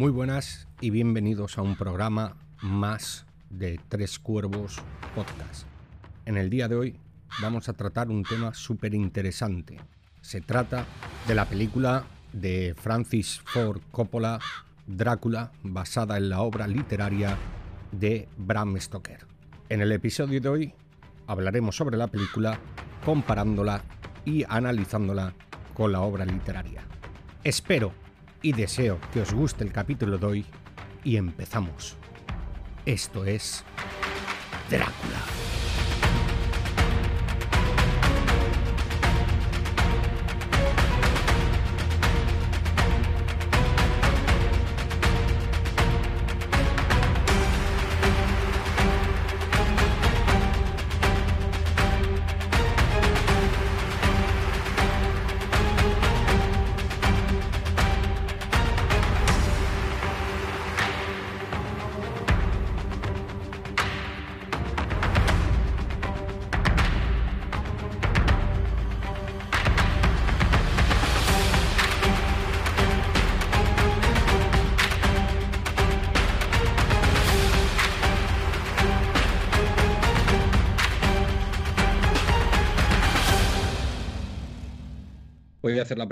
Muy buenas y bienvenidos a un programa más de Tres Cuervos Podcast. En el día de hoy vamos a tratar un tema súper interesante. Se trata de la película de Francis Ford Coppola, Drácula, basada en la obra literaria de Bram Stoker. En el episodio de hoy hablaremos sobre la película comparándola y analizándola con la obra literaria. Espero y deseo que os guste el capítulo de hoy y empezamos. Esto es Drácula.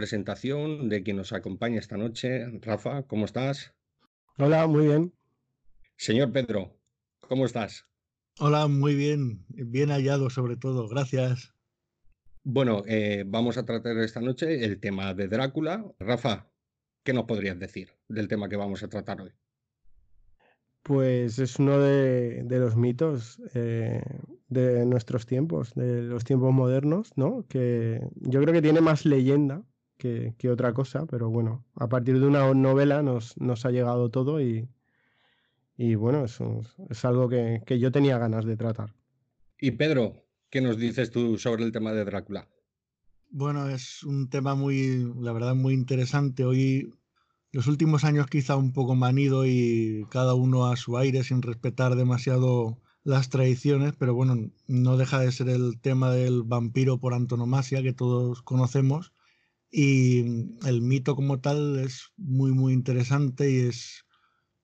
Presentación de quien nos acompaña esta noche. Rafa, ¿cómo estás? Hola, muy bien. Señor Pedro, ¿cómo estás? Hola, muy bien. Bien hallado sobre todo. Gracias. Bueno, eh, vamos a tratar esta noche el tema de Drácula. Rafa, ¿qué nos podrías decir del tema que vamos a tratar hoy? Pues es uno de, los mitos eh, de nuestros tiempos, de los tiempos modernos, ¿no? Que yo creo que tiene más leyenda que, otra cosa, pero bueno, a partir de una novela nos, nos ha llegado todo y, y bueno, eso es algo que, que yo tenía ganas de tratar. Y Pedro, ¿qué nos dices tú sobre el tema de Drácula? Bueno, es un tema muy, la verdad, muy interesante. Hoy los últimos años quizá un poco manido y cada uno a su aire sin respetar demasiado las tradiciones, pero bueno, no deja de ser el tema del vampiro por antonomasia que todos conocemos y el mito como tal es muy muy interesante y es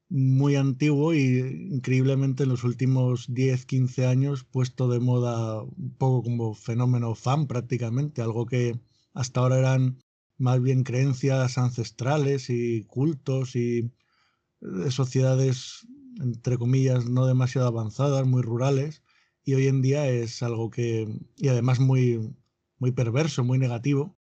muy antiguo y increíblemente en los últimos 10, 15 años puesto de moda un poco como fenómeno fan prácticamente, algo que hasta ahora eran más bien creencias ancestrales y cultos y de sociedades, entre comillas, no demasiado avanzadas, muy rurales, y hoy en día es algo que, y además muy, muy perverso, muy negativo,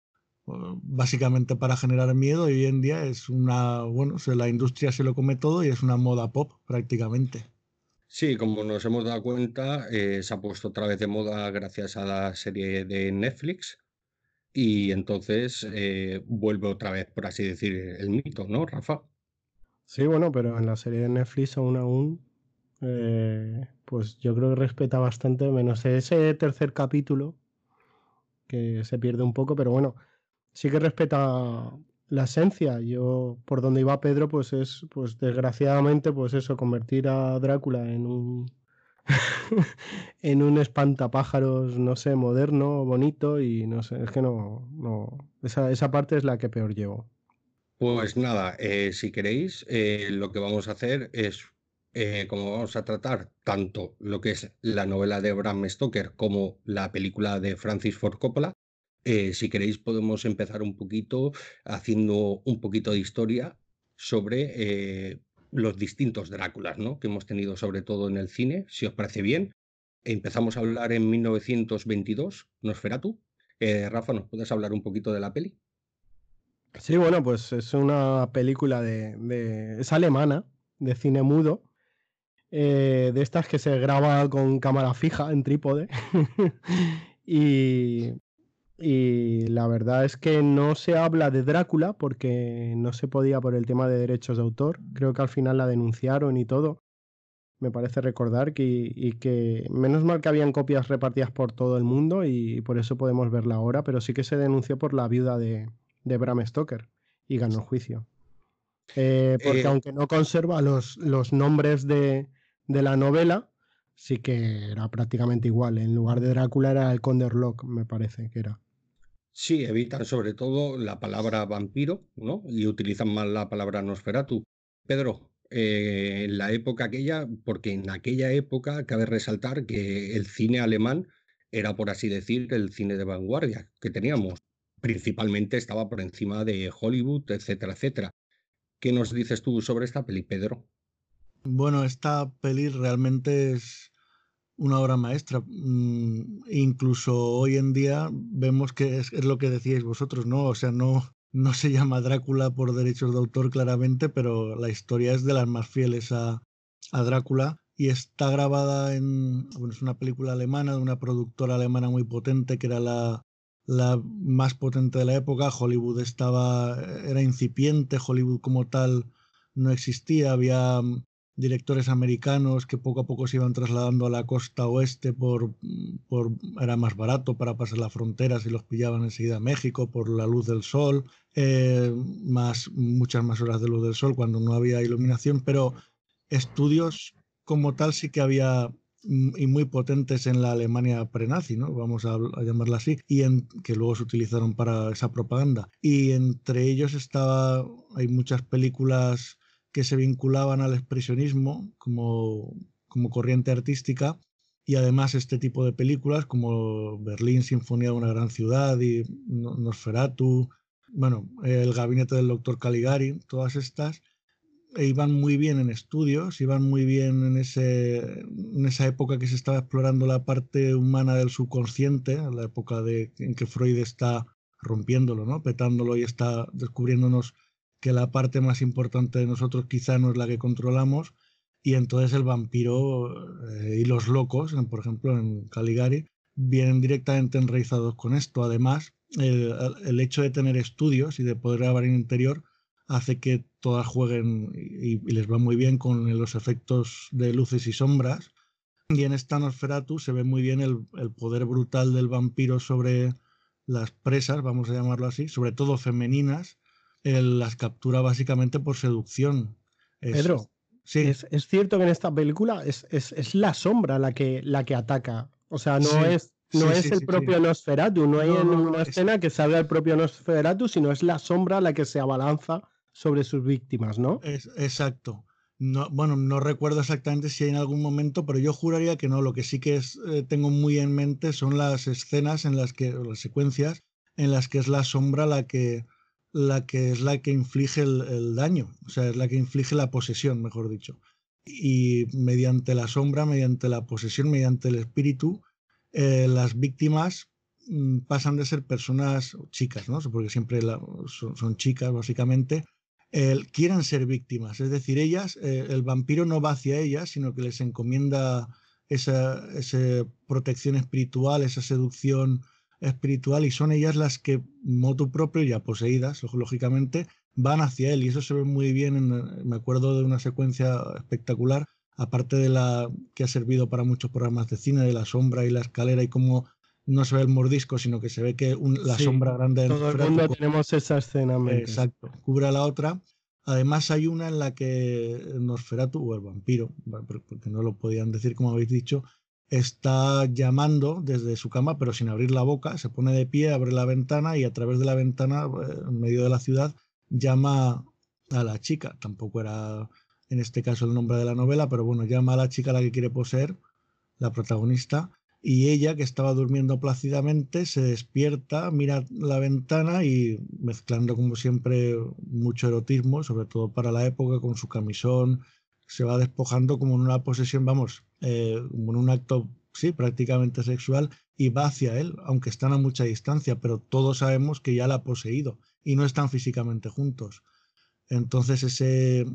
básicamente para generar miedo, y hoy en día es una, bueno, la industria se lo come todo y es una moda pop prácticamente. Sí, como nos hemos dado cuenta, eh, se ha puesto otra vez de moda gracias a la serie de Netflix, y entonces eh, vuelve otra vez, por así decir, el mito, ¿no, Rafa? Sí, bueno, pero en la serie de Netflix aún aún, eh, pues yo creo que respeta bastante, menos ese tercer capítulo, que se pierde un poco, pero bueno, sí que respeta la esencia. Yo, por donde iba Pedro, pues es, pues desgraciadamente, pues eso, convertir a Drácula en un en un espantapájaros, no sé, moderno, bonito y no sé, es que no, no, esa, esa parte es la que peor llevo. Pues nada, eh, si queréis, eh, lo que vamos a hacer es, eh, como vamos a tratar tanto lo que es la novela de Bram Stoker como la película de Francis Ford Coppola, si queréis podemos empezar un poquito haciendo un poquito de historia sobre los distintos Dráculas ¿no? que hemos tenido sobre todo en el cine, si os parece bien. Empezamos a hablar en 1922, Nosferatu. Eh, Rafa, ¿nos puedes hablar un poquito de la peli? Sí, bueno, pues es una película de, es alemana, de cine mudo, eh, de estas que se graba con cámara fija en trípode. y, y la verdad es que no se habla de Drácula porque no se podía por el tema de derechos de autor. Creo que al final la denunciaron y todo. Me parece recordar que, y que menos mal que habían copias repartidas por todo el mundo y por eso podemos verla ahora, pero sí que se denunció por la viuda de, de Bram Stoker y ganó el juicio. Eh, porque eh, aunque no conserva los, los nombres de, de la novela, sí que era prácticamente igual. En lugar de Drácula era el Conde Orlok, me parece que era. Sí, evitan sobre todo la palabra vampiro, ¿no? Y utilizan más la palabra Nosferatu. Pedro, eh, en la época aquella, porque en aquella época cabe resaltar que el cine alemán era, por así decir, el cine de vanguardia que teníamos. Principalmente estaba por encima de Hollywood, etcétera, etcétera. ¿Qué nos dices tú sobre esta peli, Pedro? Bueno, esta peli realmente es una obra maestra. Mm, incluso hoy en día vemos que es, es, lo que decíais vosotros, ¿no? O sea, no, no se llama Drácula por derechos de autor claramente, pero la historia es de las más fieles a, a Drácula y está grabada en, bueno, es una película alemana de una productora alemana muy potente que era la, la más potente de la época. Hollywood estaba, era incipiente, Hollywood como tal no existía, había directores americanos que poco a poco se iban trasladando a la costa oeste por, por era más barato para pasar la frontera si los pillaban enseguida a México por la luz del sol, eh, más, muchas más horas de luz del sol cuando no había iluminación, pero estudios como tal sí que había mm, y muy potentes en la Alemania prenazi, ¿no? vamos a, a llamarla así, y en, que luego se utilizaron para esa propaganda. Y entre ellos estaba, hay muchas películas que se vinculaban al expresionismo como, como corriente artística y además este tipo de películas como Berlín, Sinfonía de una gran ciudad y Nosferatu, bueno, El gabinete del doctor Caligari, todas estas e iban muy bien en estudios, iban muy bien en, ese, en esa época que se estaba explorando la parte humana del subconsciente, la época de, en que Freud está rompiéndolo, ¿no? petándolo y está descubriéndonos que la parte más importante de nosotros quizá no es la que controlamos y entonces el vampiro eh, y los locos, por ejemplo en Caligari, vienen directamente enraizados con esto. Además, el, hecho de tener estudios y de poder grabar en interior hace que todas jueguen y, les va muy bien con los efectos de luces y sombras. Y en esta Nosferatu se ve muy bien el poder brutal del vampiro sobre las presas, vamos a llamarlo así, sobre todo femeninas, él las captura básicamente por seducción. Es, Pedro, sí. Es, es, cierto que en esta película es, es, la sombra la que, la que ataca. O sea, no sí. es, no sí, es el propio Nosferatu, no hay no, no, una escena que salga el propio Nosferatu, sino es la sombra la que se abalanza sobre sus víctimas, ¿no? Es, exacto. No, bueno, no recuerdo exactamente si hay en algún momento, pero yo juraría que no. Lo que sí que es, eh, tengo muy en mente son las escenas en las que, las secuencias en las que es la sombra la que, la que es la que inflige el, daño, o sea, es la que inflige la posesión, mejor dicho. Y mediante la sombra, mediante la posesión, mediante el espíritu, eh, las víctimas mm, pasan de ser personas chicas, ¿no? Porque siempre son, chicas, básicamente, quieren ser víctimas. Es decir, ellas, eh, el vampiro no va hacia ellas, sino que les encomienda esa, esa protección espiritual, esa seducción espiritual y son ellas las que, motu propio, ya poseídas, lógicamente, van hacia él. Y eso se ve muy bien, en, me acuerdo de una secuencia espectacular, aparte de la que ha servido para muchos programas de cine, de la sombra y la escalera y cómo no se ve el mordisco, sino que se ve que un, la sí, sombra grande... Todo el mundo tenemos esa escena. Exacto, cubre a la otra. Además hay una en la que Nosferatu, o el vampiro, porque no lo podían decir como habéis dicho, está llamando desde su cama, pero sin abrir la boca, se pone de pie, abre la ventana y a través de la ventana, eh, en medio de la ciudad, llama a la chica. Tampoco era en este caso el nombre de la novela, pero bueno, llama a la chica a la que quiere poseer, la protagonista, y ella, que estaba durmiendo plácidamente, se despierta, mira la ventana y mezclando como siempre mucho erotismo, sobre todo para la época, con su camisón, se va despojando como en una posesión, vamos, eh, un acto, sí, prácticamente sexual, y va hacia él, aunque están a mucha distancia, pero todos sabemos que ya la ha poseído y no están físicamente juntos. Entonces ese,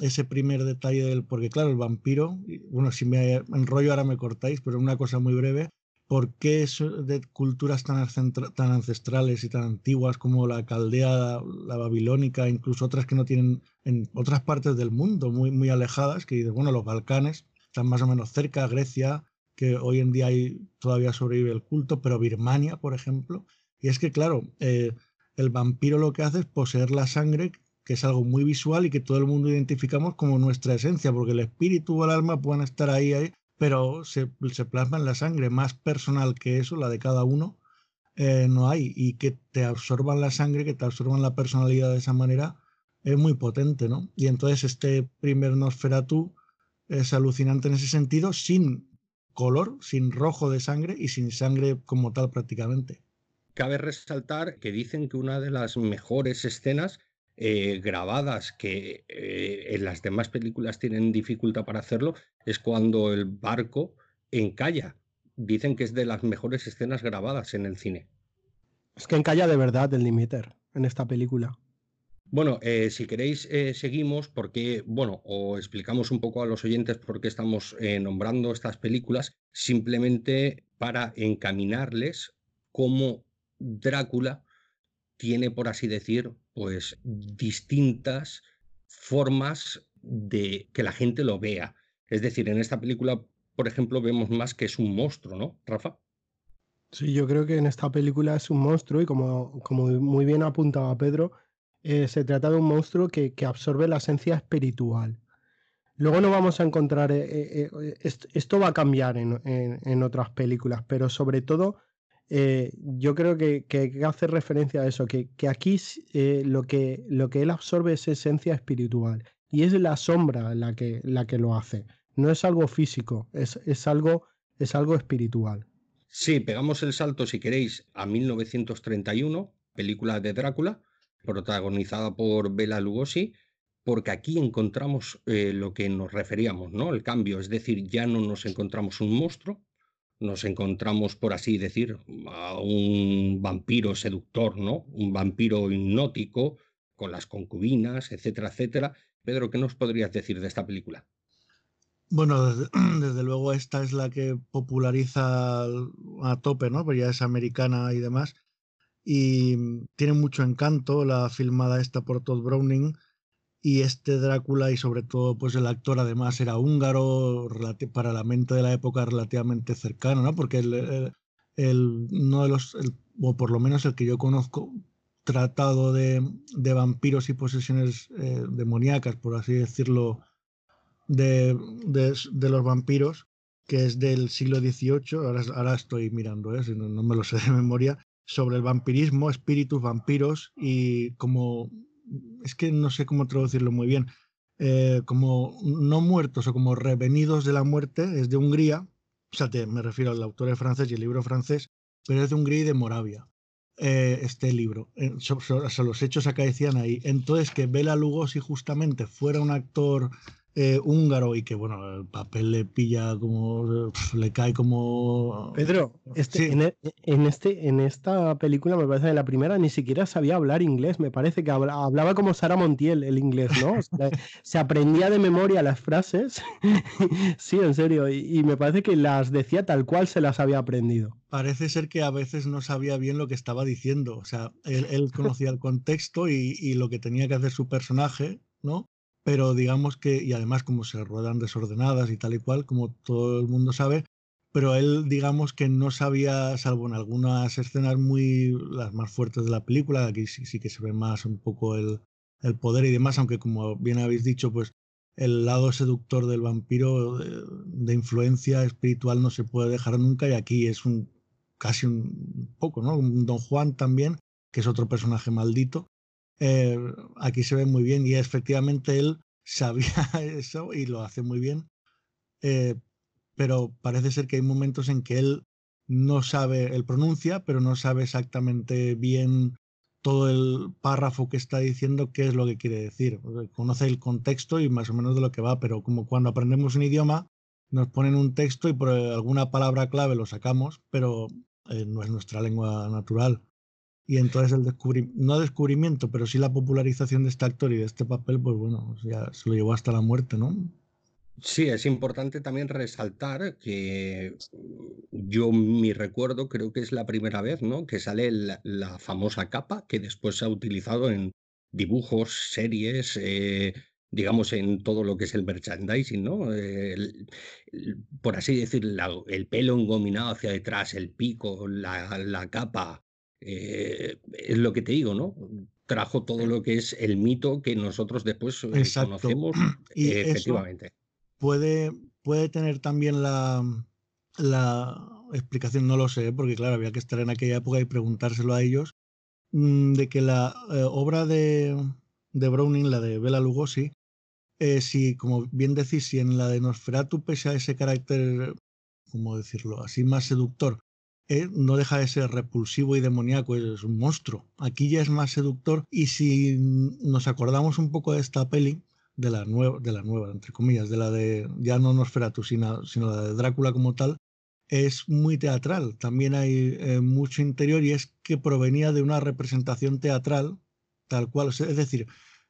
ese primer detalle del, porque claro, el vampiro, bueno, si me enrollo ahora me cortáis, pero una cosa muy breve, ¿por qué es de culturas tan, tan ancestrales y tan antiguas como la caldea, la babilónica, incluso otras que no tienen en otras partes del mundo muy, muy alejadas, que bueno, los Balcanes están más o menos cerca, Grecia, que hoy en día todavía sobrevive el culto, pero Birmania, por ejemplo. Y es que, claro, eh, el vampiro lo que hace es poseer la sangre, que es algo muy visual y que todo el mundo identificamos como nuestra esencia, porque el espíritu o el alma pueden estar ahí, ahí pero se, se, plasma en la sangre, más personal que eso, la de cada uno, eh, no hay. Y que te absorban la sangre, que te absorban la personalidad de esa manera, es muy potente, ¿no? Y entonces este primer Nosferatu es alucinante en ese sentido, sin color, sin rojo de sangre y sin sangre como tal prácticamente. Cabe resaltar que dicen que una de las mejores escenas eh, grabadas que eh, en las demás películas tienen dificultad para hacerlo es cuando el barco encalla. Dicen que es de las mejores escenas grabadas en el cine. Es que encalla de verdad el limiter en esta película. Bueno, eh, si queréis, eh, seguimos porque, bueno, o explicamos un poco a los oyentes por qué estamos eh, nombrando estas películas, simplemente para encaminarles cómo Drácula tiene, por así decir, pues distintas formas de que la gente lo vea. Es decir, en esta película, por ejemplo, vemos más que es un monstruo, ¿no, Rafa? Sí, yo creo que en esta película es un monstruo y como, como muy bien apuntaba Pedro, eh, se trata de un monstruo que, absorbe la esencia espiritual. Luego no vamos a encontrar, eh, eh, esto, va a cambiar en, otras películas, pero sobre todo yo creo que, hay que hacer referencia a eso, que, aquí lo, que, lo que él absorbe es esencia espiritual y es la sombra la que, la que lo hace. No es algo físico, es, es, algo, es algo espiritual. Sí, pegamos el salto, si queréis, a 1931, película de Drácula, protagonizada por Bela Lugosi, porque aquí encontramos eh, lo que nos referíamos, ¿no? El cambio, es decir, ya no nos encontramos un monstruo, nos encontramos, por así decir, a un vampiro seductor, ¿no? Un vampiro hipnótico, con las concubinas, etcétera, etcétera. Pedro, ¿qué nos podrías decir de esta película? Bueno, desde, luego esta es la que populariza a tope, ¿no? Pues ya es americana y demás y mm, tiene mucho encanto la filmada esta por Todd Browning y este Drácula y sobre todo pues el actor además era húngaro para la mente de la época relativamente cercano, ¿no? Porque el, el, uno de los, o por lo menos el que yo conozco, tratado de, de vampiros y posesiones eh, demoníacas, por así decirlo, de, de, los vampiros, que es del siglo XVIII, ahora, ahora estoy mirando, ¿eh? no, no me lo sé de memoria, sobre el vampirismo, espíritus, vampiros y como, es que no sé cómo traducirlo muy bien, eh, como no muertos o como revenidos de la muerte, es de Hungría, o sea, me refiero al autor de francés y el libro francés, pero es de Hungría y de Moravia. Eh, este libro, eh, los hechos acaecían ahí. Entonces, que Bela Lugosi justamente fuera un actor eh, húngaro y que bueno, el papel le pilla como le cae como Pedro, este, e, en, este, en esta película me parece que la primera ni siquiera sabía hablar inglés, me parece que hablaba como Sara Montiel el inglés, ¿no? se aprendía de memoria las frases, sí, en serio, y, me parece que las decía tal cual se las había aprendido. Parece ser que a veces no sabía bien lo que estaba diciendo, o sea, él, él conocía el contexto y, y lo que tenía que hacer su personaje, ¿no? Pero digamos que, y además como se ruedan desordenadas y tal y cual, como todo el mundo sabe, pero él digamos que no sabía, salvo en algunas escenas muy, las más fuertes de la película, aquí sí, sí que se ve más un poco el, el, poder y demás, aunque como bien habéis dicho, pues el lado seductor del vampiro de, de, influencia espiritual no se puede dejar nunca y aquí es un casi un poco, ¿no? Un Don Juan también, que es otro personaje maldito, eh, aquí se ve muy bien y efectivamente él sabía eso y lo hace muy bien, eh, pero parece ser que hay momentos en que él no sabe, él pronuncia, pero no sabe exactamente bien todo el párrafo que está diciendo qué es lo que quiere decir. Conoce el contexto y más o menos de lo que va, pero como cuando aprendemos un idioma, nos ponen un texto y por alguna palabra clave lo sacamos, pero eh, no es nuestra lengua natural. Y entonces el descubrimiento, no descubrimiento, pero sí la popularización de este actor y de este papel, pues bueno, ya se lo llevó hasta la muerte, ¿no? Sí, es importante también resaltar que yo mi recuerdo creo que es la primera vez, ¿no? Que sale la, famosa capa que después se ha utilizado en dibujos, series, eh, digamos en todo lo que es el merchandising, ¿no? por así decir, el pelo engominado hacia detrás, el pico, la, la capa, eh, es lo que te digo, ¿no? Trajo todo lo que es el mito que nosotros después eh, conocemos y efectivamente. Puede, puede tener también la, la explicación, no lo sé, porque claro, había que estar en aquella época y preguntárselo a ellos, mm, de que la eh, obra de, de Browning, la de Bela Lugosi, eh, si, como bien decís, si en la de Nosferatu, pese a ese carácter, ¿cómo decirlo?, así más seductor, eh, no deja de ser repulsivo y demoníaco, es un monstruo. Aquí ya es más seductor y si nos acordamos un poco de esta peli, de la nueva, de la nueva entre comillas, de la de ya no Nosferatu, sino, sino la de Drácula como tal, es muy teatral. También hay eh, mucho interior y es que provenía de una representación teatral tal cual. Es decir,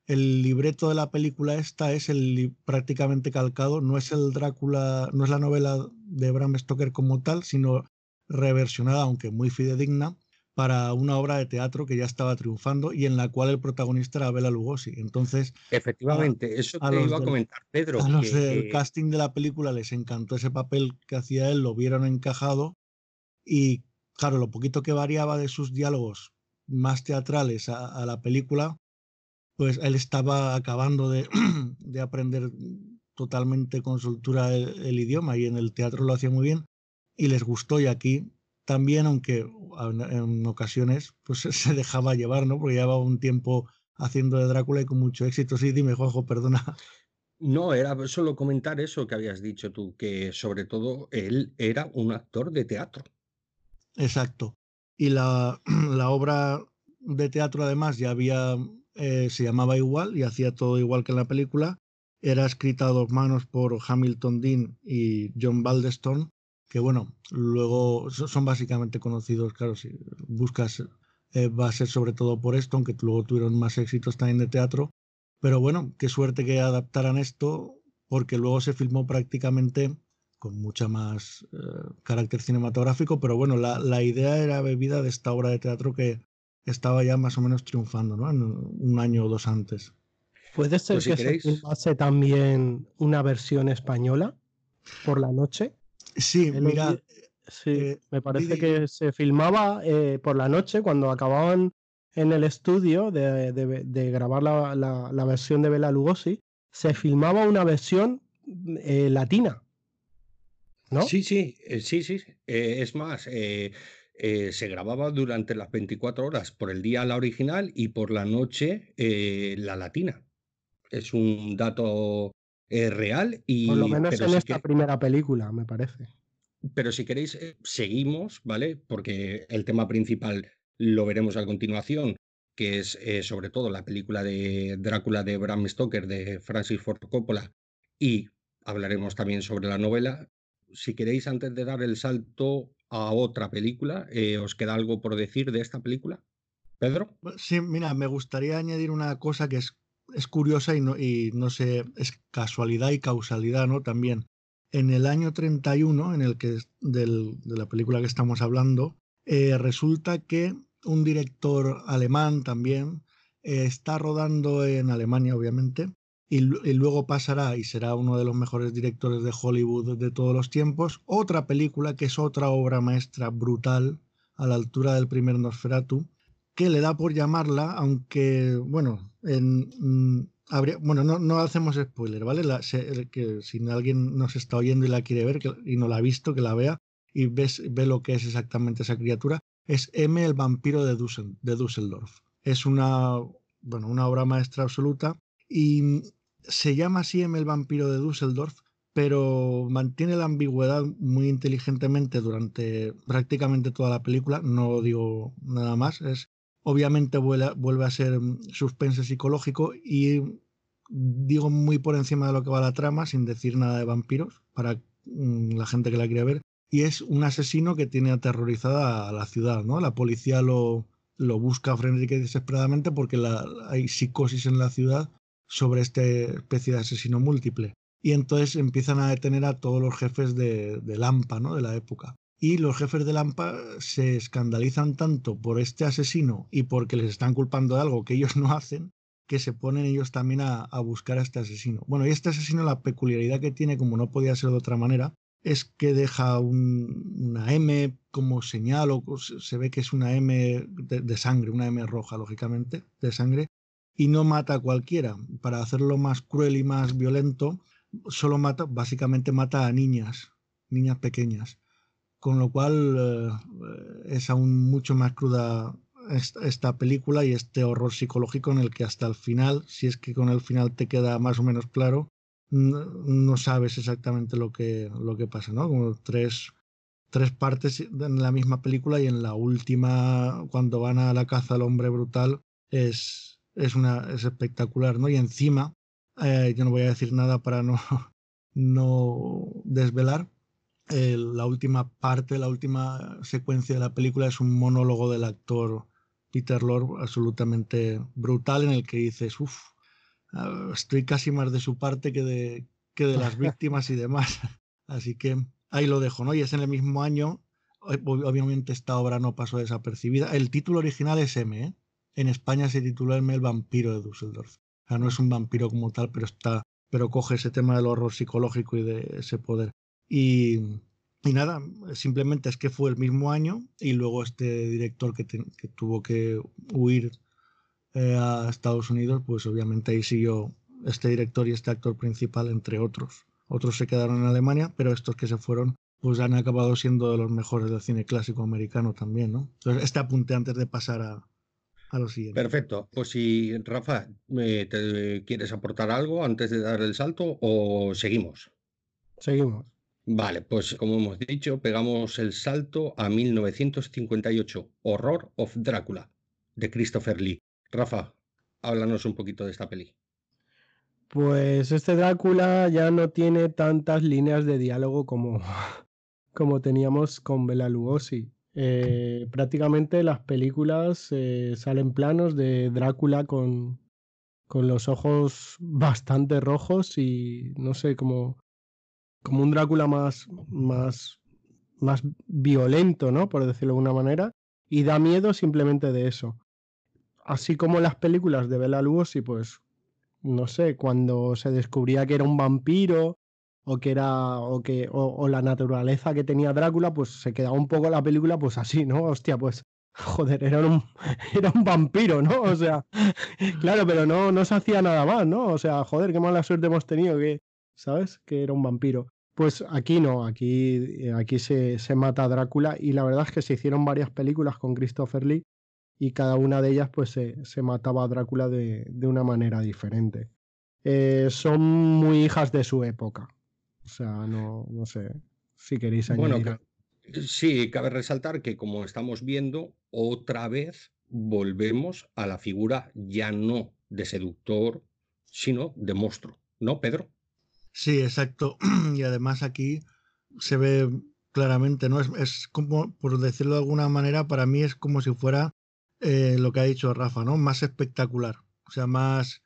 el libreto de la película esta es el prácticamente calcado, no es el Drácula, no es la novela de Bram Stoker como tal, sino reversionada, aunque muy fidedigna, para una obra de teatro que ya estaba triunfando y en la cual el protagonista era Bela Lugosi. Entonces, efectivamente, eso te iba a comentar, Pedro. A los del casting de la película les encantó ese papel que hacía él, lo vieron encajado y, claro, lo poquito que variaba de sus diálogos más teatrales a, la película, pues él estaba acabando de, de aprender totalmente con soltura el idioma y en el teatro lo hacía muy bien y les gustó y aquí también, aunque en ocasiones pues se dejaba llevar, ¿no? Porque llevaba un tiempo haciendo de Drácula y con mucho éxito. Sí, dime, Juanjo, perdona. No, era solo comentar eso que habías dicho tú, que sobre todo él era un actor de teatro. Exacto. Y la, la obra de teatro además ya había, eh, se llamaba igual y hacía todo igual que en la película. Era escrita a dos manos por Hamilton Dean y John Baldeston que bueno, luego son básicamente conocidos, claro, si buscas eh, va a ser sobre todo por esto, aunque luego tuvieron más éxitos también de teatro, pero bueno, qué suerte que adaptaran esto, porque luego se filmó prácticamente con mucha más eh, carácter cinematográfico, pero bueno, la, la, idea era bebida de esta obra de teatro que estaba ya más o menos triunfando, ¿no? En un año o dos antes. ¿Puede ser pues que se filmase también una versión española por la noche? Sí, mira. Sí, eh, me parece que se filmaba eh, por la noche cuando acababan en el estudio de, grabar la, versión de Bela Lugosi, se filmaba una versión eh, latina. ¿No? Sí, sí, sí, sí. es más, se grababa durante las 24 horas, por el día la original y por la noche la latina. Es un dato real y... Por lo menos en esta primera película, me parece. Pero si queréis, eh, seguimos, ¿vale? Porque el tema principal lo veremos a continuación, que es eh, sobre todo la película de Drácula de Bram Stoker de Francis Ford Coppola y hablaremos también sobre la novela. Si queréis, antes de dar el salto a otra película, eh, ¿os queda algo por decir de esta película? Pedro. Sí, mira, me gustaría añadir una cosa que es es curiosa y no, y no sé, es casualidad y causalidad, ¿no? También. En el año 31, en el que del, de la película que estamos hablando, eh, resulta que un director alemán también eh, está rodando en Alemania, obviamente, y, y, luego pasará y será uno de los mejores directores de Hollywood de todos los tiempos, otra película que es otra obra maestra brutal a la altura del primer Nosferatu, que le da por llamarla, aunque, bueno, mm, bueno, no, hacemos spoiler, ¿vale? que si alguien nos está oyendo y la quiere ver y no la ha visto, que la vea y ves, ve lo que es exactamente esa criatura, es M, el vampiro de, de Düsseldorf. Es una, bueno, una obra maestra absoluta y se llama así M, el vampiro de Düsseldorf, pero mantiene la ambigüedad muy inteligentemente durante prácticamente toda la película, no digo nada más, es Obviamente vuelve, a ser mm, suspense psicológico y digo muy por encima de lo que va la trama, sin decir nada de vampiros, para mm, la gente que la quiere ver. Y es un asesino que tiene aterrorizada a la ciudad, ¿no? La policía lo, lo busca frenética y desesperadamente porque hay psicosis en la ciudad sobre esta especie de asesino múltiple. Y entonces empiezan a detener a todos los jefes de, de Lampa, ¿no? De la época. Y los jefes de Lampa se escandalizan tanto por este asesino y porque les están culpando de algo que ellos no hacen, que se ponen ellos también a, buscar a este asesino. Bueno, y este asesino, la peculiaridad que tiene, como no podía ser de otra manera, es que deja una M como señal, o se ve que es una M de, sangre, una M roja, lógicamente, de sangre, y no mata a cualquiera. Para hacerlo más cruel y más violento, solo mata, básicamente mata a niñas, niñas pequeñas con lo cual eh, es aún mucho más cruda esta, película y este horror psicológico en el que hasta el final, si es que con el final te queda más o menos claro, no, sabes exactamente lo que, lo que pasa, ¿no? Como tres, tres partes en la misma película y en la última, cuando van a la caza al hombre brutal, es, es, una, es espectacular, ¿no? Y encima, eh, yo no voy a decir nada para no, no desvelar, la última parte, la última secuencia de la película es un monólogo del actor Peter Lorre absolutamente brutal en el que dices, uff, ah, estoy casi más de su parte que de, que de las víctimas y demás. Así que ahí lo dejo, ¿no? Y es en el mismo año, obviamente esta obra no pasó desapercibida. El título original es M, ¿eh? En España se tituló M, El vampiro de Düsseldorf. O sea, no es un vampiro como tal, pero está, pero coge ese tema del horror psicológico y de ese poder. Y, nada, simplemente es que fue el mismo año y luego este director que, tuvo que huir eh, a Estados Unidos, pues obviamente ahí siguió este director y este actor principal, entre otros. Otros se quedaron en Alemania, pero estos que se fueron, pues han acabado siendo de los mejores del cine clásico americano también, ¿no? Entonces, este apunte antes de pasar a, a lo siguiente. Perfecto. Pues si, Rafa, ¿te quieres aportar algo antes de dar el salto o seguimos? Seguimos. Vale, pues como hemos dicho, pegamos el salto a 1958, Horror of Drácula, de Christopher Lee. Rafa, háblanos un poquito de esta peli. Pues este Drácula ya no tiene tantas líneas de diálogo como, como teníamos con Bela Lugosi. Eh, prácticamente las películas eh, salen planos de Drácula con, con los ojos bastante rojos y no sé, cómo como un Drácula más, más, más violento, ¿no? Por decirlo de alguna manera, y da miedo simplemente de eso. Así como las películas de Bela Lugosi, pues, no sé, cuando se descubría que era un vampiro o que era o que o, la naturaleza que tenía Drácula, pues se quedaba un poco la película pues así, ¿no? Hostia, pues joder, era un, era un vampiro, ¿no? O sea, claro, pero no, no se hacía nada más, ¿no? O sea, joder, qué mala suerte hemos tenido que, ¿sabes? Que era un vampiro. Pues aquí no, aquí, eh, aquí se, se, mata a Drácula y la verdad es que se hicieron varias películas con Christopher Lee y cada una de ellas pues se, se mataba a Drácula de, de una manera diferente. Eh, son muy hijas de su época. O sea, no, no sé si queréis añadir. Bueno, sí, cabe resaltar que como estamos viendo, otra vez volvemos a la figura ya no de seductor, sino de monstruo, ¿no, Pedro? Sí, exacto. Y además aquí se ve claramente, ¿no? Es, como, por decirlo de alguna manera, para mí es como si fuera eh, lo que ha dicho Rafa, ¿no? Más espectacular. O sea, más...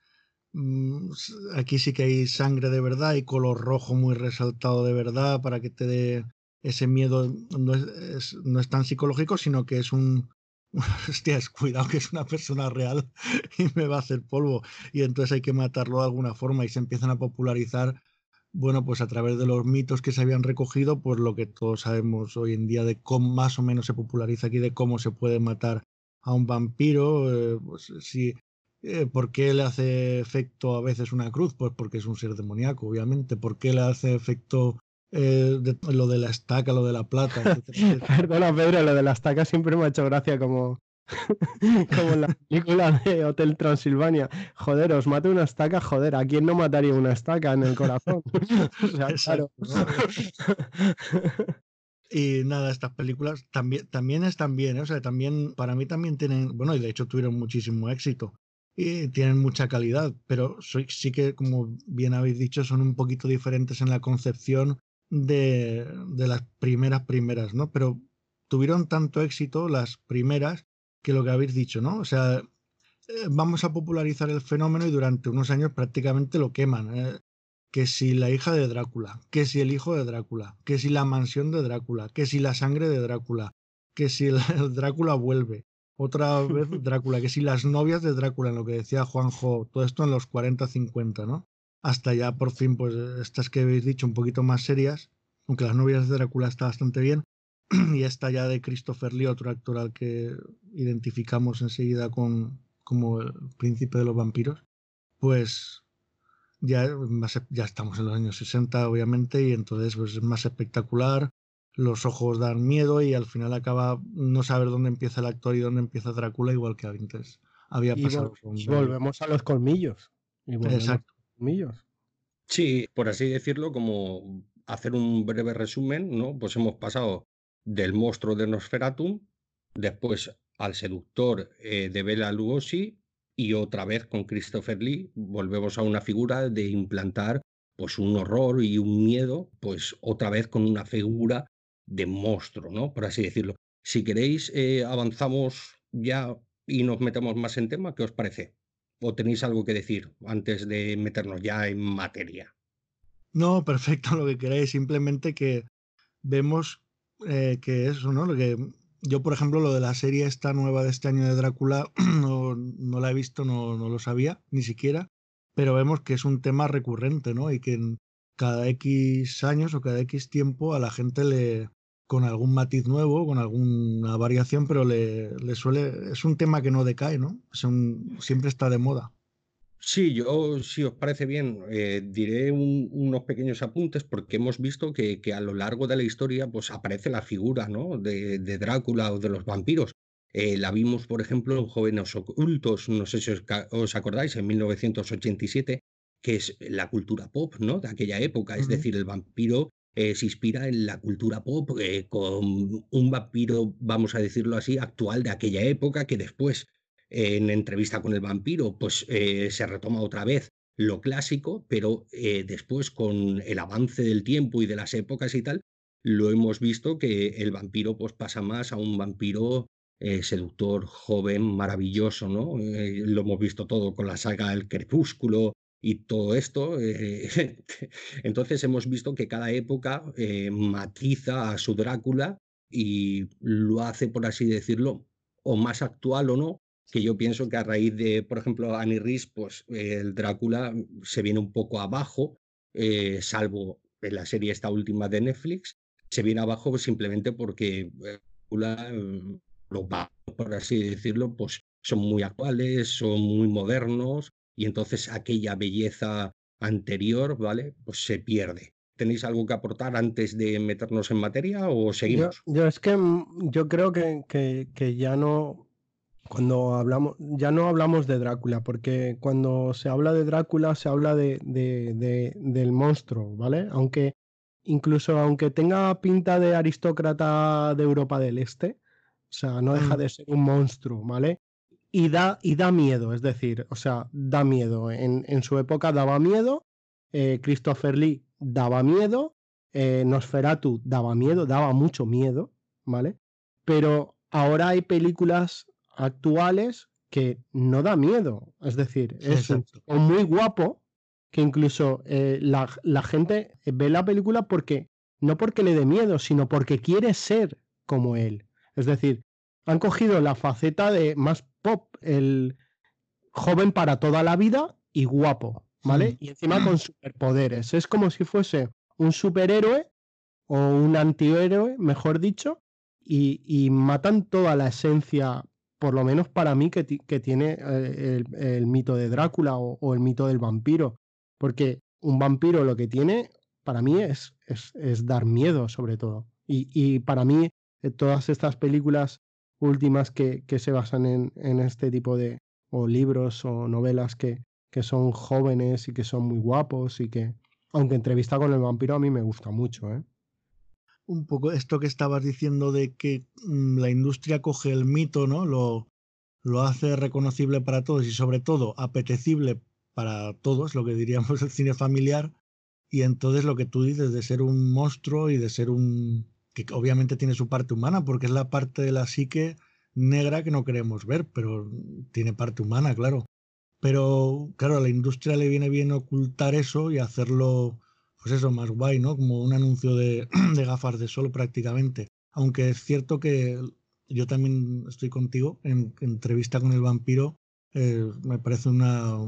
Mm, aquí sí que hay sangre de verdad y color rojo muy resaltado de verdad para que te dé ese miedo. No es, no es tan psicológico, sino que es un... Hostias, cuidado que es una persona real y me va a hacer polvo. Y entonces hay que matarlo de alguna forma y se empiezan a popularizar bueno, pues a través de los mitos que se habían recogido, pues lo que todos sabemos hoy en día de cómo más o menos se populariza aquí, de cómo se puede matar a un vampiro, eh, pues si, eh, ¿por qué le hace efecto a veces una cruz? Pues porque es un ser demoníaco, obviamente. ¿Por qué le hace efecto eh, lo de la estaca, lo de la plata? Perdona, Pedro, lo de la estaca siempre me ha hecho gracia como Como en la película de Hotel Transilvania. Joder, os mate una estaca, joder, ¿a quién no mataría una estaca en el corazón? Y nada, estas películas también, también están bien, ¿eh? o sea, también, para mí también tienen, bueno, y de hecho tuvieron muchísimo éxito y tienen mucha calidad, pero sí que, como bien habéis dicho, son un poquito diferentes en la concepción de, de las primeras primeras, ¿no? Pero tuvieron tanto éxito las primeras que lo que habéis dicho, ¿no? O sea, eh, vamos a popularizar el fenómeno y durante unos años prácticamente lo queman. ¿eh? Que si la hija de Drácula, que si el hijo de Drácula, que si la mansión de Drácula, que si la sangre de Drácula, que si el, Drácula vuelve, otra vez Drácula, que si las novias de Drácula, en lo que decía Juanjo, todo esto en los 40-50, ¿no? Hasta ya por fin, pues estas que habéis dicho un poquito más serias, aunque las novias de Drácula está bastante bien, y esta ya de Christopher Lee, otro actor al que identificamos enseguida con, como el príncipe de los vampiros, pues ya, ya estamos en los años 60, obviamente, y entonces pues, es más espectacular. los ojos dan miedo y al final acaba no saber dónde empieza el actor y dónde empieza Drácula, igual que antes había pasado. Y, volvemos a los colmillos. Exacto. colmillos. Sí, por así decirlo, como hacer un breve resumen, ¿no? Pues hemos pasado del monstruo de Nosferatum, después al seductor eh, de Bela Lugosi y otra vez con Christopher Lee volvemos a una figura de implantar pues un horror y un miedo, pues otra vez con una figura de monstruo, ¿no? Por así decirlo. Si queréis, eh, avanzamos ya y nos metemos más en tema, ¿qué os parece? ¿O tenéis algo que decir antes de meternos ya en materia? No, perfecto, lo que queráis, simplemente que vemos eh, que eso, ¿no? Que yo, por ejemplo, lo de la serie esta nueva de este año de Drácula, no, no la he visto, no, no, lo sabía, ni siquiera, pero vemos que es un tema recurrente, ¿no? Y que en cada X años o cada X tiempo a la gente le, con algún matiz nuevo, con alguna variación, pero le, le suele, es un tema que no decae, ¿no? Es un, siempre está de moda. Sí, yo, si os parece bien, eh, diré unos pequeños apuntes porque hemos visto que, que, a lo largo de la historia pues, aparece la figura ¿no? de, de Drácula o de los vampiros. Eh, la vimos, por ejemplo, en Jóvenes Ocultos, no sé si os, acordáis, en 1987, que es la cultura pop ¿no? de aquella época. Es decir, el vampiro eh, se inspira en la cultura pop con un vampiro, vamos a decirlo así, actual de aquella época que después en entrevista con el vampiro, pues eh, se retoma otra vez lo clásico, pero eh, después con el avance del tiempo y de las épocas y tal, lo hemos visto que el vampiro pues pasa más a un vampiro eh, seductor, joven, maravilloso, ¿no? lo hemos visto todo con la saga El Crepúsculo y todo esto. Entonces hemos visto que cada época matiza a su Drácula y lo hace, por así decirlo, o más actual o no, que yo pienso que a raíz de, por ejemplo, Annie Riz, pues el Drácula se viene un poco abajo, eh, salvo en la serie esta última de Netflix, se viene abajo simplemente porque Drácula, mm, los por así decirlo, pues son muy actuales, son muy modernos y entonces aquella belleza anterior, ¿vale? Pues se pierde. ¿Tenéis algo que aportar antes de meternos en materia o seguimos? Yo, es que mm, yo creo que, que ya no, cuando hablamos, ya no hablamos de Drácula, porque cuando se habla de Drácula se habla de, del monstruo, ¿vale? Aunque incluso aunque tenga pinta de aristócrata de Europa del Este, o sea, no deja mm. de ser un monstruo, ¿vale? Y da, y da miedo, es decir, o sea, da miedo. En, en su época daba miedo, eh, Christopher Lee daba miedo, eh, Nosferatu daba miedo, daba mucho miedo, ¿vale? Pero ahora hay películas actuales que no da miedo. Es decir, es un, muy guapo que incluso eh, la, la, gente ve la película porque no porque le dé miedo, sino porque quiere ser como él. Es decir, han cogido la faceta de más pop, el joven para toda la vida y guapo, ¿vale? Y encima con superpoderes. Es como si fuese un superhéroe o un antihéroe, mejor dicho, y, y matan toda la esencia por lo menos para mí, que, tiene eh, el, mito de Drácula o, el mito del vampiro. Porque un vampiro lo que tiene, para mí, es, es, dar miedo, sobre todo. Y, para mí, eh, todas estas películas últimas que, se basan en, este tipo de o libros o novelas que, que son jóvenes y que son muy guapos y que, aunque entrevista con el vampiro a mí me gusta mucho, ¿eh? Un poco esto que estabas diciendo de que mm, la industria coge el mito, ¿no? Lo, lo hace reconocible para todos y sobre todo apetecible para todos, lo que diríamos el cine familiar. Y entonces lo que tú dices de ser un monstruo y de ser un... que obviamente tiene su parte humana, porque es la parte de la psique negra que no queremos ver, pero tiene parte humana, claro. Pero claro, a la industria le viene bien ocultar eso y hacerlo pues eso, más guay, ¿no? Como un anuncio de, gafas de sol prácticamente. Aunque es cierto que yo también estoy contigo, en, entrevista con el vampiro, eh, me parece una,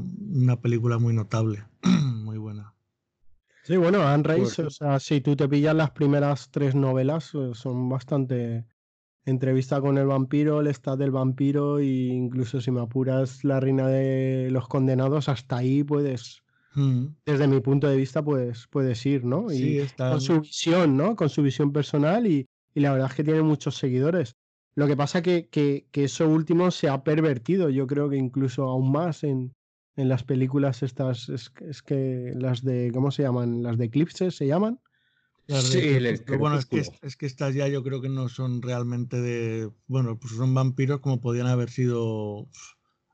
película muy notable, muy buena. Sí, bueno, Anne Rice, o sea, si tú te pillas las primeras tres novelas, eh, son bastante entrevista con el vampiro, el estado del vampiro e incluso si me apuras la reina de los condenados, hasta ahí puedes mm. desde mi punto de vista, pues puedes ir, ¿no? Sí, y con su visión, ¿no? Con su visión personal y, la verdad es que tiene muchos seguidores. Lo que pasa que, que, que eso último se ha pervertido, yo creo que incluso aún más en, en las películas estas, es, es, que las de, ¿cómo se llaman? Las de Eclipse se llaman. Sí, bueno, es que, es que estas ya yo creo que no son realmente de, bueno, pues son vampiros como podían haber sido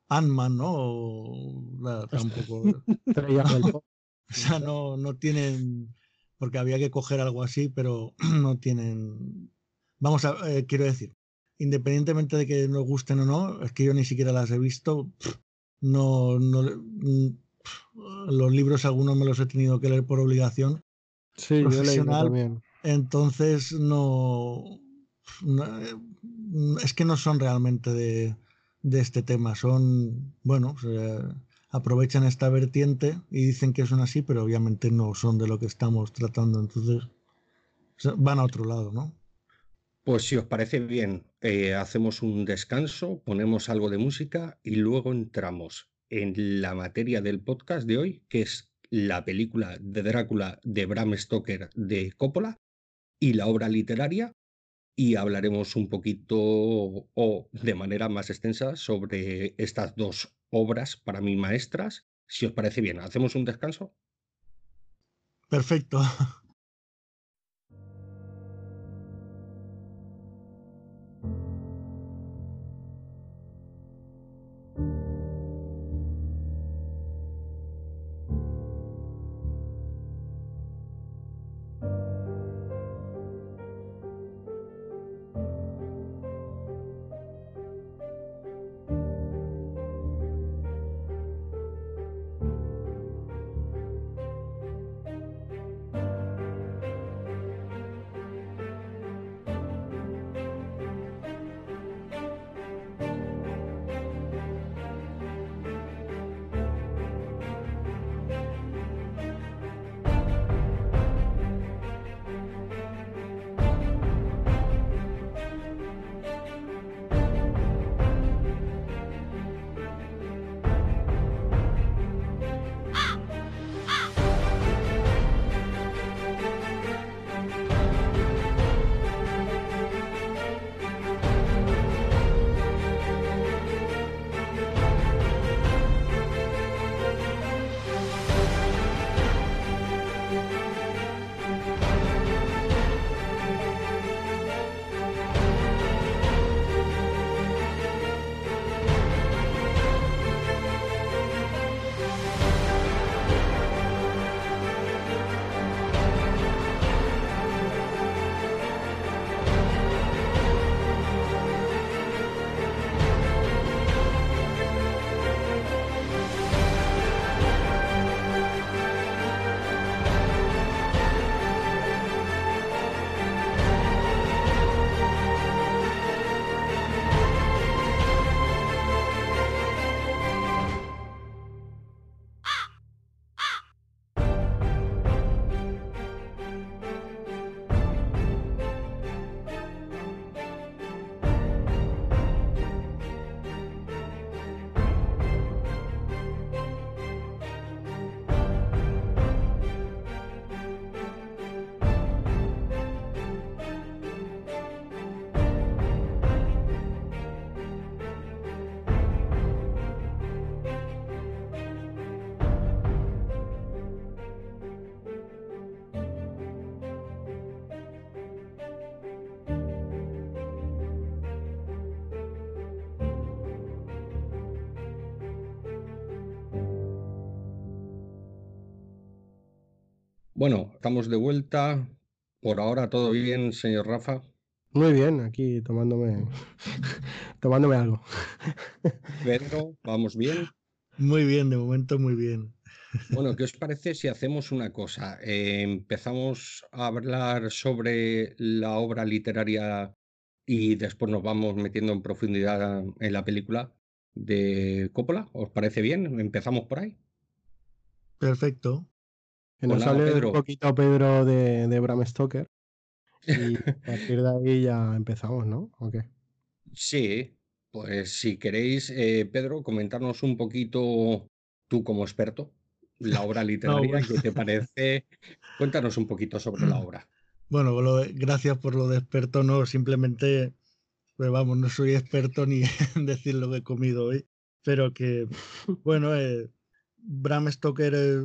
Ant-Man, ¿no? O, tampoco. o sea, no, no tienen, porque había que coger algo así, pero no tienen, vamos a, eh, quiero decir, independientemente de que nos gusten o no, es que yo ni siquiera las he visto, no, no mm, los libros algunos me los he tenido que leer por obligación sí, profesional. Entonces no, eh, es que no son realmente de, de este tema, son bueno, aprovechan esta vertiente y dicen que son así, pero obviamente no son de lo que estamos tratando, entonces van a otro lado, ¿no? Pues si os parece bien, eh, hacemos un descanso, ponemos algo de música y luego entramos en la materia del podcast de hoy, que es la película de Drácula de Bram Stoker de Coppola y la obra literaria y hablaremos un poquito o de manera más extensa sobre estas dos obras para mí maestras. Si os parece bien, ¿hacemos un descanso? Perfecto. estamos de vuelta. Por ahora todo bien, señor Rafa. Muy bien, aquí tomándome tomándome algo. Pedro, ¿vamos bien? Muy bien, de momento muy bien. Bueno, ¿qué os parece si hacemos una cosa? Eh, empezamos a hablar sobre la obra literaria y después nos vamos metiendo en profundidad en la película de Coppola. ¿Os parece bien? ¿Empezamos por ahí? Perfecto. Que nos un poquito Pedro de, de Bram Stoker. Y a partir de ahí ya empezamos, ¿no? ¿O qué? Sí, pues si queréis, eh, Pedro, comentarnos un poquito tú como experto la obra literaria, ¿qué te parece? Cuéntanos un poquito sobre la obra. Bueno, gracias por lo de experto, no, simplemente, pues vamos, no soy experto ni en decir lo que he comido hoy, pero que, bueno, eh, Bram Stoker, eh,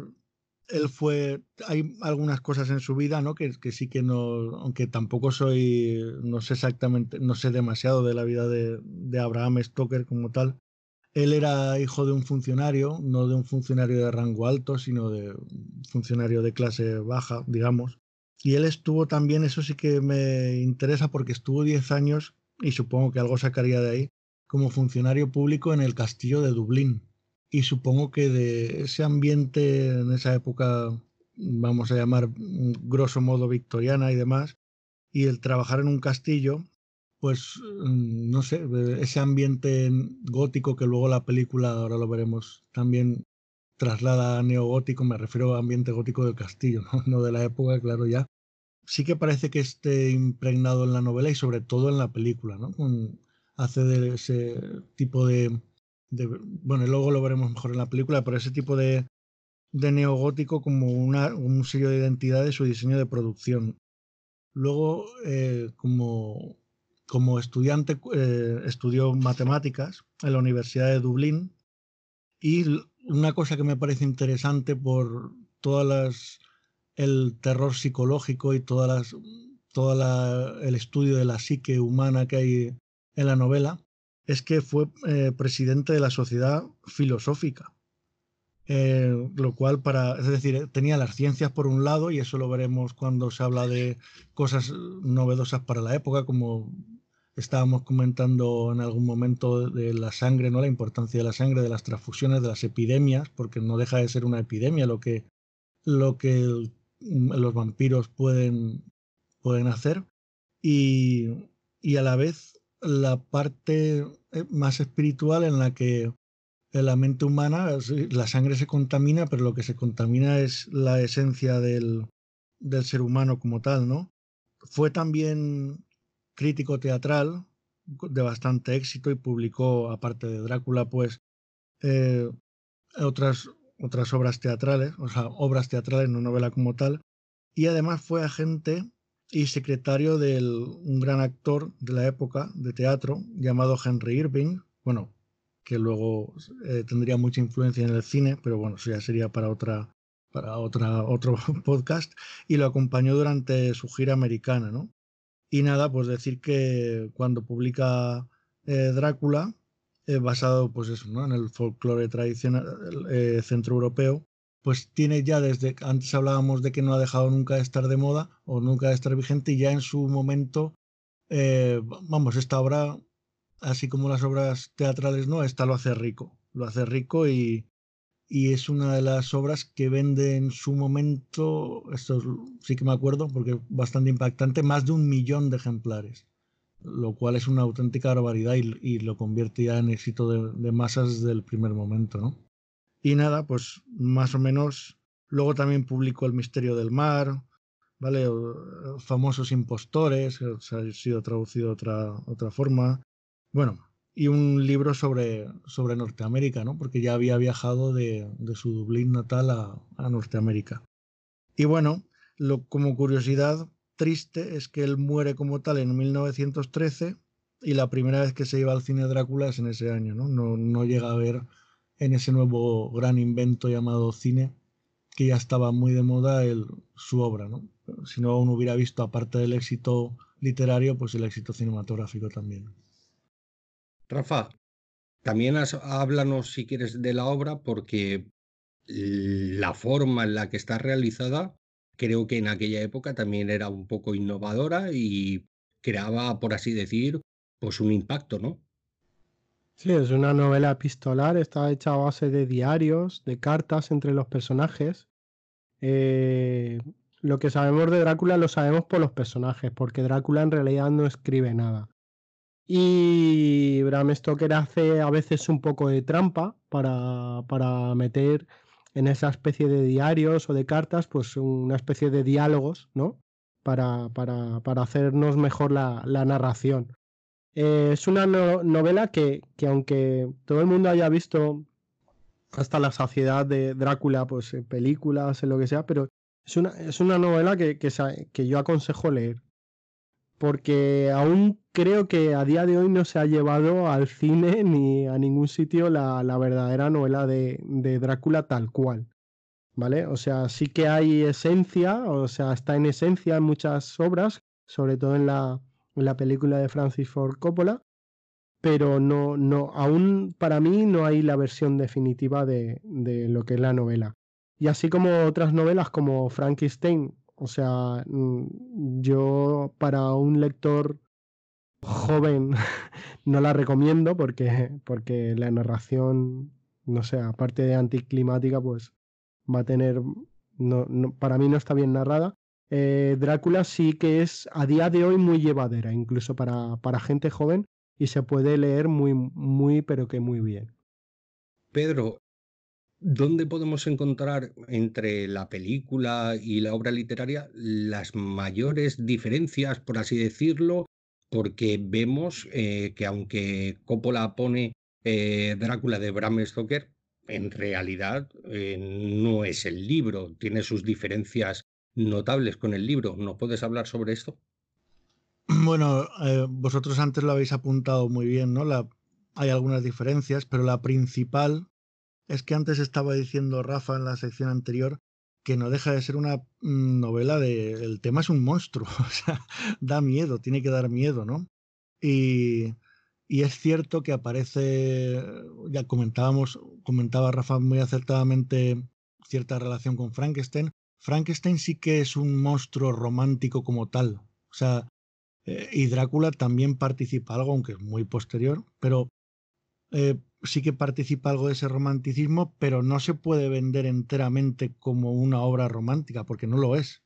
él fue, hay algunas cosas en su vida, ¿no? Que, sí que no, aunque tampoco soy, no sé exactamente, no sé demasiado de la vida de, de Abraham Stoker como tal, él era hijo de un funcionario, no de un funcionario de rango alto, sino de un funcionario de clase baja, digamos. Y él estuvo también, eso sí que me interesa porque estuvo 10 años, y supongo que algo sacaría de ahí, como funcionario público en el castillo de Dublín. Y supongo que de ese ambiente en esa época, vamos a llamar grosso modo victoriana y demás, y el trabajar en un castillo, pues mm, no sé, ese ambiente gótico que luego la película, ahora lo veremos, también traslada a neogótico, me refiero a ambiente gótico del castillo, ¿no? de la época, claro ya. Sí que parece que esté impregnado en la novela y sobre todo en la película, ¿no? hace de ese tipo de, bueno, luego lo veremos mejor en la película, pero ese tipo de, de neogótico como una, un sello de identidad de su diseño de producción. Luego, eh, como como estudiante eh, estudió matemáticas en la Universidad de Dublín y una cosa que me parece interesante por todas las el terror psicológico y todas las todo el estudio de la psique humana que hay en la novela es que fue eh, presidente de la sociedad filosófica eh, lo cual para es decir tenía las ciencias por un lado y eso lo veremos cuando se habla de cosas novedosas para la época como estábamos comentando en algún momento de la sangre, ¿no? La importancia de la sangre, de las transfusiones, de las epidemias, porque no deja de ser una epidemia lo que, lo que los vampiros pueden, pueden hacer. Y, y a la vez la parte eh, más espiritual en la que la mente humana la sangre se contamina, pero lo que se contamina es la esencia del, del ser humano como tal, ¿no? Fue también crítico teatral de bastante éxito y publicó, aparte de Drácula, pues eh, otras, otras obras teatrales, o sea, obras teatrales, no novela como tal, y además fue agente y secretario de un gran actor de la época de teatro llamado Henry Irving, bueno, que luego eh, tendría mucha influencia en el cine, pero bueno, eso ya sería para otra para otra, otro podcast, y lo acompañó durante su gira americana, ¿no? Y nada, pues decir que cuando publica eh, Drácula, eh, basado pues eso, ¿no? en el folclore tradicional eh, centroeuropeo, pues tiene ya desde, antes hablábamos de que no ha dejado nunca de estar de moda o nunca de estar vigente y ya en su momento, vamos, esta obra, así como las obras teatrales, no, esta lo hace rico, lo hace rico y, y es una de las obras que vende en su momento, esto sí que me acuerdo porque es bastante impactante, más de un millón de ejemplares, lo cual es una auténtica barbaridad y, lo convierte ya en éxito de, masas desde el primer momento, ¿no? Y nada, pues más o menos, luego también publicó El misterio del mar, ¿vale? Famosos impostores, se ha sido traducido de otra, otra forma. Bueno, y un libro sobre, sobre Norteamérica, ¿no? porque ya había viajado de, de su Dublín natal a, a, Norteamérica. Y bueno, lo, como curiosidad triste es que él muere como tal en 1913 y la primera vez que se iba al cine Drácula es en ese año, ¿no? No, no llega a ver en ese nuevo gran invento llamado cine, que ya estaba muy de moda el, su obra, ¿no? Si no aún hubiera visto, aparte del éxito literario, pues el éxito cinematográfico también. Rafa, también háblanos si quieres de la obra porque la forma en la que está realizada creo que en aquella época también era un poco innovadora y creaba, por así decir, pues un impacto, ¿no? Sí, es una novela epistolar, está hecha a base de diarios, de cartas entre los personajes. Eh, lo que sabemos de Drácula lo sabemos por los personajes, porque Drácula en realidad no escribe nada. Y Bram Stoker hace a veces un poco de trampa para, para meter en esa especie de diarios o de cartas, pues una especie de diálogos, ¿no? Para, para, para hacernos mejor la, la narración. Eh, es una novela que, que, aunque todo el mundo haya visto hasta la saciedad de Drácula, pues en películas, en lo que sea, pero es una, es una novela que, que, yo aconsejo leer. Porque aún creo que a día de hoy no se ha llevado al cine ni a ningún sitio la, la verdadera novela de, de, Drácula tal cual. ¿Vale? O sea, sí que hay esencia, o sea, está en esencia en muchas obras, sobre todo en la, la película de Francis Ford Coppola, pero no, no, aún para mí no hay la versión definitiva de, de lo que es la novela. Y así como otras novelas como Frankenstein, o sea, mm, yo para un lector joven no la recomiendo porque, porque la narración, no sé, aparte de anticlimática, pues va a tener, no, para mí no está bien narrada. Eh, Drácula sí que es a día de hoy muy llevadera, incluso para, para gente joven, y se puede leer muy, muy, pero que muy bien. Pedro, ¿dónde podemos encontrar entre la película y la obra literaria las mayores diferencias, por así decirlo? Porque vemos eh, que aunque Coppola pone eh, Drácula de Bram Stoker, en realidad no es el libro, tiene sus diferencias notables con el libro. ¿No puedes hablar sobre esto? Bueno, eh, vosotros antes lo habéis apuntado muy bien, ¿no? La, hay algunas diferencias, pero la principal es que antes estaba diciendo Rafa en la sección anterior que no deja de ser una mm, novela de... El tema es un monstruo, o sea, da miedo, tiene que dar miedo, ¿no? Y es cierto que aparece, ya comentábamos, comentaba Rafa muy acertadamente cierta relación con Frankenstein. Frankenstein sí que es un monstruo romántico como tal. O sea, eh, y Drácula también participa algo, aunque es muy posterior, pero eh, sí que participa algo de ese romanticismo, pero no se puede vender enteramente como una obra romántica, porque no lo es.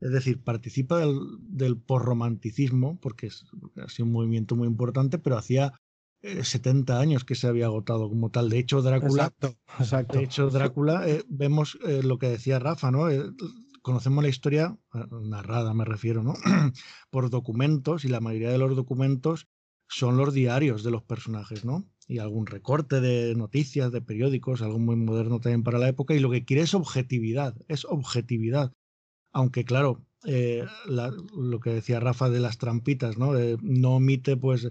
Es decir, participa del, del posromanticismo, porque es, ha sido un movimiento muy importante, pero hacía 70 eh, años que se había agotado como tal. De hecho, Drácula. Exacto, De hecho, Drácula, vemos lo que decía Rafa, ¿no? conocemos la historia eh, narrada, me refiero, ¿no? Por documentos y la mayoría de los documentos son los diarios de los personajes, ¿no? Y algún recorte de noticias, de periódicos, algo muy moderno también para la época. Y lo que quiere es objetividad, es objetividad. Aunque, claro, eh, lo que decía Rafa de las trampitas, ¿no? no omite, pues,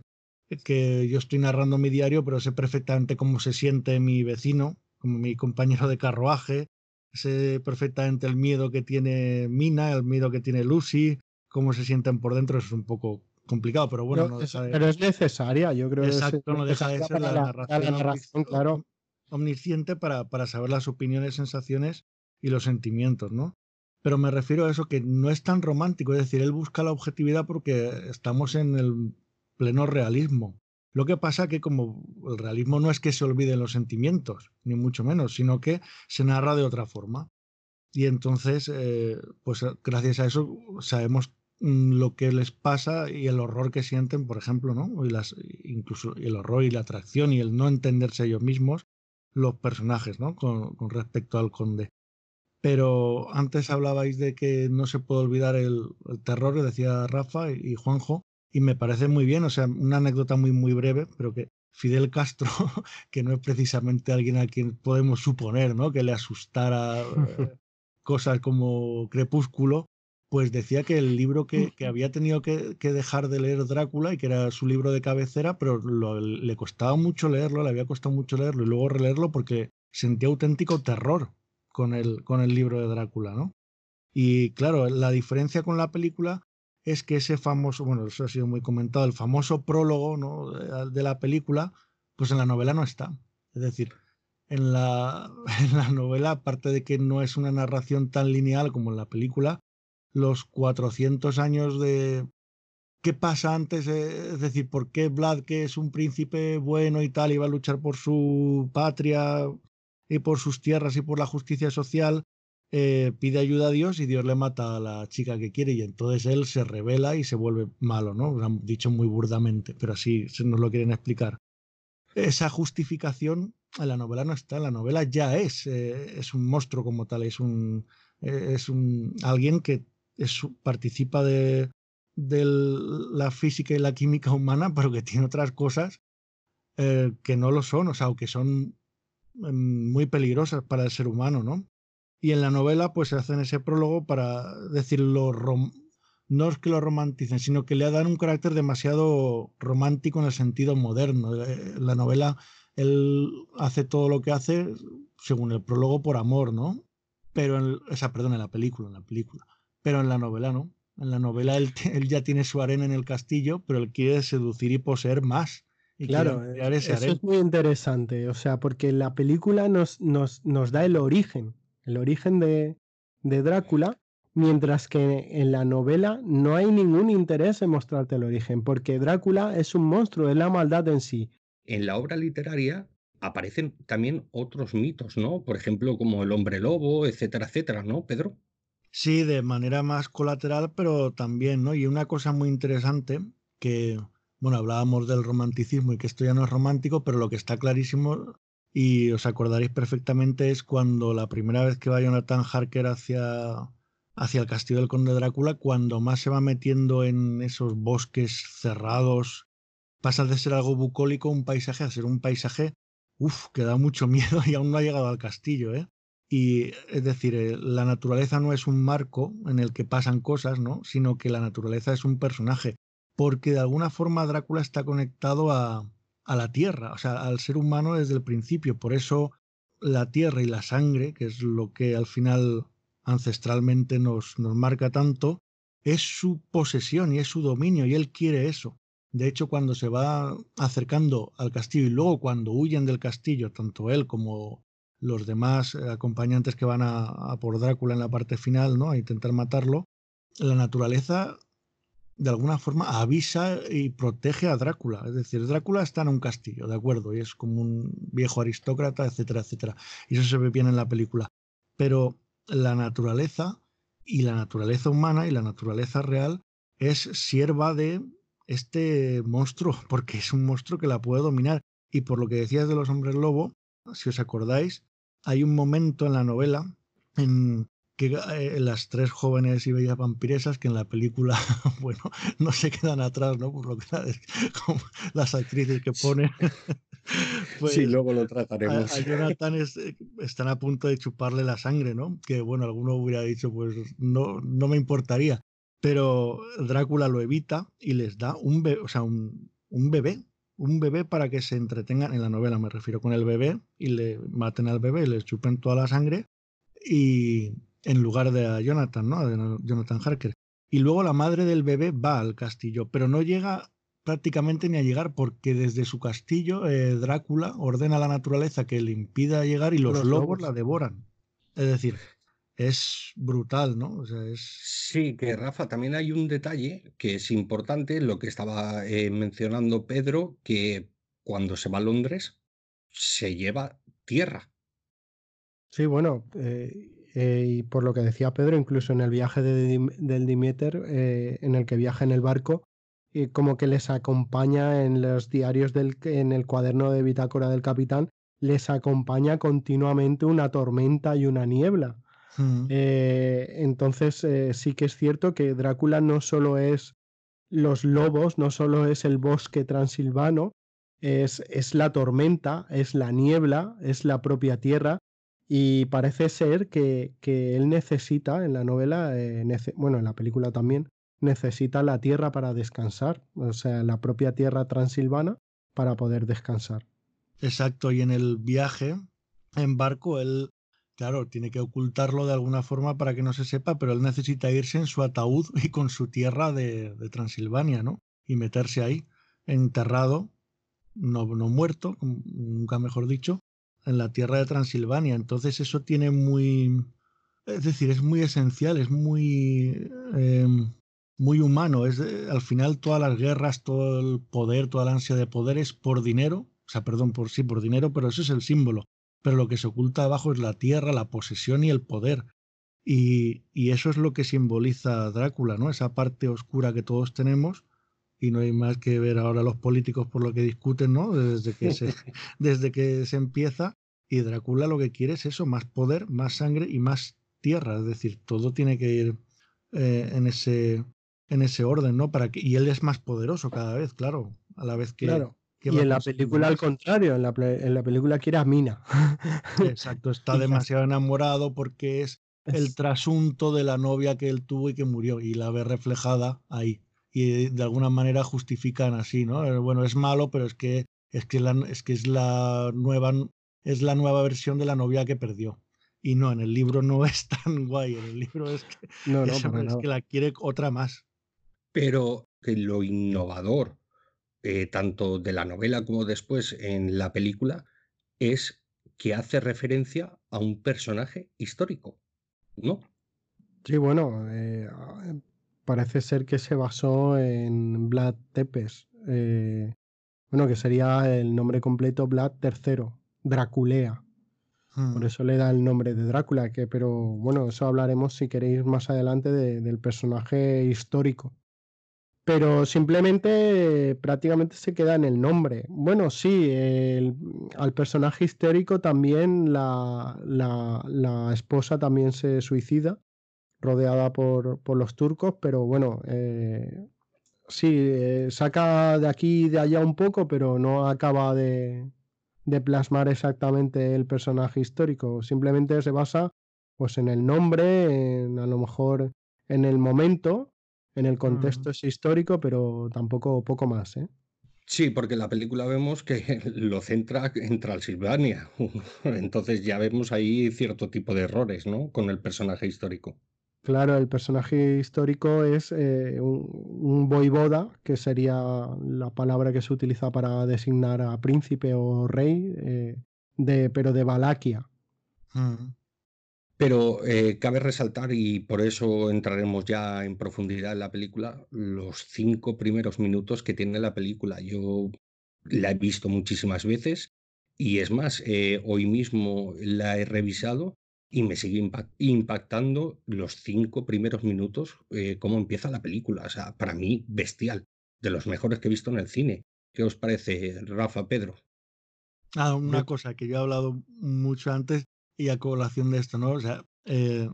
que yo estoy narrando mi diario, pero sé perfectamente cómo se siente mi vecino, como mi compañero de carruaje, sé perfectamente el miedo que tiene Mina, el miedo que tiene Lucy, cómo se sienten por dentro, eso es un poco complicado, pero bueno. Pero, es, pero es, necesaria, yo creo. Exacto, no deja de ser la, narración, claro. omnisciente para, para saber las opiniones, sensaciones y los sentimientos, ¿no? Pero me refiero a eso que no es tan romántico, es decir, él busca la objetividad porque estamos en el pleno realismo. Lo que pasa que como el realismo no es que se olviden los sentimientos, ni mucho menos, sino que se narra de otra forma. Y entonces, eh, pues eh, gracias a eso sabemos mm, lo que les pasa y el horror que sienten, por ejemplo, ¿no? Y las, incluso el horror y la atracción y el no entenderse ellos mismos, los personajes, ¿no? Con, respecto al conde. Pero antes hablabais de que no se puede olvidar el, el terror, decía Rafa y Juanjo, y me parece muy bien, o sea, una anécdota muy, muy breve, pero que Fidel Castro, que no es precisamente alguien a quien podemos suponer, ¿no? Que le asustara eh, cosas como Crepúsculo, pues decía que el libro que, que había tenido que, que, dejar de leer Drácula y que era su libro de cabecera, pero le costaba mucho leerlo, le había costado mucho leerlo y luego releerlo porque sentía auténtico terror con el, con el libro de Drácula, ¿no? Y claro, la diferencia con la película es que ese famoso, bueno, eso ha sido muy comentado, el famoso prólogo ¿no? de, la película, pues en la novela no está. Es decir, en la, en la novela, aparte de que no es una narración tan lineal como en la película, los 400 años de qué pasa antes, eh, es decir, por qué Vlad, que es un príncipe bueno y tal, iba a luchar por su patria y por sus tierras y por la justicia social, eh, pide ayuda a Dios y Dios le mata a la chica que quiere y entonces él se revela y se vuelve malo, ¿no? Lo han dicho muy burdamente, pero así nos lo quieren explicar. Esa justificación en la novela no está, en la novela ya es, eh, es un monstruo como tal, es un, eh, es un alguien que es, participa de, de la física y la química humana, pero que tiene otras cosas que no lo son, o sea, que son em, muy peligrosas para el ser humano, ¿no? Y en la novela pues se hacen ese prólogo para decirlo, no es que lo romanticen, sino que le dan un carácter demasiado romántico en el sentido moderno. Eh, la novela, él hace todo lo que hace, según el prólogo, por amor, ¿no? Pero, en, o sea, perdón, en la película, en la película. Pero en la novela no. En la novela él, él ya tiene su arena en el castillo, pero él quiere seducir y poseer más. Y claro, eso es muy interesante, o sea, porque la película nos, nos, nos da el origen, el origen de, de Drácula, mientras que en la novela no hay ningún interés en mostrarte el origen, porque Drácula es un monstruo, es la maldad en sí. En la obra literaria aparecen también otros mitos, ¿no? Por ejemplo, como el hombre lobo, etcétera, etcétera, ¿no, Pedro? Sí, de manera más colateral, pero también, ¿no? Y una cosa muy interesante que, bueno, hablábamos del romanticismo y que esto ya no es romántico, pero lo que está clarísimo y os acordaréis perfectamente es cuando la primera vez que va Jonathan Harker hacia, hacia el castillo del conde Drácula, cuando más se va metiendo en esos bosques cerrados, pasa de ser algo bucólico un paisaje a ser un paisaje, uff, que da mucho miedo y aún no ha llegado al castillo, ¿eh? Y es decir, eh, la naturaleza no es un marco en el que pasan cosas, ¿no? Sino que la naturaleza es un personaje. Porque de alguna forma Drácula está conectado a, a la tierra, o sea, al ser humano desde el principio. Por eso la tierra y la sangre, que es lo que al final ancestralmente nos, nos marca tanto, es su posesión y es su dominio y él quiere eso. De hecho, cuando se va acercando al castillo y luego cuando huyen del castillo, tanto él como los demás eh, acompañantes que van a, a por Drácula en la parte final, ¿no? A intentar matarlo, la naturaleza de alguna forma avisa y protege a Drácula. Es decir, Drácula está en un castillo, ¿de acuerdo? Y es como un viejo aristócrata, etcétera, etcétera. Y eso se ve bien en la película. Pero la naturaleza y la naturaleza humana y la naturaleza real es sierva de este monstruo, porque es un monstruo que la puede dominar. Y por lo que decías de los hombres lobo, si os acordáis, hay un momento en la novela en que eh, las tres jóvenes y bellas vampiresas que en la película, bueno, no se quedan atrás, ¿no? Por lo que las actrices que ponen. pues, sí, luego lo trataremos. A, Jonathan eh, están a punto de chuparle la sangre, ¿no? Que bueno, alguno hubiera dicho, pues no, no me importaría. Pero Drácula lo evita y les da un bebé, o sea, un, un bebé, un bebé para que se entretengan, en la novela me refiero con el bebé, y le maten al bebé, les chupen toda la sangre y, en lugar de a Jonathan, ¿no? De Jonathan Harker. Y luego la madre del bebé va al castillo, pero no llega prácticamente ni a llegar porque desde su castillo eh, Drácula ordena a la naturaleza que le impida llegar y los, lobos, la devoran. Es decir, es brutal, ¿no? O sea, es... Sí, que Rafa, también hay un detalle que es importante, lo que estaba eh, mencionando Pedro, que cuando se va a Londres se lleva tierra. Sí, bueno, eh, eh, y por lo que decía Pedro, incluso en el viaje del Dimieter, eh, en el que viaja en el barco, y como que les acompaña en los diarios del, en el cuaderno de bitácora del capitán, les acompaña continuamente una tormenta y una niebla. Mm. Eh, entonces sí que es cierto que Drácula no solo es los lobos, no solo es el bosque transilvano, es, es la tormenta, es la niebla, es la propia tierra y parece ser que, él necesita en la novela, eh, bueno, en la película también, necesita la tierra para descansar, o sea, la propia tierra transilvana para poder descansar. Exacto, y en el viaje en barco, él, claro, tiene que ocultarlo de alguna forma para que no se sepa, pero él necesita irse en su ataúd y con su tierra de, de Transilvania, ¿no? Y meterse ahí, enterrado, no, no muerto, nunca mejor dicho, en la tierra de Transilvania. Entonces eso tiene muy, es decir, es muy esencial, es muy, em, muy humano. Es, al final todas las guerras, todo el poder, toda la ansia de poder es por dinero, o sea, perdón, por sí, por dinero, pero eso es el símbolo. Pero lo que se oculta abajo es la tierra, la posesión y el poder. Y, y eso es lo que simboliza Drácula, ¿no? Esa parte oscura que todos tenemos y no hay más que ver ahora los políticos por lo que discuten, ¿no? Desde que se, desde que se empieza. Y Drácula lo que quiere es eso, más poder, más sangre y más tierra. Es decir, todo tiene que ir eh, en, ese, en ese orden, ¿no? Para que, y él es más poderoso cada vez, claro, a la vez que, y en la película al contrario, en la, en la película quiere a Mina. Exacto, está demasiado enamorado porque es el trasunto de la novia que él tuvo y que murió y la ve reflejada ahí. Y de alguna manera justifican así, ¿no? Eh, bueno, es malo, pero es que es que, la, es, que es la nueva es la nueva versión de la novia que perdió. Y no, en el libro no es tan guay, en el libro es que, no, no, es que la quiere otra más. Pero que lo innovador, eh, tanto de la novela como después en la película, es que hace referencia a un personaje histórico. ¿no? Sí, bueno, eh, parece ser que se basó en Vlad Tepes, eh, bueno, que sería el nombre completo Vlad III, Draculea. Por hmm. eso le da el nombre de Drácula, que, pero bueno, eso hablaremos si queréis más adelante del personaje histórico pero simplemente prácticamente se queda en el nombre. Bueno, sí, al personaje histórico también la, la, esposa también se suicida, rodeada por, por los turcos, pero bueno, eh, sí, eh, saca de aquí y de allá un poco, pero no acaba de, de plasmar exactamente el personaje histórico, simplemente se basa pues en el nombre, en, a lo mejor en el momento en el contexto es histórico, pero tampoco poco más, ¿eh? Sí, porque en la película vemos que lo centra en Transilvania. Entonces ya vemos ahí cierto tipo de errores, ¿no? Con el personaje histórico. Claro, el personaje histórico es eh, un, un, que sería la palabra que se utiliza para designar a príncipe o rey, eh, de, pero de Valaquia. Pero eh, cabe resaltar, y por eso entraremos ya en profundidad en la película, los cinco primeros minutos que tiene la película. Yo la he visto muchísimas veces y es más, hoy mismo la he revisado y me sigue impactando los cinco primeros minutos, eh, cómo empieza la película. O sea, para mí, bestial, de los mejores que he visto en el cine. ¿Qué os parece, Rafa, Pedro? Ah, una cosa que yo he hablado mucho antes y a colación de esto, ¿no? O sea, eh,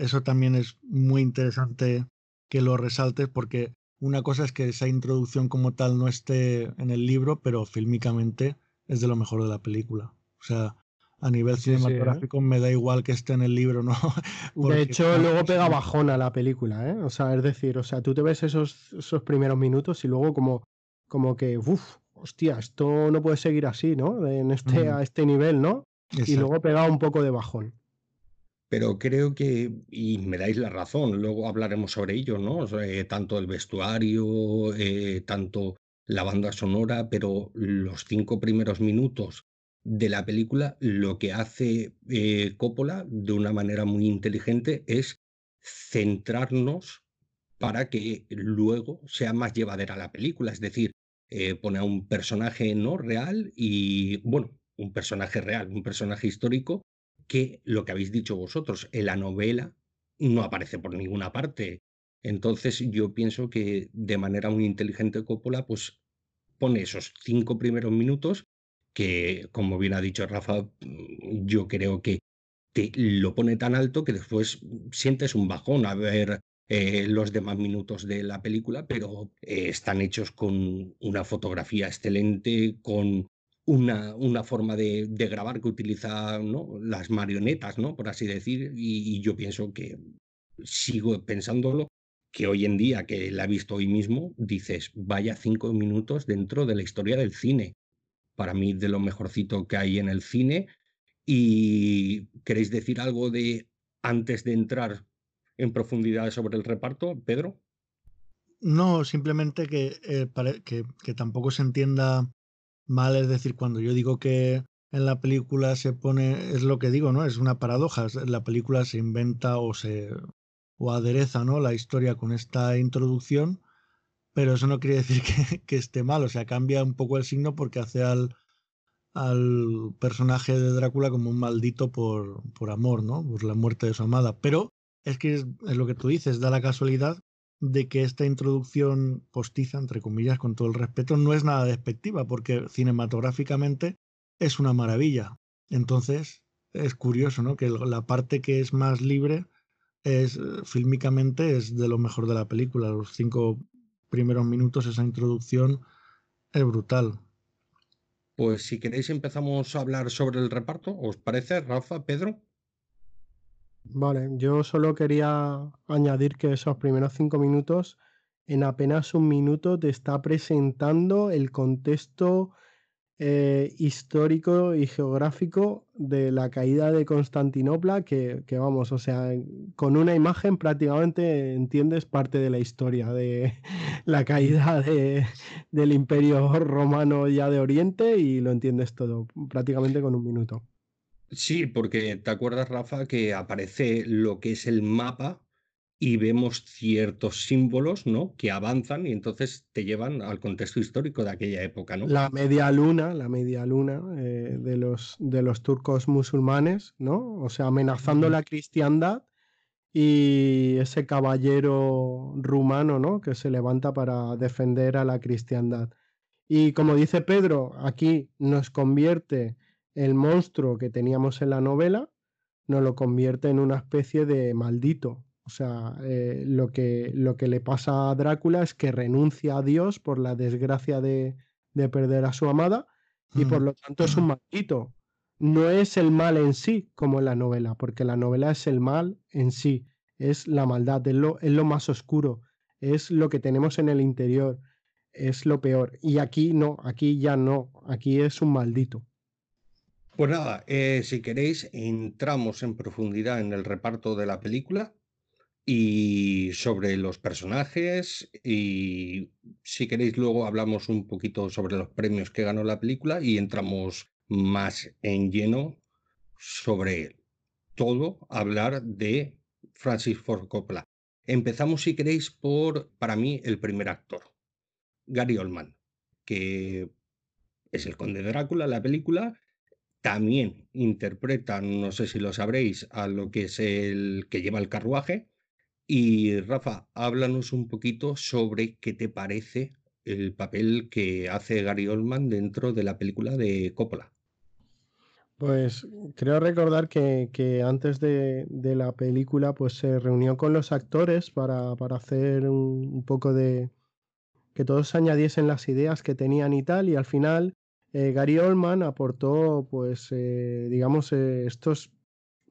eso también es muy interesante que lo resaltes porque una cosa es que esa introducción como tal no esté en el libro, pero fílmicamente es de lo mejor de la película. O sea, a nivel ¿eh? cinematográfico me da igual que esté en el libro, ¿no? de hecho, luego pega bajón a la película, ¿eh? O sea, es decir, o sea, tú te ves esos, esos primeros minutos y luego como, como que, uff, hostia, esto no puede seguir así, ¿no? En este, a este nivel, ¿no? y luego pegaba un poco de bajón. Pero creo que, y me dais la razón, luego hablaremos sobre ello, ¿no? Eh, tanto el vestuario, eh, tanto la banda sonora, pero los cinco primeros minutos de la película, lo que hace eh, Coppola de una manera muy inteligente es centrarnos para que luego sea más llevadera la película. Es decir, pone a un personaje no real y, bueno, un personaje real, un personaje histórico, que lo que habéis dicho vosotros, en la novela no aparece por ninguna parte. Entonces yo pienso que de manera muy inteligente Coppola pues pone esos cinco primeros minutos que, como bien ha dicho Rafa, yo creo que te lo pone tan alto que después sientes un bajón a ver eh, los demás minutos de la película, pero eh, están hechos con una fotografía excelente, con una, una forma de, grabar que utiliza ¿no? las marionetas, ¿no? por así decir, y, yo pienso que sigo pensándolo, que hoy en día, que la he visto hoy mismo, dices, vaya cinco minutos dentro de la historia del cine. Para mí, de lo mejorcito que hay en el cine. ¿Y queréis decir algo de antes de entrar en profundidad sobre el reparto, Pedro? No, simplemente que, eh, que, tampoco se entienda mal, es decir, cuando yo digo que en la película se pone, es lo que digo, ¿no? Es una paradoja, la película se inventa o se o adereza, ¿no? La historia con esta introducción, pero eso no quiere decir que, esté mal, o sea, cambia un poco el signo porque hace al, al personaje de Drácula como un maldito por, por amor, ¿no? Por la muerte de su amada. Pero es que es lo que tú dices, da la casualidad de que esta introducción postiza, entre comillas, con todo el respeto, no es nada despectiva, porque cinematográficamente es una maravilla. Entonces, es curioso, ¿no? Que la parte que es más libre es fílmicamente es de lo mejor de la película. Los cinco primeros minutos, esa introducción es brutal. Pues si queréis empezamos a hablar sobre el reparto, ¿os parece, Rafa, Pedro? Vale, yo solo quería añadir que esos primeros cinco minutos, en apenas un minuto te está presentando el contexto eh, histórico y geográfico de la caída de Constantinopla, que, vamos, o sea, con una imagen prácticamente entiendes parte de la historia de la caída del imperio romano ya de Oriente y lo entiendes todo prácticamente con un minuto. Sí, porque te acuerdas, Rafa, que aparece lo que es el mapa y vemos ciertos símbolos, ¿no? Que avanzan y entonces te llevan al contexto histórico de aquella época, ¿no? La media luna, la media luna eh, de, los, de los turcos musulmanes, ¿no? O sea, amenazando la cristiandad y ese caballero rumano, ¿no? Que se levanta para defender a la cristiandad. Y como dice Pedro, aquí nos convierte el monstruo que teníamos en la novela, nos lo convierte en una especie de maldito, o sea, eh, lo, que, lo que le pasa a Drácula es que renuncia a Dios por la desgracia de, perder a su amada y por mm. lo tanto es un maldito. No es el mal en sí como en la novela, porque la novela es el mal en sí, es la maldad, es lo, es lo más oscuro, es lo que tenemos en el interior, es lo peor. Y aquí no, aquí ya no, aquí es un maldito. Pues nada, eh, si queréis, entramos en profundidad en el reparto de la película y sobre los personajes y si queréis luego hablamos un poquito sobre los premios que ganó la película y entramos más en lleno sobre todo hablar de Francis Ford Coppola. Empezamos si queréis por para mí el primer actor, Gary Oldman, que es el conde Drácula, la película, también interpreta, no sé si lo sabréis, a lo que es el que lleva el carruaje, y Rafa, háblanos un poquito sobre qué te parece el papel que hace Gary Oldman dentro de la película de Coppola. Pues creo recordar que, antes de, la película pues se reunió con los actores para, hacer un, poco de... que todos añadiesen las ideas que tenían y tal y al final eh, Gary Oldman aportó pues eh, digamos eh, estos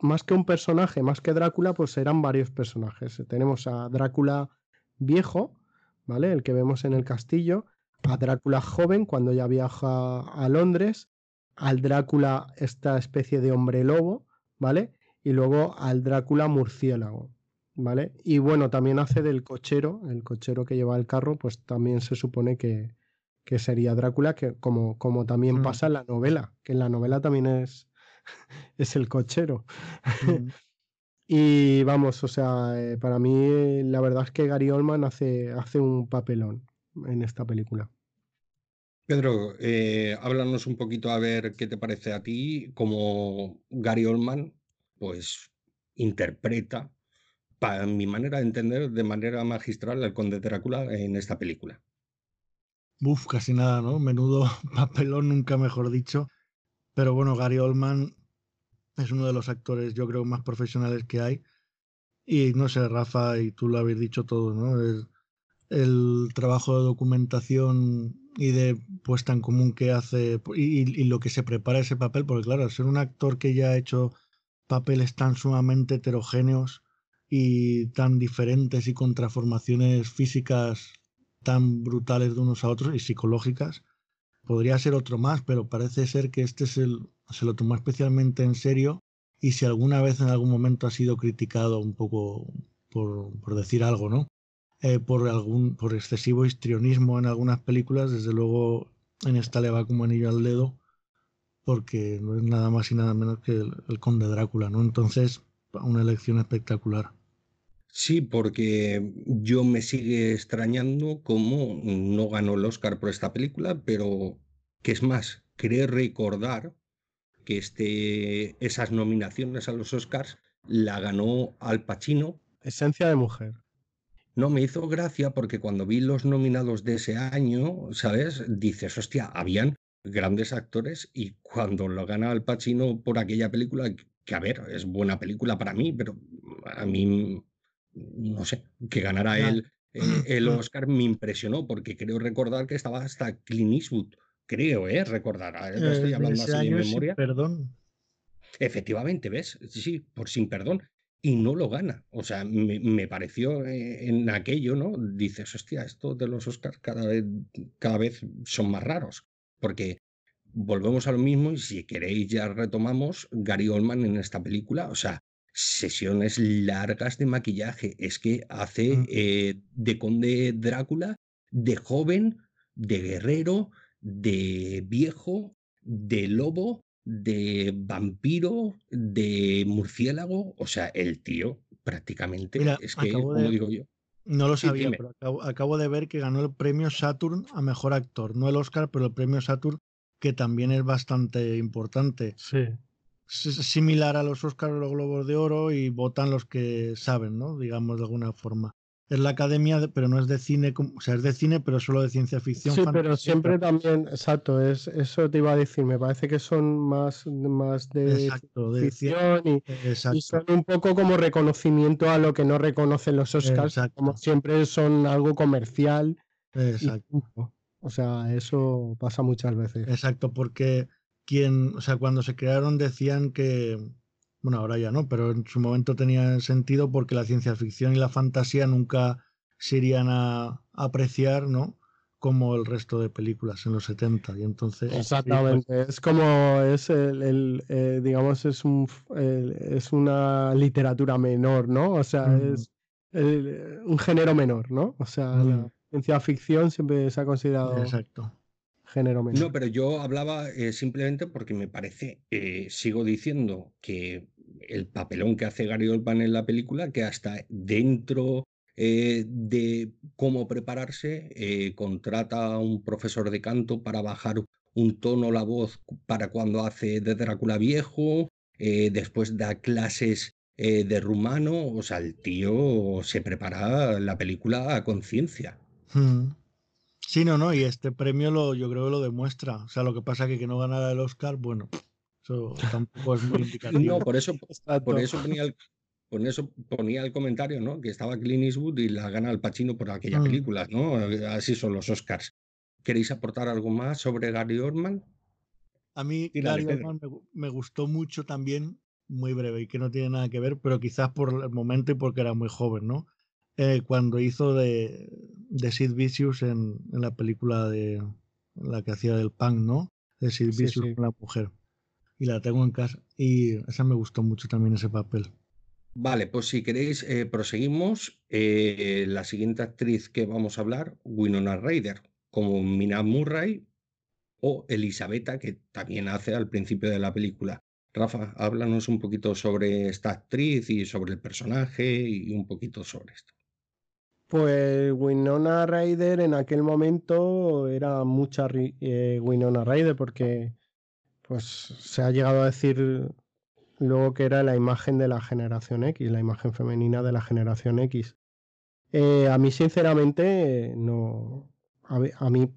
más que un personaje, más que Drácula, pues eran varios personajes. Tenemos a Drácula viejo, ¿vale? El que vemos en el castillo, a Drácula joven cuando ya viaja a Londres, al Drácula esta especie de hombre lobo, ¿vale? Y luego al Drácula murciélago, ¿vale? Y bueno, también hace del cochero, el cochero que lleva el carro, pues también se supone que, que sería Drácula, que como, como también mm. pasa en la novela, que en la novela también es es el cochero. y vamos, o sea, eh, para mí la verdad es que Gary Oldman hace, hace un papelón en esta película. Pedro, eh, háblanos un poquito a ver qué te parece a ti, como Gary Oldman, pues interpreta, para mi manera de entender, de manera magistral al conde Drácula en esta película. Uf, casi nada, ¿no? Menudo papelón, nunca mejor dicho. Pero bueno, Gary Oldman es uno de los actores, yo creo, más profesionales que hay. Y no sé, Rafa, y tú lo habéis dicho todo, ¿no? El, el trabajo de documentación y de puesta en común que hace y, y, lo que se prepara ese papel, porque claro, ser un actor que ya ha hecho papeles tan sumamente heterogéneos y tan diferentes y con transformaciones físicas tan brutales de unos a otros y psicológicas, Podría ser otro más, pero parece ser que este se lo tomó especialmente en serio y si alguna vez en algún momento ha sido criticado un poco por, por decir algo, ¿no? Eh, por algún por excesivo histrionismo en algunas películas, desde luego en esta le va como anillo al dedo, porque no es nada más y nada menos que el, el conde Drácula, ¿no? Entonces, una elección espectacular. Sí, porque yo me sigue extrañando cómo no ganó el Oscar por esta película, pero que es más, creo recordar que este, esas nominaciones a los Oscars la ganó Al Pacino. Esencia de mujer. No, me hizo gracia porque cuando vi los nominados de ese año, ¿sabes? Dices, hostia, habían grandes actores y cuando lo gana Al Pacino por aquella película, que a ver, es buena película para mí, pero a mí no sé, que ganara él eh, el Oscar me impresionó, porque creo recordar que estaba hasta Clint Eastwood creo, ¿eh? Recordar, estoy hablando así de memoria. perdón. Efectivamente, ¿ves? Sí, por sin perdón. Y no lo gana. O sea, me, pareció eh, en aquello, ¿no? Dices, hostia, esto de los Oscars cada vez, cada vez son más raros. Porque volvemos a lo mismo y si queréis ya retomamos Gary Oldman en esta película. O sea, sesiones largas de maquillaje. Es que hace mm. eh, de conde Drácula, de joven, de guerrero, de viejo, de lobo, de vampiro, de murciélago. O sea, el tío prácticamente es que, como digo yo. No lo sabía, pero acabo, de ver que ganó el premio Saturn a mejor actor. No el Oscar, pero el premio Saturn, que también es bastante importante. Sí. Similar a los Oscars o los Globos de Oro y votan los que saben, ¿no? Digamos de alguna forma es la academia, pero no es de cine, o sea, es de cine, pero solo de ciencia ficción. Sí, pero siempre también, exacto, es, eso te iba a decir, me parece que son más, más de, ficción y, son un poco como reconocimiento a lo que no reconocen los Oscars, como siempre son algo comercial. Exacto. o sea, eso pasa muchas veces. Exacto, porque quien, o sea, cuando se crearon decían que bueno, ahora ya no, pero en su momento tenía sentido porque la ciencia ficción y la fantasía nunca se irían a, apreciar, ¿no? Como el resto de películas en los 70 y entonces pues exactamente es como es el, eh, digamos es un es una literatura menor no o sea mm. es un género menor no o sea la ciencia ficción siempre se ha considerado exacto género menor no pero yo hablaba eh, simplemente porque me parece eh, sigo diciendo que el papelón que hace Gary Oldman en la película, que hasta dentro eh, de cómo prepararse, eh, contrata a un profesor de canto para bajar un tono la voz para cuando hace de Drácula viejo, después da clases de rumano, o sea, el tío se prepara la película a conciencia. Hmm. Sí, no, no, y este premio lo, yo creo que lo demuestra. O sea, lo que pasa que que no ganara el Oscar, bueno, eso tampoco es muy indicativo. No, por eso, por eso ponía el, por eso ponía el comentario, ¿no? Que estaba Clint Eastwood y la gana al Pacino por aquella mm. película, ¿no? Así son los Oscars. ¿Queréis aportar algo más sobre Gary Oldman? A mí Gary Oldman me, gustó mucho también, muy breve y que no tiene nada que ver, pero quizás por el momento y porque era muy joven, ¿no? Eh, cuando hizo de, de Sid Vicious en, en, la película de la que hacía del punk, ¿no? De Sid Vicious con la mujer y la tengo en casa. Y esa me gustó mucho también ese papel. Vale, pues si queréis, eh, proseguimos. Eh, la siguiente actriz que vamos a hablar, Winona Ryder, como Mina Murray o Elisabetta, que también hace al principio de la película. Rafa, háblanos un poquito sobre esta actriz y sobre el personaje y un poquito sobre esto. Pues Winona Ryder en aquel momento era mucha eh, Winona Ryder porque pues se ha llegado a decir luego que era la imagen de la generación X, la imagen femenina de la generación X. Eh, a mí, sinceramente, no. A, mí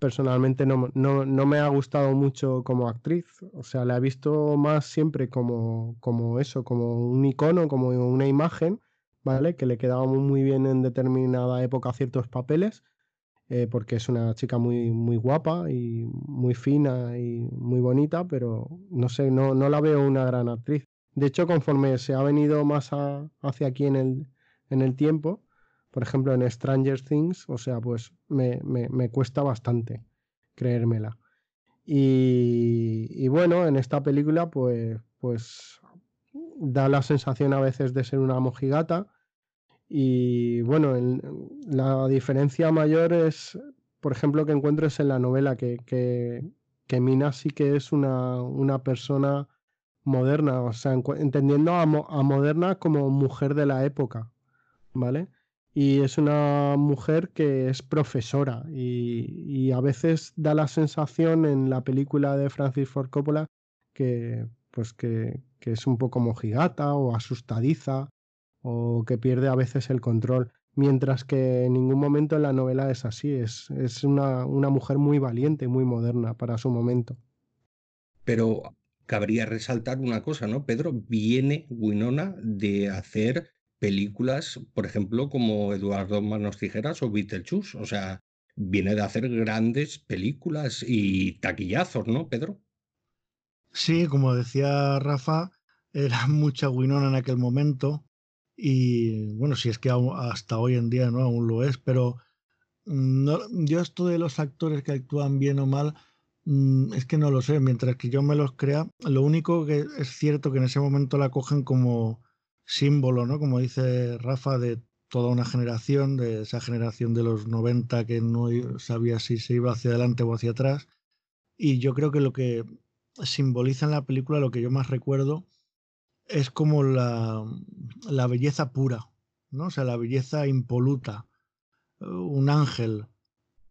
personalmente no, no, no, me ha gustado mucho como actriz. O sea, la he visto más siempre como, como eso, como un icono, como una imagen, ¿vale? Que le quedaba muy bien en determinada época ciertos papeles eh, porque es una chica muy, muy guapa y muy fina y muy bonita, pero no sé, no, no la veo una gran actriz. De hecho, conforme se ha venido más hacia aquí en el, en el tiempo, por ejemplo en Stranger Things, o sea, pues me, me, me cuesta bastante creérmela. Y, y, bueno, en esta película, pues, pues da la sensación a veces de ser una mojigata y bueno, la diferencia mayor es, por ejemplo, que encuentres en la novela que, que, que Mina sí que es una, una persona moderna, o sea, entendiendo a, a, moderna como mujer de la época, ¿vale? Y es una mujer que es profesora y, y, a veces da la sensación en la película de Francis Ford Coppola que, pues que, que es un poco mojigata o asustadiza o que pierde a veces el control, mientras que en ningún momento en la novela es así, es, es una, una mujer muy valiente, muy moderna para su momento. Pero cabría resaltar una cosa, ¿no? Pedro, viene Winona de hacer películas, por ejemplo, como Eduardo Manos Tijeras o Beetlejuice. O sea, viene de hacer grandes películas y taquillazos, ¿no, Pedro? Sí, como decía Rafa, era mucha Winona en aquel momento y bueno, si es que hasta hoy en día no aún lo es, pero mm, no, yo esto de los actores que actúan bien o mal, mm, es que no lo sé, mientras que yo me los crea, lo único que es cierto que en ese momento la cogen como símbolo, ¿no? Como dice Rafa, de toda una generación, de esa generación de los 90 que no sabía si se iba hacia adelante o hacia atrás. Y yo creo que lo que simboliza en la película, lo que yo más recuerdo, es como la, la belleza pura, ¿no? O sea, la belleza impoluta, un ángel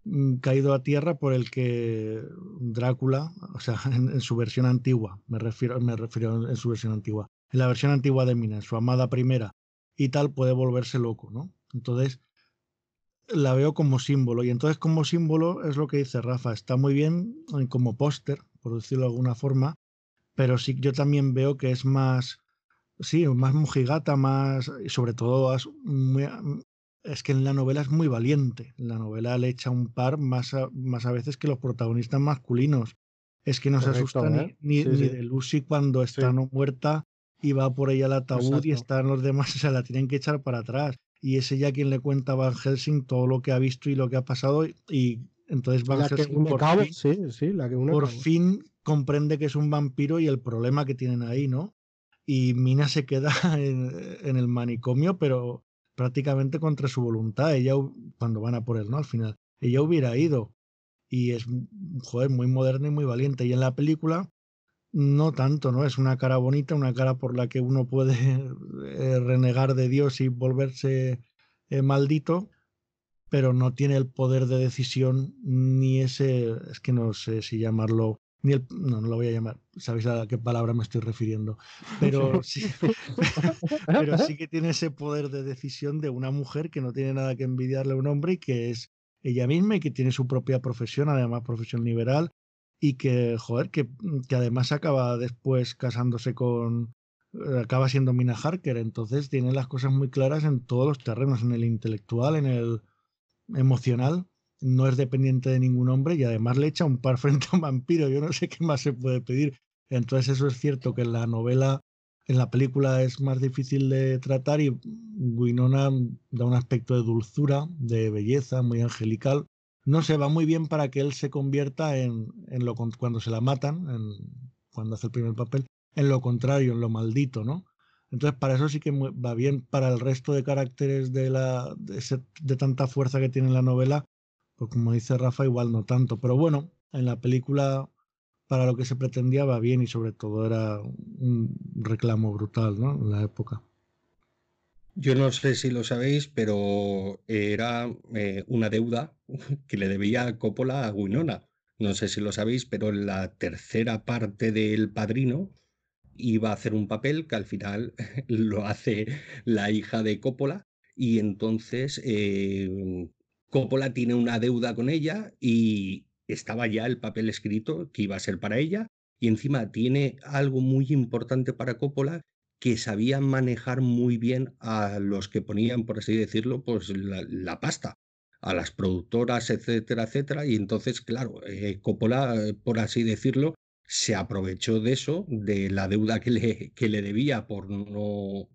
mm, caído a tierra por el que Drácula, o sea, en, su versión antigua, me refiero, me refiero en su versión antigua, en la versión antigua de Mina, su amada primera y tal, puede volverse loco, ¿no? Entonces, la veo como símbolo. Y entonces, como símbolo, es lo que dice Rafa, está muy bien como póster, por decirlo de alguna forma, pero sí yo también veo que es más, sí, más mujigata, más, y sobre todo, es que en la novela es muy valiente. En la novela le echa un par más a, más a veces que los protagonistas masculinos. Es que no se asusta ni, ni, de Lucy cuando está no muerta y va por ella al ataúd y están los demás, se la tienen que echar para atrás. Y es ella quien le cuenta a Van Helsing todo lo que ha visto y lo que ha pasado y entonces por, fin, por fin comprende que es un vampiro y el problema que tienen ahí, ¿no? Y Mina se queda en, el manicomio, pero prácticamente contra su voluntad. Ella, cuando van a por él, ¿no? Al final, ella hubiera ido. Y es, joder, muy moderna y muy valiente. Y en la película, no tanto, ¿no? Es una cara bonita, una cara por la que uno puede eh, renegar de Dios y volverse eh, maldito, pero no tiene el poder de decisión ni ese, es que no sé si llamarlo ni el, no, no lo voy a llamar, sabéis a qué palabra me estoy refiriendo, pero sí, pero sí que tiene ese poder de decisión de una mujer que no tiene nada que envidiarle a un hombre y que es ella misma y que tiene su propia profesión, además profesión liberal, y que, joder, que, que además acaba después casándose con, eh, acaba siendo Mina Harker, entonces tiene las cosas muy claras en todos los terrenos, en el intelectual, en el emocional, no es dependiente de ningún hombre y además le echa un par frente a un vampiro. Yo no sé qué más se puede pedir. Entonces eso es cierto que en la novela, en la película es más difícil de tratar y Winona da un aspecto de dulzura, de belleza, muy angelical. No se va muy bien para que él se convierta en, en lo cuando se la matan, en, cuando hace el primer papel, en lo contrario, en lo maldito, ¿no? Entonces, para eso sí que va bien. Para el resto de caracteres de, la, de, tanta fuerza que tiene la novela, pues como dice Rafa, igual no tanto. Pero bueno, en la película, para lo que se pretendía, va bien y sobre todo era un reclamo brutal, ¿no? En la época. Yo no sé si lo sabéis, pero era eh, una deuda que le debía Coppola a Winona. No sé si lo sabéis, pero en la tercera parte del Padrino iba a hacer un papel que al final lo hace la hija de Coppola y entonces eh, Coppola tiene una deuda con ella y estaba ya el papel escrito que iba a ser para ella y encima tiene algo muy importante para Coppola que sabía manejar muy bien a los que ponían, por así decirlo, pues la, pasta, a las productoras, etcétera, etcétera. Y entonces, claro, eh, Coppola, por así decirlo, se aprovechó de eso, de la deuda que le, que le debía por no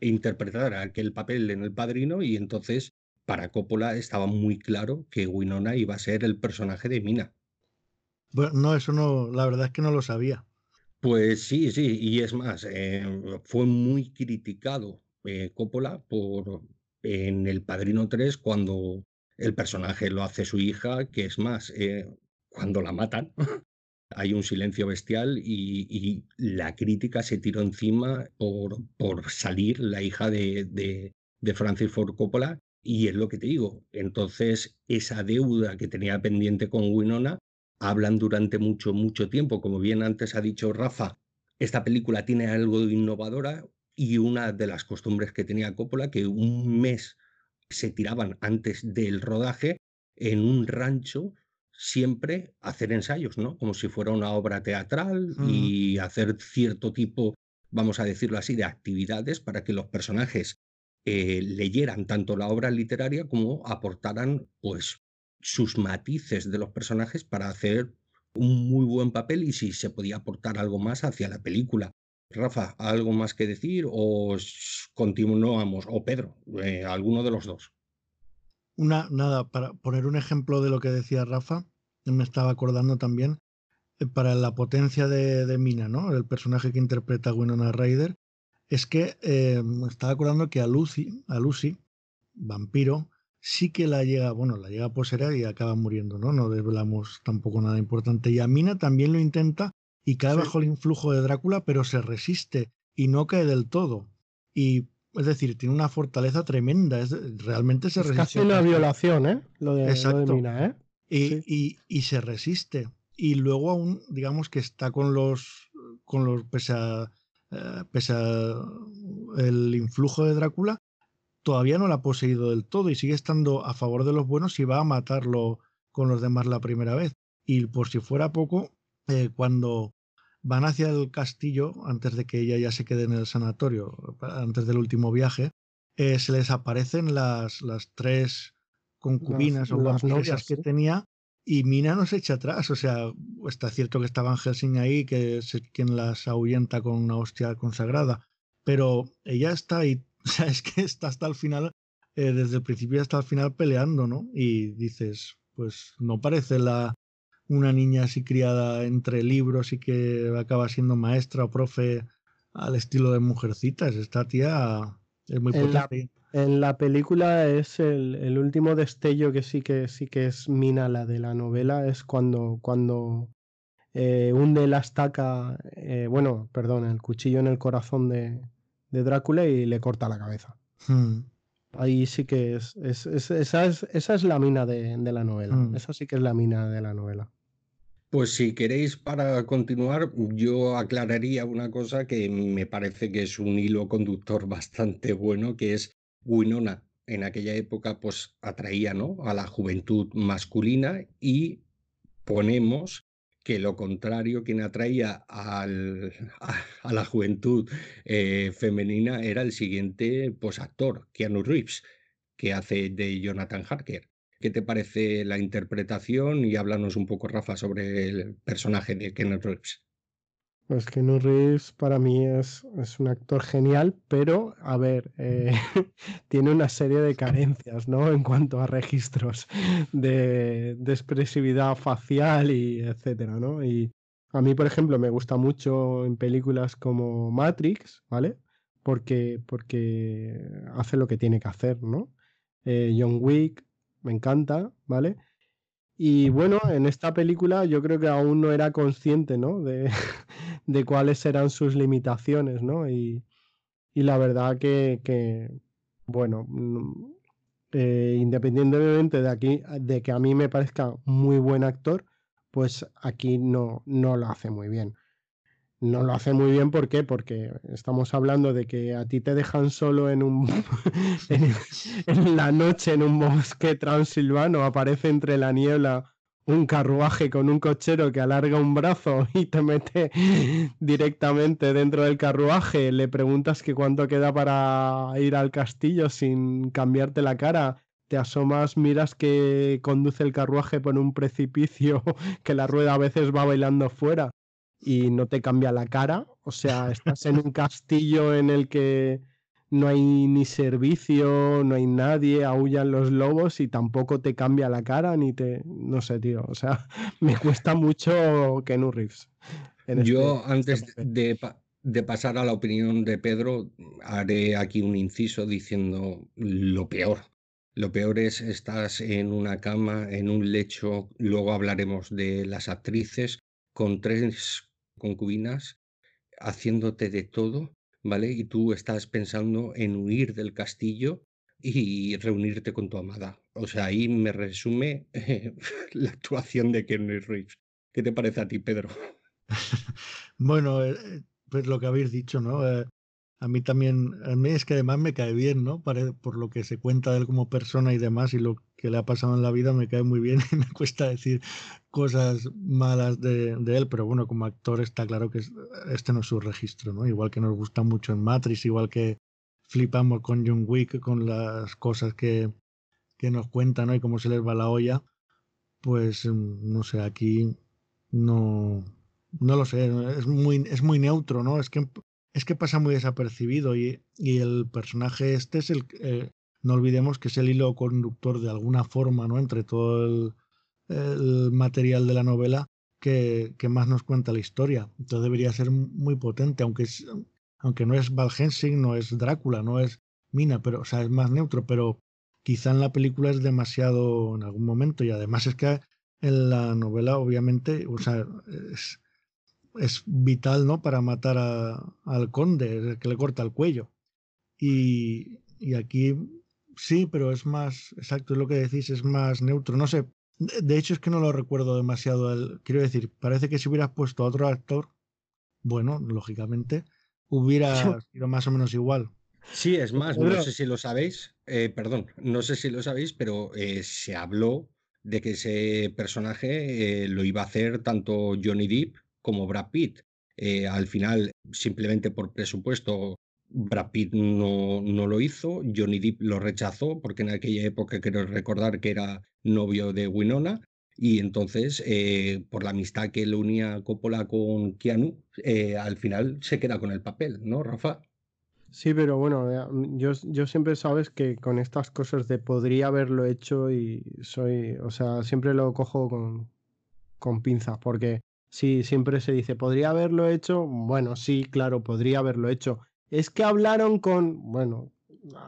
interpretar aquel papel en El Padrino y entonces para Coppola estaba muy claro que Winona iba a ser el personaje de Mina. Bueno, no, eso no, la verdad es que no lo sabía. Pues sí, sí, y es más, eh, fue muy criticado eh, Coppola por en El Padrino 3 cuando el personaje lo hace su hija, que es más, eh, cuando la matan, hay un silencio bestial y, la crítica se tiró encima por, salir la hija de, de, de Francis Ford Coppola y es lo que te digo. Entonces, esa deuda que tenía pendiente con Winona, hablan durante mucho, mucho tiempo. Como bien antes ha dicho Rafa, esta película tiene algo innovadora y una de las costumbres que tenía Coppola, que un mes se tiraban antes del rodaje en un rancho siempre hacer ensayos, ¿no? Como si fuera una obra teatral y hacer cierto tipo, vamos a decirlo así, de actividades para que los personajes eh, leyeran tanto la obra literaria como aportaran pues sus matices de los personajes para hacer un muy buen papel y si se podía aportar algo más hacia la película. Rafa, ¿algo más que decir o continuamos? O Pedro, eh, alguno de los dos. Una, nada, para poner un ejemplo de lo que decía Rafa, me estaba acordando también, eh, para la potencia de, Mina, ¿no? El personaje que interpreta a Winona Ryder, es que eh, me estaba acordando que a Lucy, a Lucy, vampiro, sí que la llega, bueno, la llega a poseer y acaba muriendo, ¿no? No desvelamos tampoco nada importante. Y a Mina también lo intenta y cae bajo el influjo de Drácula, pero se resiste y no cae del todo. Y es decir, tiene una fortaleza tremenda. Es, realmente se resiste. Casi una violación, ¿eh? Lo de, Exacto. Mina, ¿eh? Y, y, se resiste. Y luego aún, digamos que está con los, con los, pese a, eh, pese a el influjo de Drácula, todavía no la ha poseído del todo y sigue estando a favor de los buenos y va a matarlo con los demás la primera vez. Y por si fuera poco, eh, cuando van hacia el castillo, antes de que ella ya se quede en el sanatorio, antes del último viaje, eh, se les aparecen las, las tres concubinas o las novias que tenía y Mina no se echa atrás. O sea, está cierto que estaba Helsing ahí, que es quien las ahuyenta con una hostia consagrada, pero ella está ahí, o sea, es que está hasta el final, eh, desde el principio hasta el final peleando, ¿no? Y dices, pues no parece la, una niña así criada entre libros y que acaba siendo maestra o profe al estilo de mujercitas. Esta tía es muy en La, en la película es el, último destello que sí que sí que es mina la de la novela, es cuando, cuando eh, hunde la estaca, eh, bueno, perdón, el cuchillo en el corazón de, Drácula y le corta la cabeza. Hmm. Ahí sí que es, esa, es, esa es la mina de, la novela. Hmm. Esa sí que es la mina de la novela. Pues si queréis para continuar, yo aclararía una cosa que me parece que es un hilo conductor bastante bueno, que es Winona en aquella época pues atraía ¿no? a la juventud masculina y ponemos que lo contrario, quien atraía al, a, la juventud eh, femenina era el siguiente pues, actor, Keanu Reeves, que hace de Jonathan Harker. ¿Qué te parece la interpretación? Y háblanos un poco, Rafa, sobre el personaje de Kenneth Reeves. Pues Kenneth Reeves para mí es, es, un actor genial, pero a ver, eh, tiene una serie de carencias, ¿no? En cuanto a registros de, de, expresividad facial y etcétera, ¿no? Y a mí, por ejemplo, me gusta mucho en películas como Matrix, ¿vale? Porque, porque hace lo que tiene que hacer, ¿no? Eh, John Wick, me encanta, ¿vale? Y bueno, en esta película yo creo que aún no era consciente, ¿no? De, de cuáles eran sus limitaciones, ¿no? Y, y la verdad que, que bueno, mm, eh, independientemente de, aquí, de que a mí me parezca muy buen actor, pues aquí no, no lo hace muy bien no lo hace muy bien, ¿por qué? Porque estamos hablando de que a ti te dejan solo en un en, la noche en un bosque transilvano, aparece entre la niebla un carruaje con un cochero que alarga un brazo y te mete directamente dentro del carruaje, le preguntas que cuánto queda para ir al castillo sin cambiarte la cara, te asomas, miras que conduce el carruaje por un precipicio que la rueda a veces va bailando fuera y no te cambia la cara. O sea, estás en un castillo en el que no hay ni servicio, no hay nadie, aullan los lobos y tampoco te cambia la cara ni te... No sé, tío. O sea, me cuesta mucho Kenu Reeves. Yo este antes de, de pasar a la opinión de Pedro, haré aquí un inciso diciendo lo peor. Lo peor es estás en una cama, en un lecho, luego hablaremos de las actrices, con tres concubinas haciéndote de todo, ¿vale? Y tú estás pensando en huir del castillo y reunirte con tu amada. O sea, ahí me resume la actuación de Kenny Reeves. ¿Qué te parece a ti, Pedro? bueno, eh, eh, pues lo que habéis dicho, ¿no? Eh, a mí también, a mí es que además me cae bien, ¿no? por lo que se cuenta de él como persona y demás y lo que le ha pasado en la vida me cae muy bien y me cuesta decir cosas malas de, él, pero bueno, como actor está claro que este no es su registro, ¿no? Igual que nos gusta mucho en Matrix, igual que flipamos con John Wick, con las cosas que, que nos cuentan, ¿no? Y cómo se les va la olla, pues mm, no sé, aquí no, no lo sé, es muy, es muy neutro, ¿no? Es que, es que pasa muy desapercibido y, y el personaje este es el, eh, no olvidemos que es el hilo conductor de alguna forma, ¿no? Entre todo el, material de la novela que, que, más nos cuenta la historia. Entonces debería ser muy potente, aunque, es, aunque no es Val Helsing, no es Drácula, no es Mina, pero, o sea, es más neutro, pero quizá en la película es demasiado en algún momento y además es que en la novela obviamente, o sea, es, es vital, ¿no? Para matar a, al conde, que le corta el cuello. Y, y aquí sí, pero es más, exacto, es lo que decís, es más neutro. No sé, de hecho, es que no lo recuerdo demasiado. quiero decir, parece que si hubieras puesto a otro actor, bueno, lógicamente, hubiera sido más o menos igual. Sí, es más, no sé si lo sabéis, eh, perdón, no sé si lo sabéis, pero eh, se habló de que ese personaje eh, lo iba a hacer tanto Johnny Depp como Brad Pitt. al final, simplemente por presupuesto, Brad Pitt no, no, lo hizo, Johnny Depp lo rechazó porque en aquella época quiero recordar que era novio de Winona y entonces eh, por la amistad que le unía Coppola con Keanu, eh, al final se queda con el papel, ¿no, Rafa? Sí, pero bueno, eh, yo, yo siempre sabes que con estas cosas de podría haberlo hecho y soy, o sea, siempre lo cojo con, con pinzas porque sí, siempre se dice, podría haberlo hecho, bueno, sí, claro, podría haberlo hecho es que hablaron con, bueno,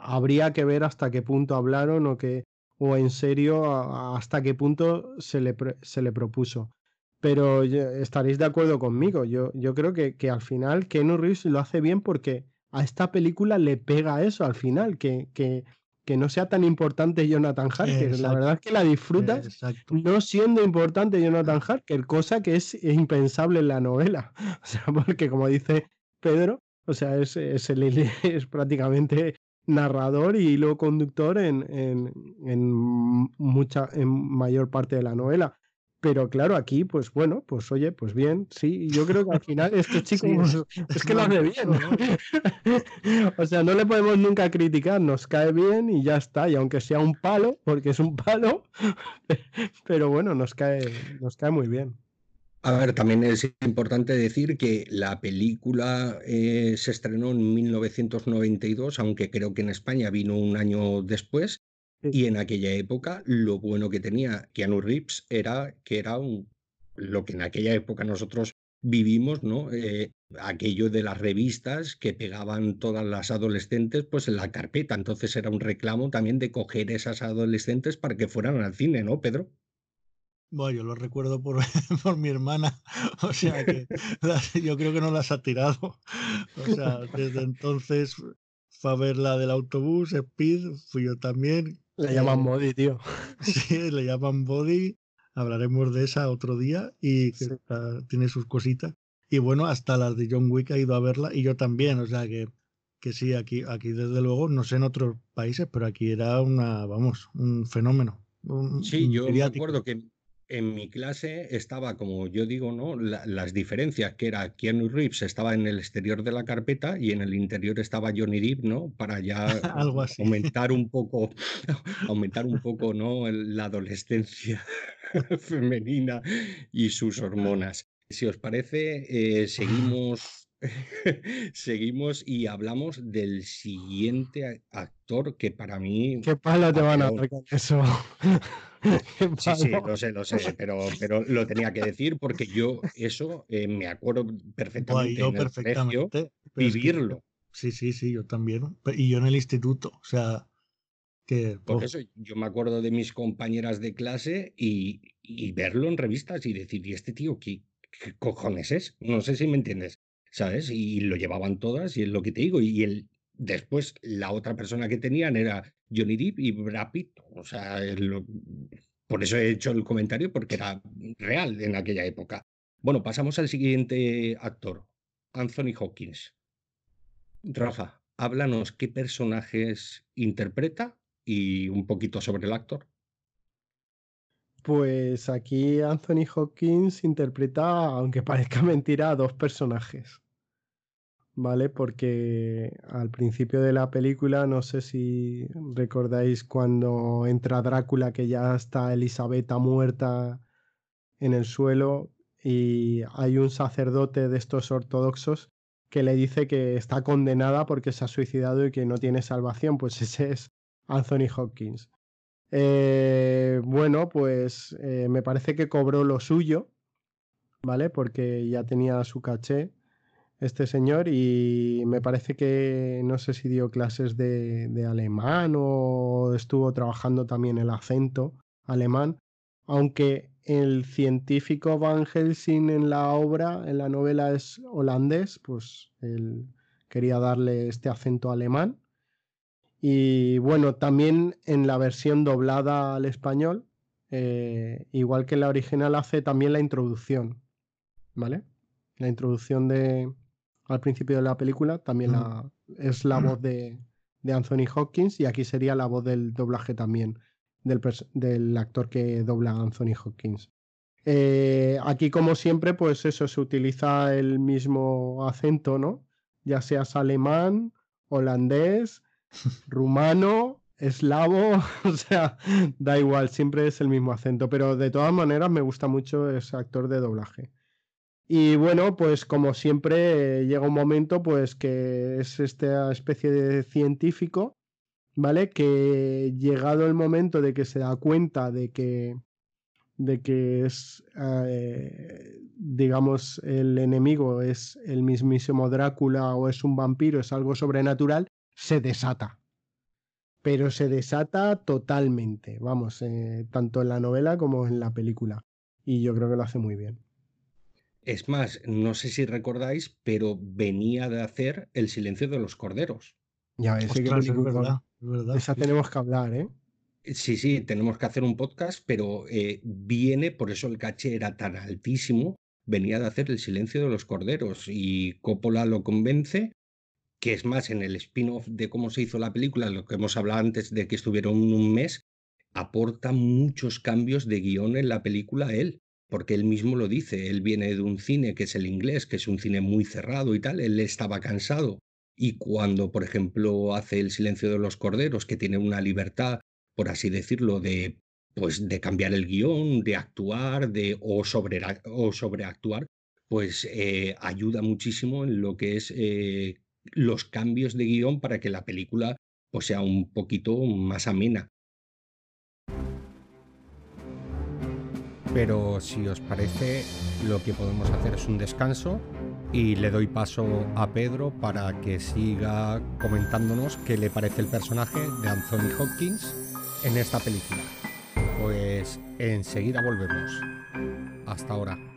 habría que ver hasta qué punto hablaron o que o en serio hasta qué punto se le, se le propuso. Pero estaréis de acuerdo conmigo. Yo, yo creo que, que al final Keanu Reeves lo hace bien porque a esta película le pega eso al final, que, que, que no sea tan importante Jonathan Harker. La verdad es que la disfrutas no siendo importante Jonathan Harker, cosa que es impensable en la novela. O sea, porque como dice Pedro, o sea, es, es, el, es prácticamente narrador y hilo conductor en, en, en, mucha, en mayor parte de la novela. Pero claro, aquí, pues bueno, pues oye, pues bien, sí, yo creo que al final este chico es, que lo hace bien. o sea, no le podemos nunca criticar, nos cae bien y ya está. Y aunque sea un palo, porque es un palo, pero bueno, nos cae, nos cae muy bien. A ver, también es importante decir que la película eh, se estrenó en 1992, aunque creo que en España vino un año después, y en aquella época lo bueno que tenía Keanu Reeves era que era un, lo que en aquella época nosotros vivimos, ¿no? Eh, aquello de las revistas que pegaban todas las adolescentes pues en la carpeta. Entonces era un reclamo también de coger esas adolescentes para que fueran al cine, ¿no, Pedro? Bueno, yo lo recuerdo por, por mi hermana, o sea que yo creo que no las ha tirado. O sea, desde entonces fue a ver la del autobús, Speed, fui yo también. Le llaman eh, Body, tío. Sí, le llaman Body. Hablaremos de esa otro día y tiene sus cositas. Y bueno, hasta las de John Wick ha ido a verla y yo también, o sea que, que sí, aquí, aquí desde luego, no sé en otros países, pero aquí era una, vamos, un fenómeno. sí, yo me acuerdo que en mi clase estaba, como yo digo, ¿no? las diferencias, que era Keanu Reeves estaba en el exterior de la carpeta y en el interior estaba Johnny Depp, ¿no? Para ya aumentar un poco, aumentar un poco, ¿no? La adolescencia femenina y sus hormonas. Si os parece, eh, seguimos, seguimos y hablamos del siguiente actor que para mí. ¿Qué palo te van a dar con eso? Sí, sí, lo sé, lo sé, pero, pero lo tenía que decir porque yo eso eh, me acuerdo perfectamente. yo perfectamente. vivirlo. sí, sí, sí, yo también. Y yo en el instituto, o sea, que... Por eso yo me acuerdo de mis compañeras de clase y, y verlo en revistas y decir, ¿y este tío qué, qué, cojones es? No sé si me entiendes, ¿sabes? Y lo llevaban todas y es lo que te digo. Y el, después la otra persona que tenían era Johnny Depp y Brad Pitt. O sea, por eso he hecho el comentario, porque era real en aquella época. Bueno, pasamos al siguiente actor, Anthony Hawkins. Rafa, háblanos qué personajes interpreta y un poquito sobre el actor. Pues aquí Anthony Hawkins interpreta, aunque parezca mentira, dos personajes. ¿Vale? Porque al principio de la película, no sé si recordáis cuando entra Drácula, que ya está Elisabetta muerta en el suelo y hay un sacerdote de estos ortodoxos que le dice que está condenada porque se ha suicidado y que no tiene salvación, pues ese es Anthony Hopkins. Eh, bueno, pues eh, me parece que cobró lo suyo, ¿vale? Porque ya tenía su caché este señor y me parece que no sé si dio clases de, alemán o estuvo trabajando también el acento alemán, aunque el científico Van Helsing en la obra, en la novela es holandés, pues él quería darle este acento alemán. Y bueno, también en la versión doblada al español, eh, igual que la original, hace también la introducción, ¿vale? La introducción de al principio de la película también la, es la voz de, de Anthony Hopkins y aquí sería la voz del doblaje también del, actor que dobla a Anthony Hopkins. Eh, aquí, como siempre, pues eso, se utiliza el mismo acento, ¿no? Ya seas alemán, holandés, rumano, eslavo, o sea, da igual, siempre es el mismo acento, pero de todas maneras me gusta mucho ese actor de doblaje. Y bueno, pues como siempre llega un momento pues que es esta especie de científico ¿vale? Que llegado el momento de que se da cuenta de que, de que es, eh, digamos, el enemigo es el mismísimo Drácula o es un vampiro, es algo sobrenatural, se desata. Pero se desata totalmente, vamos, eh, tanto en la novela como en la película. Y yo creo que lo hace muy bien. Es más, no sé si recordáis, pero venía de hacer El silencio de los corderos. Ya ves, que es verdad. Esa tenemos que hablar, ¿eh? Sí, sí, tenemos que hacer un podcast, pero eh, viene, por eso el caché era tan altísimo, venía de hacer El silencio de los corderos y Coppola lo convence, que es más, en el spin-off de cómo se hizo la película, lo que hemos hablado antes de que estuvieron un mes, aporta muchos cambios de guion en la película él, porque él mismo lo dice, él viene de un cine que es el inglés, que es un cine muy cerrado y tal, él estaba cansado y cuando, por ejemplo, hace El silencio de los corderos, que tiene una libertad, por así decirlo, de pues de cambiar el guion, de actuar, de o, sobre, o sobreactuar, pues eh, ayuda muchísimo en lo que es eh, los cambios de guion para que la película pues, sea un poquito más amena. Pero si os parece, lo que podemos hacer es un descanso y le doy paso a Pedro para que siga comentándonos qué le parece el personaje de Anthony Hopkins en esta película. Pues enseguida volvemos. Hasta ahora.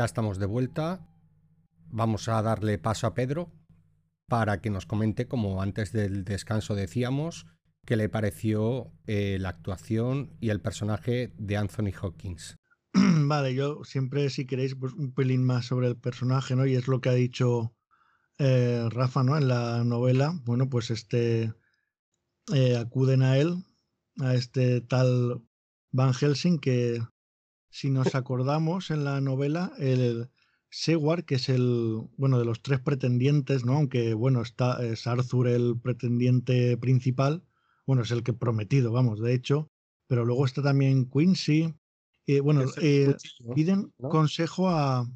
Ya estamos de vuelta. Vamos a darle paso a Pedro para que nos comente, como antes del descanso decíamos, qué le pareció eh, la actuación y el personaje de Anthony Hawkins. Vale, yo siempre, si queréis, pues un pelín más sobre el personaje, ¿no? Y es lo que ha dicho eh, Rafa, ¿no? En la novela, bueno, pues este eh, acuden a él, a este tal Van Helsing, que si nos acordamos en la novela, el, Seward, que es el, bueno, de los tres pretendientes, ¿no? Aunque, bueno, está, es Arthur el pretendiente principal, bueno, es el que prometido, vamos, de hecho, pero luego está también Quincy. Eh, bueno, eh, piden consejo a,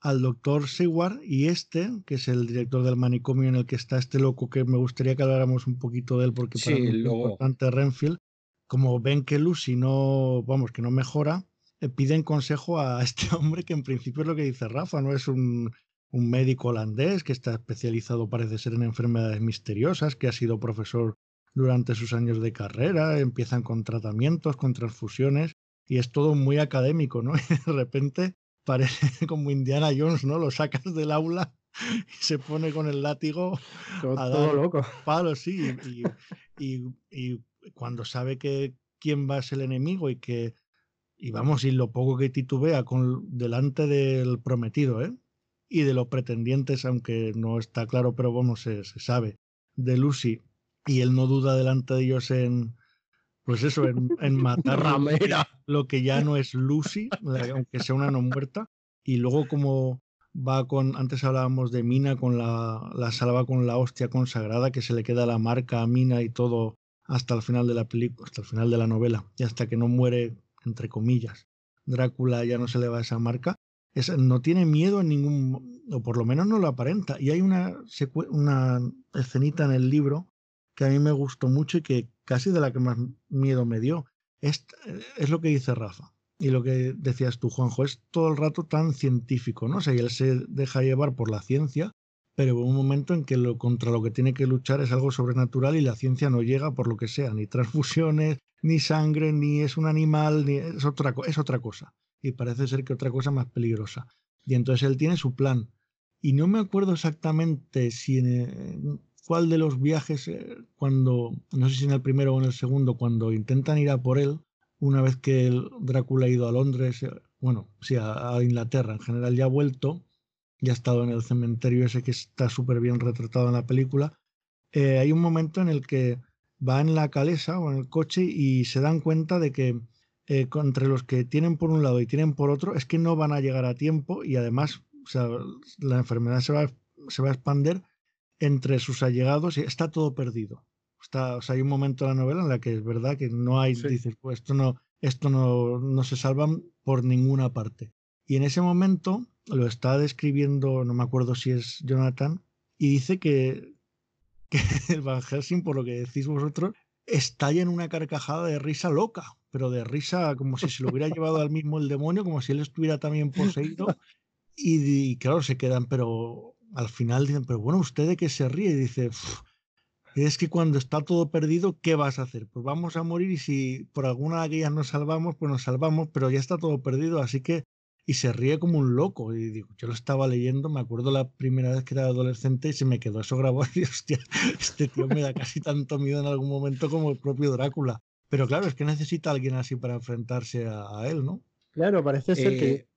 al doctor Seward y este, que es el director del manicomio en el que está este loco, que me gustaría que habláramos un poquito de él porque para mí es importante Renfield, como ven que Lucy no, vamos, que no mejora, piden consejo a este hombre que en principio es lo que dice Rafa, no es un, un médico holandés que está especializado parece ser en enfermedades misteriosas, que ha sido profesor durante sus años de carrera, empiezan con tratamientos, con transfusiones y es todo muy académico, ¿no? Y de repente parece como Indiana Jones, ¿no? Lo sacas del aula y se pone con el látigo todo, a dar loco. palos, sí, y, y, cuando sabe que quién va a ser el enemigo y que y vamos, y lo poco que titubea con delante del prometido, ¿eh? Y de los pretendientes, aunque no está claro, pero vamos, se, se sabe, de Lucy, y él no duda delante de ellos en, pues eso, en, en matar lo que ya no es Lucy, aunque sea una no muerta, y luego como va con, antes hablábamos de Mina con la, la salva con la hostia consagrada, que se le queda la marca a Mina y todo hasta el final de la película, hasta el final de la novela, y hasta que no muere entre comillas, Drácula ya no se le va esa marca, no tiene miedo en ningún, o por lo menos no lo aparenta. Y hay una, una escenita en el libro que a mí me gustó mucho y que casi de la que más miedo me dio. Es, es lo que dice Rafa. Y lo que decías tú, Juanjo, es todo el rato tan científico, ¿no? O sea, y él se deja llevar por la ciencia, pero en un momento en que contra lo que tiene que luchar es algo sobrenatural y la ciencia no llega por lo que sea, ni transfusiones, ni sangre, ni es un animal, ni es otra, es otra cosa. Y parece ser que otra cosa más peligrosa. Y entonces él tiene su plan. Y no me acuerdo exactamente si en cuál de los viajes, eh, cuando, no sé si en el primero o en el segundo, cuando intentan ir a por él, una vez que el Drácula ha ido a Londres, eh, bueno, sí, a, Inglaterra en general, ya ha vuelto, ya ha estado en el cementerio ese que está súper bien retratado en la película, eh, hay un momento en el que va en la calesa o en el coche y se dan cuenta de que eh, entre los que tienen por un lado y tienen por otro es que no van a llegar a tiempo y además o sea, la enfermedad se va, se va a expandir entre sus allegados y está todo perdido. Está, o sea, hay un momento en la novela en la que es verdad que no hay, dices, pues esto no, esto no, no se salvan por ninguna parte. Y en ese momento lo está describiendo, no me acuerdo si es Jonathan, y dice que, el Van Helsing, por lo que decís vosotros, estalla en una carcajada de risa loca, pero de risa como si se lo hubiera llevado al mismo el demonio, como si él estuviera también poseído. Y, claro, se quedan, pero al final dicen, pero bueno, ¿usted de qué se ríe? Y dice, es que cuando está todo perdido, ¿qué vas a hacer? Pues vamos a morir y si por alguna de aquellas nos salvamos, pues nos salvamos, pero ya está todo perdido, así que y se ríe como un loco. Y digo, yo lo estaba leyendo, me acuerdo la primera vez que era adolescente y se me quedó eso grabado. Y hostia, este tío me da casi tanto miedo en algún momento como el propio Drácula. Pero claro, es que necesita alguien así para enfrentarse a, él, ¿no? Claro, parece ser que. Eh,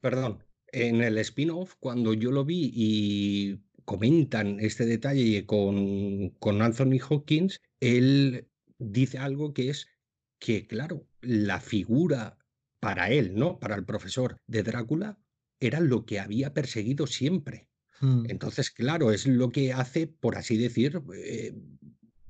perdón, en el spin-off, cuando yo lo vi y comentan este detalle con, con Anthony Hawkins, él dice algo que es que, claro, la figura para él, ¿no? Para el profesor de Drácula, era lo que había perseguido siempre. Hmm. Entonces, claro, es lo que hace, por así decir, eh,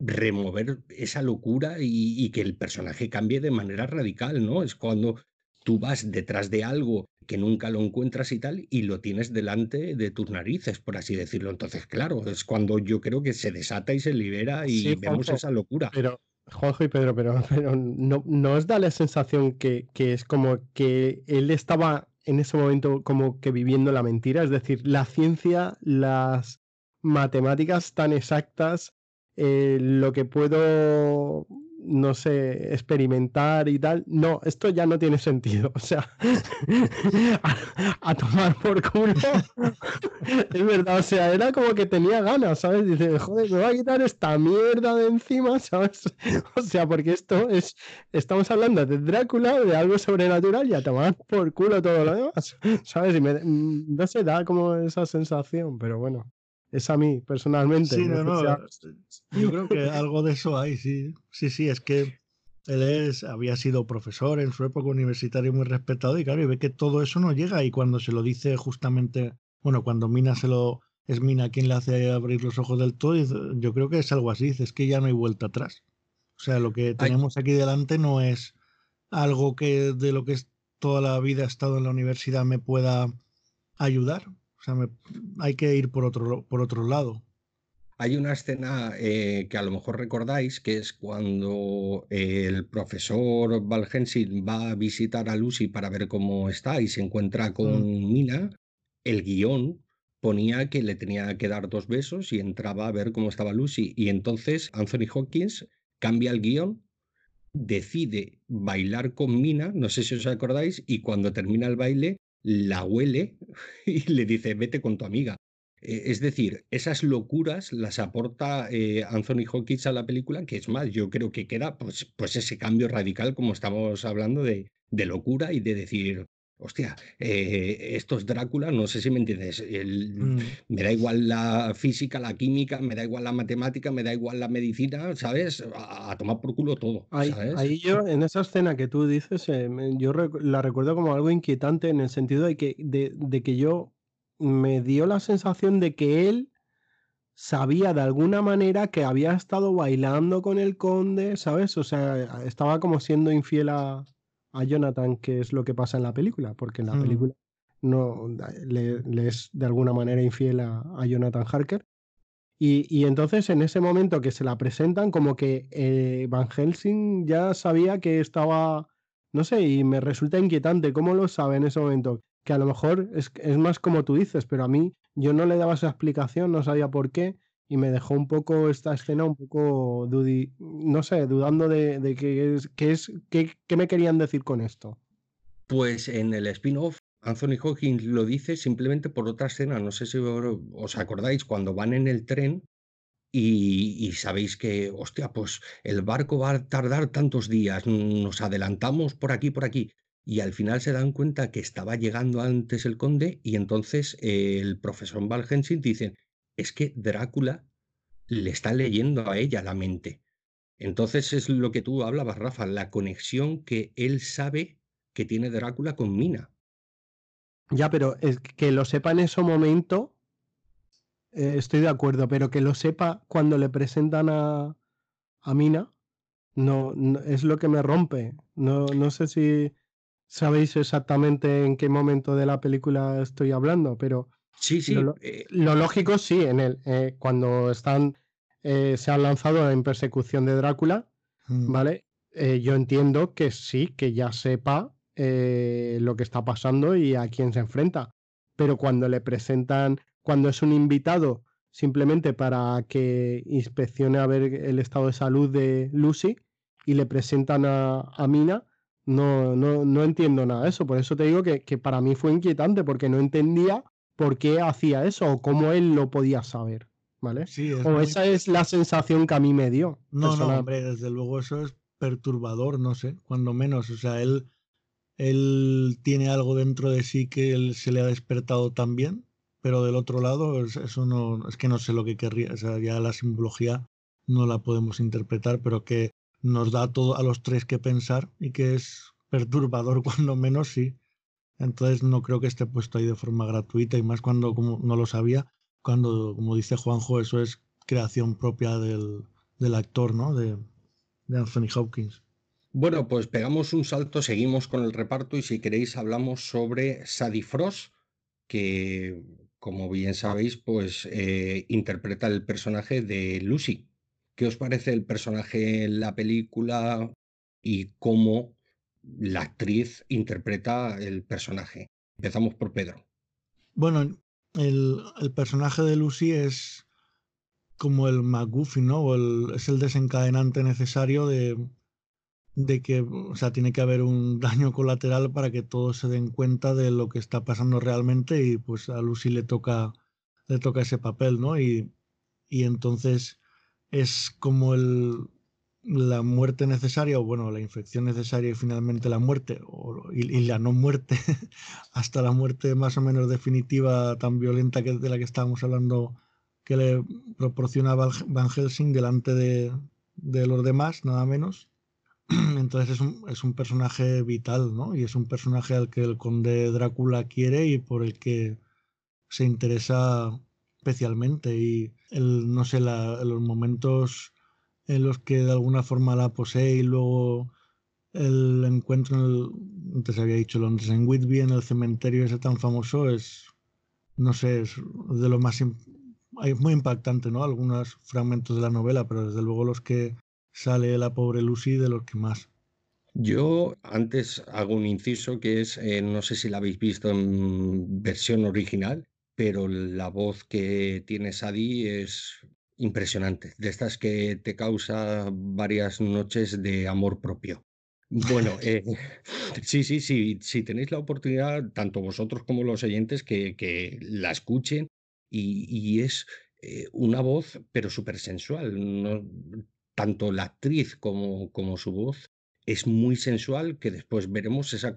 remover esa locura y, que el personaje cambie de manera radical, ¿no? Es cuando tú vas detrás de algo que nunca lo encuentras y tal, y lo tienes delante de tus narices, por así decirlo. Entonces, claro, es cuando yo creo que se desata y se libera y vemos esa locura. Pero Juanjo y Pedro, pero, pero no, ¿no os da la sensación que, es como que él estaba en ese momento como que viviendo la mentira? Es decir, la ciencia, las matemáticas tan exactas, eh, lo que puedo no sé, experimentar y tal. No, esto ya no tiene sentido. O sea, a, tomar por culo. es verdad, o sea, era como que tenía ganas, ¿sabes? Dice, joder, me va a quitar esta mierda de encima, ¿sabes? o sea, porque esto es, estamos hablando de Drácula, de algo sobrenatural y a tomar por culo todo lo demás, ¿sabes? Y me, mm, no sé, da como esa sensación, pero bueno es a mí personalmente. Sí, no, no, yo creo que algo de eso hay, sí. Sí, sí, es que él es, había sido profesor en su época universitario muy respetado y claro, y ve que todo eso no llega y cuando se lo dice justamente, bueno, cuando Mina se lo, es Mina quien le hace abrir los ojos del todo, yo creo que es algo así, es que ya no hay vuelta atrás. O sea, lo que tenemos aquí delante no es algo que de lo que es toda la vida he estado en la universidad me pueda ayudar. O sea, hay que ir por otro, por otro lado. Hay una escena eh, que a lo mejor recordáis, que es cuando el profesor Val va a visitar a Lucy para ver cómo está y se encuentra con mm. Mina. El guion ponía que le tenía que dar dos besos y entraba a ver cómo estaba Lucy. Y entonces Anthony Hopkins cambia el guion, decide bailar con Mina, no sé si os acordáis, y cuando termina el baile la huele y le dice, vete con tu amiga. Eh, es decir, esas locuras las aporta eh, Anthony Hawkins a la película, que es más, yo creo que queda pues, pues ese cambio radical, como estamos hablando, de, de locura y de decir, hostia, eh, esto es Drácula, no sé si me entiendes. Mm. Me da igual la física, la química, me da igual la matemática, me da igual la medicina, ¿sabes? A, tomar por culo todo. Ahí, yo, en esa escena que tú dices, yo la recuerdo como algo inquietante en el sentido de que, de que yo me dio la sensación de que él sabía de alguna manera que había estado bailando con el conde, ¿sabes? O sea, estaba como siendo infiel a, Jonathan, que es lo que pasa en la película, porque en la mm. película no le, es de alguna manera infiel a, Jonathan Harker. Y, entonces en ese momento que se la presentan, como que eh, Van Helsing ya sabía que estaba, no sé, y me resulta inquietante, ¿cómo lo sabe en ese momento? que a lo mejor es, es más como tú dices, pero a mí yo no le daba esa explicación, no sabía por qué, y me dejó un poco esta escena un poco, no sé, dudando de, qué, es, qué, es, qué, me querían decir con esto. Pues en el spin-off Anthony Hawkins lo dice simplemente por otra escena. No sé si os acordáis cuando van en el tren y, sabéis que, hostia, pues el barco va a tardar tantos días, nos adelantamos por aquí, por aquí y al final se dan cuenta que estaba llegando antes el conde y entonces el profesor Val dice, es que Drácula le está leyendo a ella la mente. Entonces es lo que tú hablabas, Rafa, la conexión que él sabe que tiene Drácula con Mina. Ya, pero es que lo sepa en ese momento, eh, estoy de acuerdo, pero que lo sepa cuando le presentan a, a Mina, no, no, es lo que me rompe. No, no sé si sabéis exactamente en qué momento de la película estoy hablando, pero sí, sí. Lo, eh, lógico sí, en el, eh, cuando están eh, se han lanzado en persecución de Drácula, mm. ¿vale? yo entiendo que sí, que ya sepa lo que está pasando y a quién se enfrenta. Pero cuando le presentan, cuando es un invitado simplemente para que inspeccione a ver el estado de salud de Lucy y le presentan a, a Mina, no, no, no entiendo nada de eso. Por eso te digo que, para mí fue inquietante, porque no entendía por qué hacía eso o cómo él lo podía saber. ¿Vale? Sí, o esa es la sensación que a mí me dio. No, no, hombre, desde luego eso es perturbador, no sé, cuando menos. O sea, él, él tiene algo dentro de sí que él se le ha despertado también, pero del otro lado, eso no, es que no sé lo que querría. O sea, ya la simbología no la podemos interpretar, pero que nos da todo a los tres que pensar y que es perturbador cuando menos, sí. Entonces no creo que esté puesto ahí de forma gratuita y más cuando no lo sabía, cuando, como dice Juanjo, eso es creación propia del, del actor, ¿no? De, de Anthony Hopkins. Bueno, pues pegamos un salto, seguimos con el reparto y si queréis hablamos sobre Sadie Frost, que como bien sabéis, pues eh, interpreta el personaje de Lucy, ¿Qué os parece el personaje en la película y cómo la actriz interpreta el personaje? Empezamos por Pedro. Bueno, el, personaje de Lucy es como el McGuffin, ¿no? es el desencadenante necesario de, que, o sea, tiene que haber un daño colateral para que todos se den cuenta de lo que está pasando realmente y pues a Lucy le toca, le toca ese papel, ¿no? Y entonces es como el, la muerte necesaria, o bueno, la infección necesaria y finalmente la muerte, o, y, la no muerte, hasta la muerte más o menos definitiva, tan violenta que de la que estábamos hablando, que le proporciona Van Helsing delante de, de los demás, nada menos. Entonces es un, es un personaje vital, ¿no? Y es un personaje al que el conde Drácula quiere y por el que se interesa especialmente. Y el, no sé, la, los momentos en los que de alguna forma la posee y luego el encuentro, antes había dicho Londres, en Whitby, en el cementerio ese tan famoso, es, no sé, es de lo más, es muy impactante, ¿no? Algunos fragmentos de la novela, pero desde luego los que sale la pobre Lucy de los que más. Yo antes hago un inciso que es, eh, no sé si la habéis visto en versión original, pero la voz que tiene Sadie es impresionante, de estas que te causa varias noches de amor propio. Bueno, eh, sí, sí, sí, si tenéis la oportunidad, tanto vosotros como los oyentes, que, que la escuchen y, es eh, una voz, pero súper sensual. ¿no? Tanto la actriz como, como su voz es muy sensual, que después veremos esa,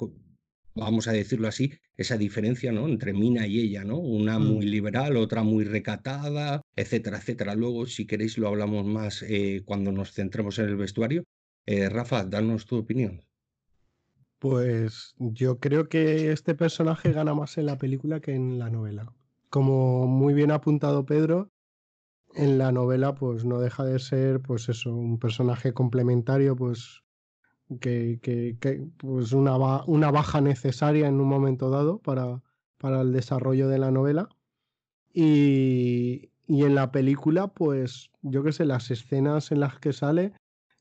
vamos a decirlo así, esa diferencia ¿no? entre Mina y ella, ¿no? Una mm. muy liberal, otra muy recatada, etcétera, etcétera. Luego, si queréis, lo hablamos más eh, cuando nos centremos en el vestuario. Eh, Rafa, danos tu opinión. Pues yo creo que este personaje gana más en la película que en la novela. Como muy bien ha apuntado Pedro, en la novela pues no deja de ser pues eso, un personaje complementario pues que, que, pues una, una baja necesaria en un momento dado para, para el desarrollo de la novela. Y, y en la película, pues yo qué sé, las escenas en las que sale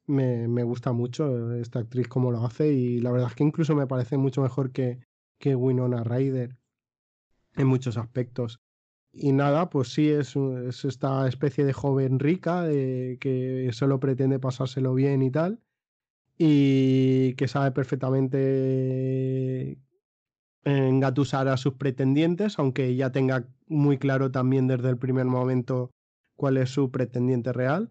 me, me, gusta mucho esta actriz como lo hace y la verdad es que incluso me parece mucho mejor que, que Winona Ryder en muchos aspectos. Y nada, pues sí, es, es esta especie de joven rica que solo pretende pasárselo bien y tal y que sabe perfectamente engatusar a sus pretendientes, aunque ya tenga muy claro también desde el primer momento cuál es su pretendiente real.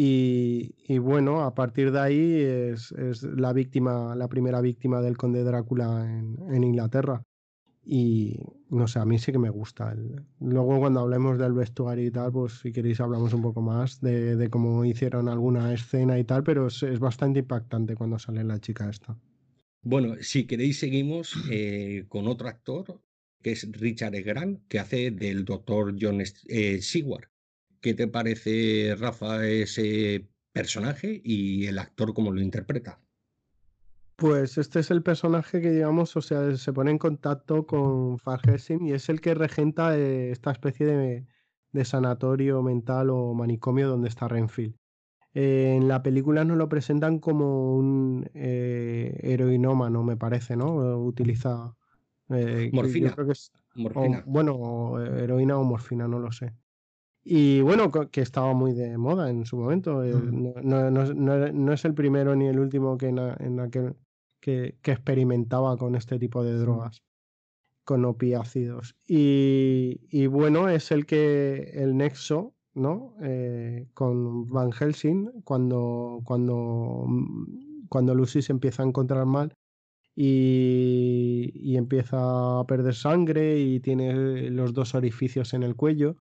Y, bueno, a partir de ahí es, la víctima, la primera víctima del conde Drácula en, Inglaterra. Y no sé, a mí sí que me gusta. Luego cuando hablemos del vestuario y tal, pues si queréis hablamos un poco más de, cómo hicieron alguna escena y tal, pero es, bastante impactante cuando sale la chica esta. Bueno, si queréis seguimos eh, con otro actor, que es Richard. Grant, que hace del doctor John eh, Seward. ¿Qué te parece, Rafa, ese personaje y el actor como lo interpreta? Pues este es el personaje que, digamos, o sea, se pone en contacto con Farhelsing y es el que regenta eh, esta especie de, sanatorio mental o manicomio donde está Renfield. Eh, en la película nos lo presentan como un eh, heroinómano, me parece, ¿no? Utiliza... morfina. bueno, heroína o morfina, no lo sé. Y bueno, que estaba muy de moda en su momento. no, es el primero ni el último que en, en aquel, que, experimentaba con este tipo de drogas, con opiácidos. Y, bueno, es el que el nexo, ¿no? Eh, con Van Helsing, cuando, cuando, mm, cuando Lucy se empieza a encontrar mal y, y, empieza a perder sangre y tiene los dos orificios en el cuello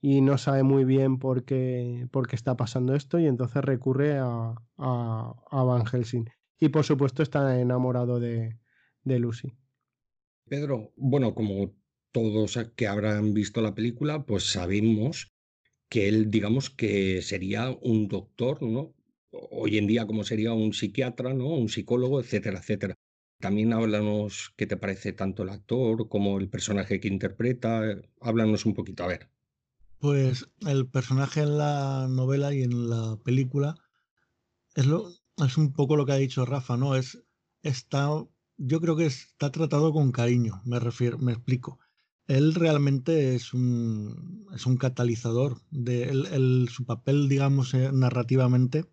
y no sabe muy bien por qué, por qué está pasando esto y entonces recurre a, a, a Van Helsing. Y por supuesto está enamorado de, Lucy. Pedro, bueno, como todos que habrán visto la película, pues sabemos que él, digamos que sería un doctor, ¿no? Hoy en día como sería un psiquiatra, ¿no? Un psicólogo, etcétera, etcétera. También háblanos qué te parece tanto el actor como el personaje que interpreta. Háblanos un poquito, a ver. Pues el personaje en la novela y en la película es lo, es un poco lo que ha dicho Rafa, ¿no? Es, está, yo creo que está tratado con cariño, me refiero, me explico. Él realmente es un, es un catalizador. De, su papel, digamos, eh, narrativamente,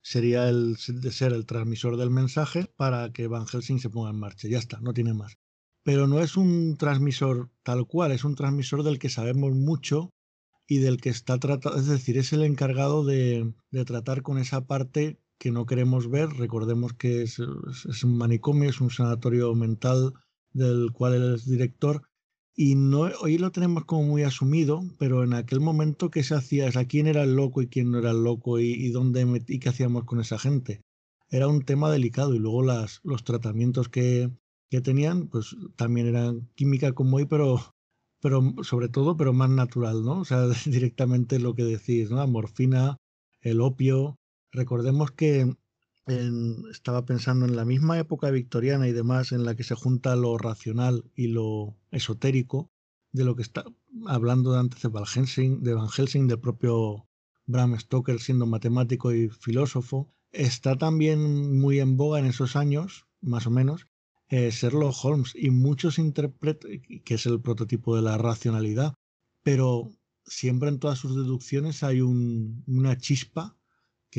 sería el de ser el transmisor del mensaje para que Van Helsing se ponga en marcha. Ya está, no tiene más. Pero no es un transmisor tal cual, es un transmisor del que sabemos mucho y del que está tratado, es decir, es el encargado de, de tratar con esa parte que no queremos ver. Recordemos que es, un manicomio, es un sanatorio mental del cual él es director. Y no, hoy lo tenemos como muy asumido, pero en aquel momento que se hacía es a quién era el loco y quién no era el loco y, dónde y qué hacíamos con esa gente. era un tema delicado y luego las, los tratamientos que, que tenían, pues también eran química como hoy, pero, pero sobre todo, pero más natural, ¿no? O sea, directamente lo que decís. La morfina, el opio. Recordemos que estaba pensando en la misma época victoriana y demás, en la que se junta lo racional y lo esotérico, de lo que está hablando antes de Van Helsing, de del propio Bram Stoker siendo matemático y filósofo. Está también muy en boga en esos años, más o menos, eh, Sherlock Holmes y muchos interpretan, que es el prototipo de la racionalidad, pero siempre en todas sus deducciones hay una chispa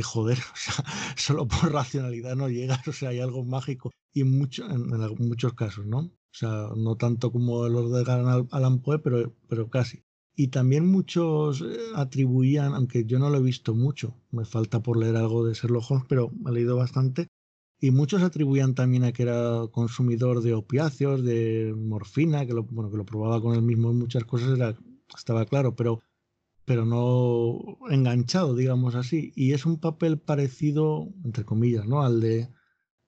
joder, o sea, solo por racionalidad no llegas, o sea, hay algo mágico y mucho, en, muchos casos, ¿no? O sea, no tanto como los de Alan Poe, pero, pero casi. Y también muchos eh, atribuían, aunque yo no lo he visto mucho, me falta por leer algo de Sherlock Holmes, pero he leído bastante, y muchos atribuían también a que era consumidor de opiáceos, de morfina, que lo, bueno, que lo probaba con él mismo en muchas cosas, estaba claro, pero, pero no enganchado, digamos así. Y es un papel parecido, entre comillas, ¿no? Al de,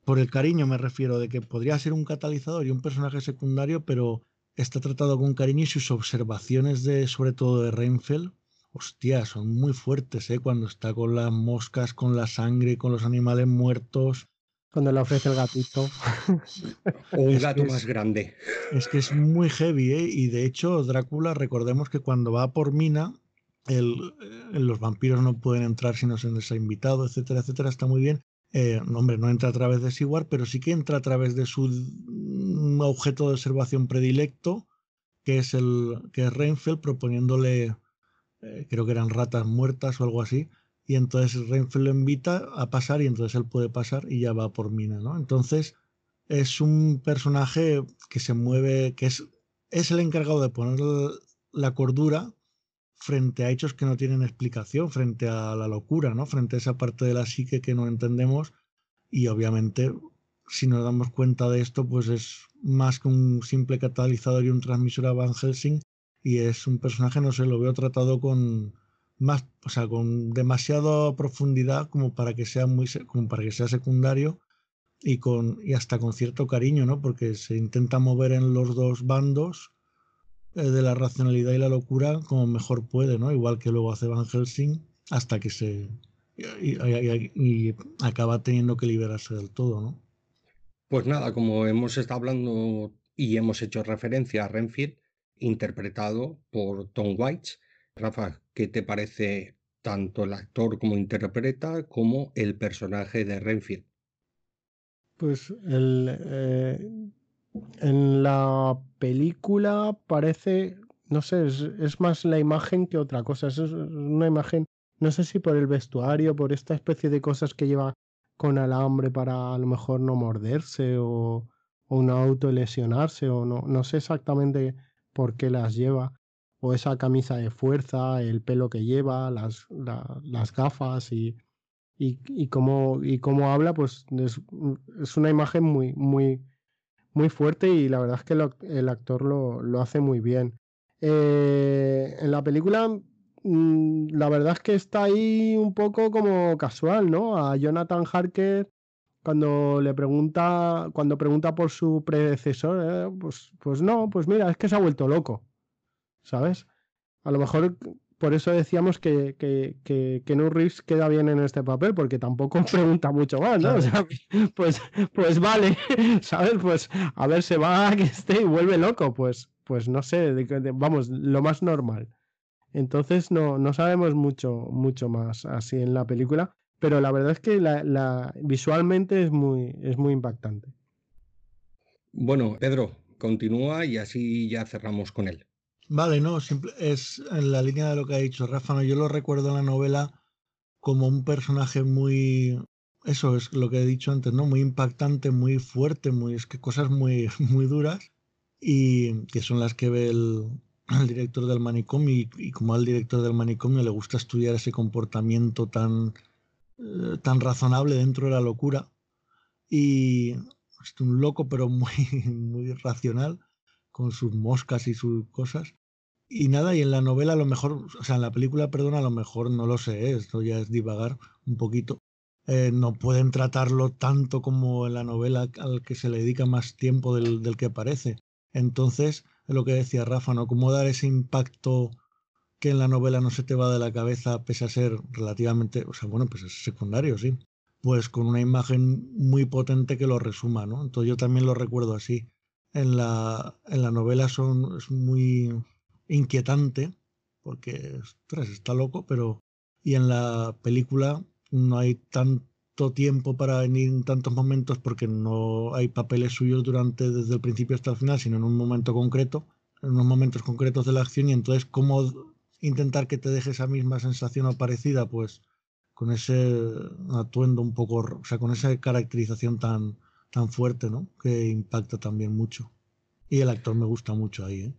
por el cariño me refiero, de que podría ser un catalizador y un personaje secundario, pero está tratado con cariño y sus observaciones de, sobre todo de Reinfeldt, hostia, son muy fuertes, ¿eh? Cuando está con las moscas, con la sangre, con los animales muertos cuando le ofrece el gatito. o un gato más grande. Es que es muy heavy, ¿eh? Y de hecho, Drácula, recordemos que cuando va por Mina, eh, los vampiros no pueden entrar si no se les ha invitado, etcétera, etcétera. Está muy bien. Eh, hombre, no entra a través de Siguar, pero sí que entra a través de su mm, objeto de observación predilecto, que es el que es Reinfeldt, proponiéndole, eh, creo que eran ratas muertas o algo así, y entonces Renfield lo invita a pasar y entonces él puede pasar y ya va por Mina, ¿no? Entonces es un personaje que se mueve, que es, es el encargado de poner la cordura frente a hechos que no tienen explicación, frente a la locura, ¿no? Frente a esa parte de la psique que no entendemos y obviamente si nos damos cuenta de esto, pues es más que un simple catalizador y un transmisor a Van Helsing y es un personaje, no sé, lo veo tratado con, más, o sea, con demasiada profundidad como para que sea muy, como para que sea secundario y con y hasta con cierto cariño, ¿no? Porque se intenta mover en los dos bandos eh, de la racionalidad y la locura como mejor puede, ¿no? Igual que luego hace Van Helsing hasta que se y, y acaba teniendo que liberarse del todo, ¿no? Pues nada, como hemos estado hablando y hemos hecho referencia a Renfield, interpretado por Tom Waits, Rafa, ¿qué te parece tanto el actor como interpreta como el personaje de Renfield? Pues el, eh, en la película parece, no sé, es, más la imagen que otra cosa. Es una imagen, no sé si por el vestuario, por esta especie de cosas que lleva con alambre para a lo mejor no morderse o, o no autolesionarse o no, no sé exactamente por qué las lleva o esa camisa de fuerza, el pelo que lleva, las, gafas y, cómo, y cómo habla, pues es, es, una imagen muy, muy, muy fuerte y la verdad es que el actor lo, lo, hace muy bien. Eh, en la película, mm, la verdad es que está ahí un poco como casual, ¿no? A Jonathan Harker cuando le pregunta, cuando pregunta por su predecesor, eh, pues, pues no, pues mira, es que se ha vuelto loco. ¿sabes? A lo mejor por eso decíamos que, que, que, que Reeves queda bien en este papel, porque tampoco pregunta mucho más, ¿no? O sea, pues, pues vale, ¿sabes? Pues a ver, se va a que esté y vuelve loco, pues, pues no sé, vamos, lo más normal. Entonces no, no sabemos mucho, mucho más así en la película, pero la verdad es que la, visualmente es muy, es muy impactante. Bueno, Pedro, continúa y así ya cerramos con él. Vale, no, es en la línea de lo que ha dicho Rafa. ¿no? Yo lo recuerdo en la novela como un personaje muy. Eso es lo que he dicho antes, ¿no? Muy impactante, muy fuerte, muy, es que cosas muy, muy duras y que son las que ve el, director del manicomio y, como al director del manicomio le gusta estudiar ese comportamiento tan, eh, tan razonable dentro de la locura y es un loco pero muy, muy racional con sus moscas y sus cosas y nada, y en la novela a lo mejor, o sea, en la película, perdón, a lo mejor no lo sé, ¿eh? esto ya es divagar un poquito, eh, no pueden tratarlo tanto como en la novela al que se le dedica más tiempo del, del que parece. Entonces, es lo que decía Rafa, ¿no? Cómo dar ese impacto que en la novela no se te va de la cabeza, pese a ser relativamente, o sea, bueno, pues es secundario, sí. Pues con una imagen muy potente que lo resuma, ¿no? Entonces yo también lo recuerdo así. En la, en la novela son, es muy inquietante, porque, está loco, pero... Y en la película no hay tanto tiempo para venir en tantos momentos porque no hay papeles suyos durante desde el principio hasta el final, sino en un momento concreto, en unos momentos concretos de la acción y entonces cómo intentar que te deje esa misma sensación o parecida, pues con ese atuendo un poco, o sea, con esa caracterización tan, tan fuerte, ¿no? Que impacta también mucho. Y el actor me gusta mucho ahí, ¿eh?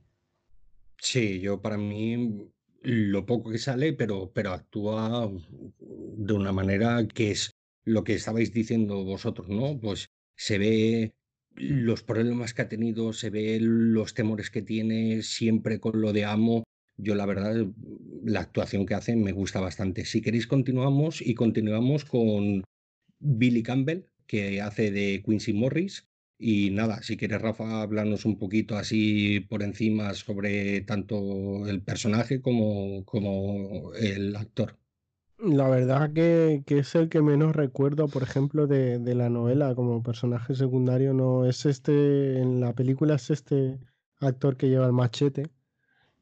Sí, yo para mí lo poco que sale, pero, pero actúa de una manera que es lo que estabais diciendo vosotros, ¿no? Pues se ve los problemas que ha tenido, se ve los temores que tiene, siempre con lo de amo, yo la verdad, la actuación que hacen me gusta bastante. Si queréis continuamos y continuamos con Billy Campbell, que hace de Quincy Morris. Y nada, si quieres, Rafa, hablarnos un poquito así por encima sobre tanto el personaje como, como el actor. La verdad que, que, es el que menos recuerdo, por ejemplo, de, de, la novela como personaje secundario. No es este, en la película es este actor que lleva el machete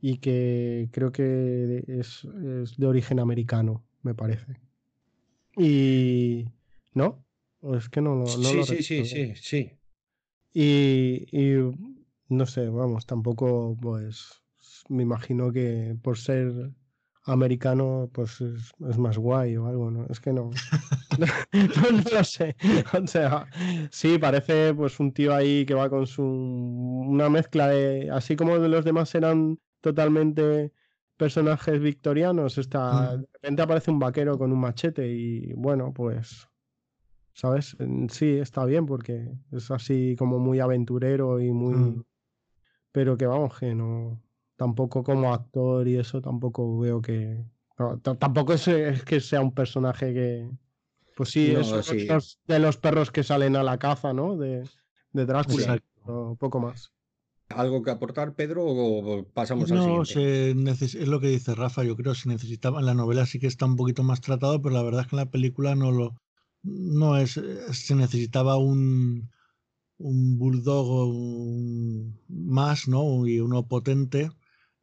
y que creo que es, es, de origen americano, me parece. Y... ¿No? ¿O es que no, no sí, lo sí, sí, sí, sí. Y, y no sé, vamos, tampoco, pues, me imagino que por ser americano, pues es, es, más guay o algo, ¿no? Es que no. no, no, lo sé. O sea, sí, parece pues un tío ahí que va con su. una mezcla de. Así como los demás eran totalmente personajes victorianos. Está, mm. De repente aparece un vaquero con un machete y bueno, pues, ¿sabes? Sí, está bien porque es así como muy aventurero y muy... Mm. Pero que vamos, que no... Tampoco como actor y eso tampoco veo que... tampoco es, es, que sea un personaje que... Pues sí, no, es sí. de los perros que salen a la caza, ¿no? De, de Drácula. Sí. poco más. ¿Algo que aportar, Pedro, o pasamos no, al siguiente? es lo que dice Rafa, yo creo que se necesitaba, en la novela sí que está un poquito más tratado, pero la verdad es que en la película no lo, no es, se necesitaba un, un bulldog más, ¿no? Y uno potente,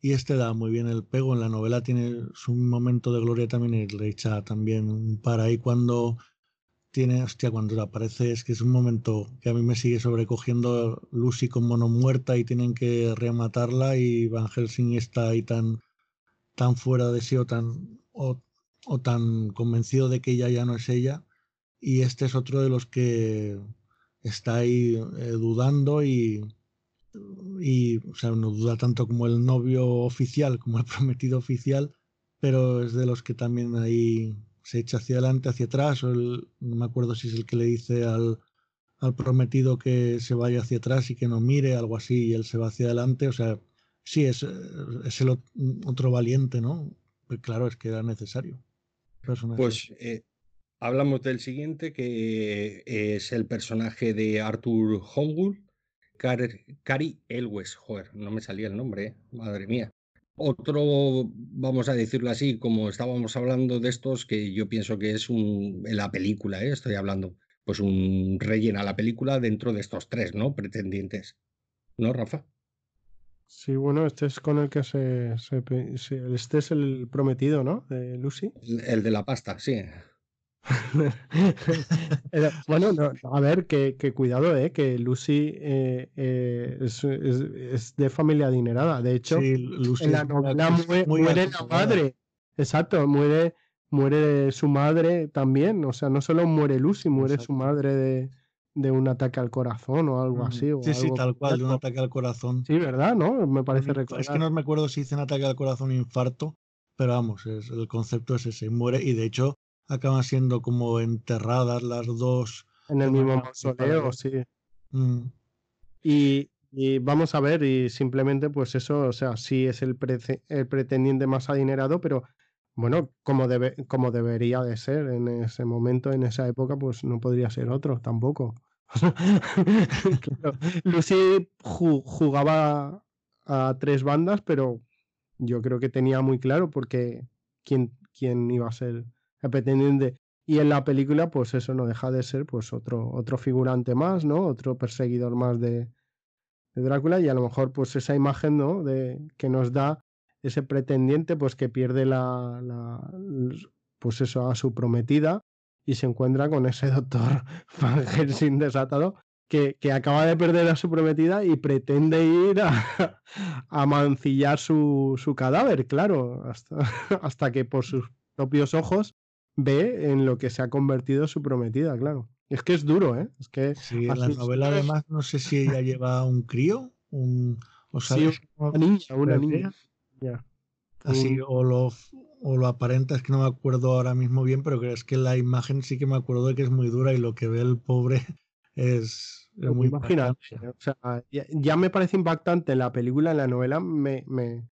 y este da muy bien el pego, en la novela tiene su momento de gloria también y le echa también un par ahí cuando tiene, hostia, cuando aparece es que es un momento que a mí me sigue sobrecogiendo Lucy con mono muerta y tienen que rematarla y Van Helsing está ahí tan, tan fuera de sí o tan, o, o tan convencido de que ella ya no es ella y este es otro de los que está ahí eh, dudando y, y o sea, no duda tanto como el novio oficial, como el prometido oficial, pero es de los que también ahí se echa hacia adelante, hacia atrás, o el, no me acuerdo si es el que le dice al, al, prometido que se vaya hacia atrás y que no mire, algo así, y él se va hacia adelante, o sea, sí, es, es el otro valiente, ¿no? Pues claro, es que era necesario. Pues eh, hablamos del siguiente, que es el personaje de Arthur Holwood, Cary Elwes, joder, no me salía el nombre, ¿eh? madre mía. Otro, vamos a decirlo así, como estábamos hablando de estos, que yo pienso que es un, en la película, ¿eh? estoy hablando, pues un rellena la película dentro de estos tres, ¿no? Pretendientes. ¿No, Rafa? Sí, bueno, este es con el que se, se, Este es el prometido, ¿no? De Lucy. El, el de la pasta, sí. bueno, no, a ver, que, que, cuidado, eh, que Lucy eh, eh, es, es, es, de familia adinerada. De hecho, sí, Lucy en la novela muere, muere la madre. Exacto, muere, muere su madre también. O sea, no solo muere Lucy, muere Exacto. su madre de, de, un ataque al corazón o algo así. O sí, algo sí, tal cual, de un ataque al corazón. Sí, ¿verdad? ¿No? Me parece recordar. Es que no me acuerdo si dicen ataque al corazón o infarto, pero vamos, es, el concepto es ese. Muere y de hecho acaban siendo como enterradas las dos. En el mismo mausoleo, sí. Mm. Y, y, vamos a ver, y simplemente pues eso, o sea, sí es el, pre el pretendiente más adinerado, pero bueno, como, debe, como debería de ser en ese momento, en esa época, pues no podría ser otro tampoco. Lucy jugaba a tres bandas, pero yo creo que tenía muy claro porque quién, quién iba a ser pretendiente. Y en la película, pues eso no deja de ser pues otro, otro figurante más, ¿no? Otro perseguidor más de, Drácula. Y a lo mejor, pues esa imagen, ¿no? De que nos da ese pretendiente, pues que pierde la, pues eso, a su prometida y se encuentra con ese doctor Van Helsing desatado que, acaba de perder a su prometida y pretende ir a, mancillar su, su, cadáver, claro, hasta, hasta que por sus propios ojos ve en lo que se ha convertido su prometida, claro. Es que es duro, ¿eh? Es que sí, en la novela además no sé si ella lleva un crío, un o sí, una niña, una niña. Así, o lo, o lo aparenta, es que no me acuerdo ahora mismo bien, pero es que la imagen sí que me acuerdo de que es muy dura y lo que ve el pobre es, muy impactante. O sea, ya, me parece impactante la película, en la novela, me, me,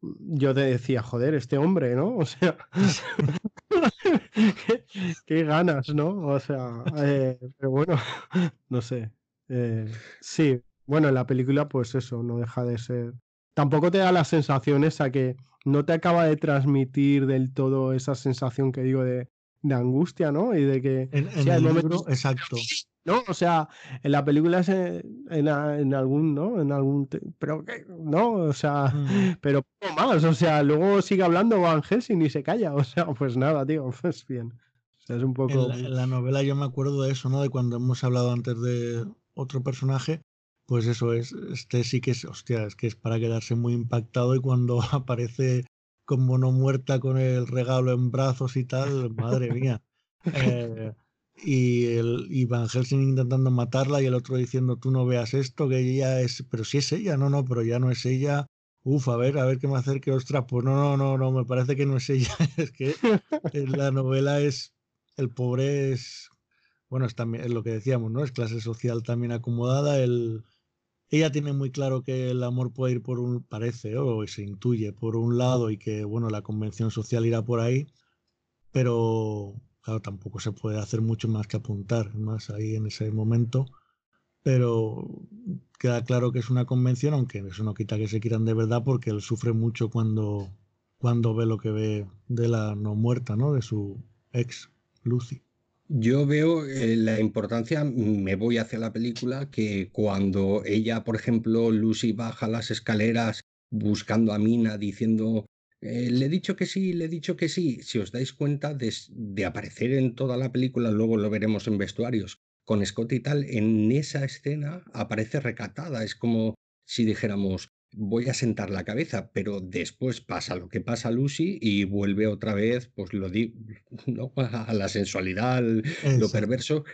yo te decía, joder, este hombre, ¿no? O sea, qué, ganas, ¿no? O sea, eh, pero bueno, no sé. Eh, sí, bueno, en la película, pues eso, no deja de ser. Tampoco te da la sensación esa que no te acaba de transmitir del todo esa sensación que digo de, de angustia, ¿no? Y de que... En, el libro, exacto. ¿no? O sea, en la película es en, en, algún, ¿no? En algún, pero ¿qué? no, o sea, pero poco más, o sea, luego sigue hablando Van Helsing y se calla, o sea, pues nada, tío, pues bien. O sea, es un poco... En la, novela yo me acuerdo de eso, ¿no? De cuando hemos hablado antes de otro personaje, pues eso es, este sí que es, hostia, es que es para quedarse muy impactado y cuando aparece como no muerta con el regalo en brazos y tal, madre mía. Eh, y, el, y Van Helsing intentando matarla y el otro diciendo tú no veas esto, que ella es, pero si es ella, no, no, pero ya no es ella. Uf, a ver, a ver qué me acerque, ostras, pues no, no, no, no, me parece que no es ella. es que la novela es, el pobre es, bueno, es, también, es lo que decíamos, ¿no? Es clase social también acomodada, el, ella tiene muy claro que el amor puede ir por un, parece, o se intuye por un lado y que, bueno, la convención social irá por ahí, pero Claro, tampoco se puede hacer mucho más que apuntar más ahí en ese momento, pero queda claro que es una convención, aunque eso no quita que se quieran de verdad, porque él sufre mucho cuando, cuando ve lo que ve de la no muerta, ¿no? De su ex, Lucy. Yo veo eh, la importancia, me voy hacia la película, que cuando ella, por ejemplo, Lucy baja las escaleras buscando a Mina, diciendo eh, le he dicho que sí, le he dicho que sí. Si os dais cuenta de, aparecer en toda la película, luego lo veremos en vestuarios, con Scott y tal, en esa escena aparece recatada. Es como si dijéramos, voy a sentar la cabeza, pero después pasa lo que pasa Lucy y vuelve otra vez, pues lo digo, ¿no? a la sensualidad, lo perverso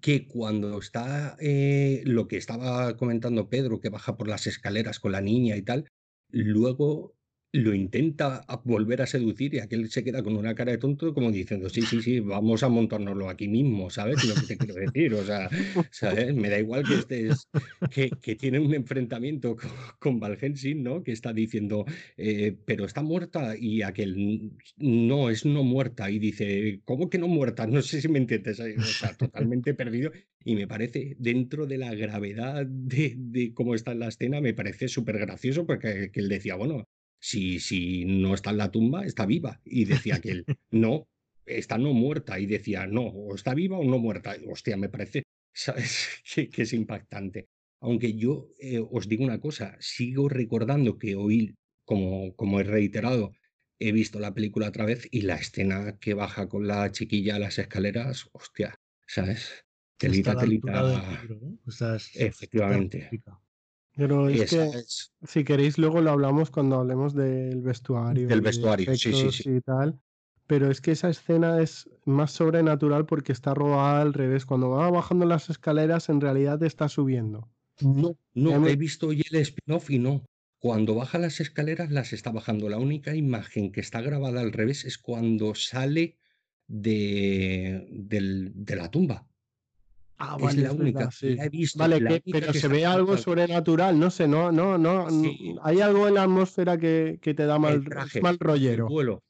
que cuando está eh, lo que estaba comentando Pedro, que baja por las escaleras con la niña y tal, luego lo intenta volver a seducir y aquel se queda con una cara de tonto como diciendo, sí, sí, sí, vamos a montárnoslo aquí mismo, ¿sabes? Lo que te quiero decir, o sea, ¿sabes? Me da igual que estés, que, que tiene un enfrentamiento con, con ¿no? Que está diciendo, eh, pero está muerta y aquel, no, es no muerta y dice, ¿cómo que no muerta? No sé si me entiendes, o sea, totalmente perdido y me parece, dentro de la gravedad de, de cómo está en la escena, me parece súper gracioso porque él decía, bueno, si, si no está en la tumba, está viva. Y decía que él, no, está no muerta. Y decía, no, o está viva o no muerta. Hostia, me parece Que, es impactante. Aunque yo eh, os digo una cosa, sigo recordando que hoy, como, como he reiterado, he visto la película otra vez y la escena que baja con la chiquilla a las escaleras, hostia, ¿sabes? Telita, telita. Efectivamente. Pero es que si queréis luego lo hablamos cuando hablemos del vestuario. Del vestuario, sí, sí, sí. Y tal. Pero es que esa escena es más sobrenatural porque está rodada al revés. Cuando va bajando las escaleras, en realidad está subiendo. No, no, he visto hoy el spin-off y no. Cuando baja las escaleras, las está bajando. La única imagen que está grabada al revés es cuando sale de, de la tumba. Ah, vale, es la única. vale, pero se ve algo sobrenatural, no sé, no, no, no. Hay algo en la atmósfera que, que te da mal, mal rollero. El vuelo,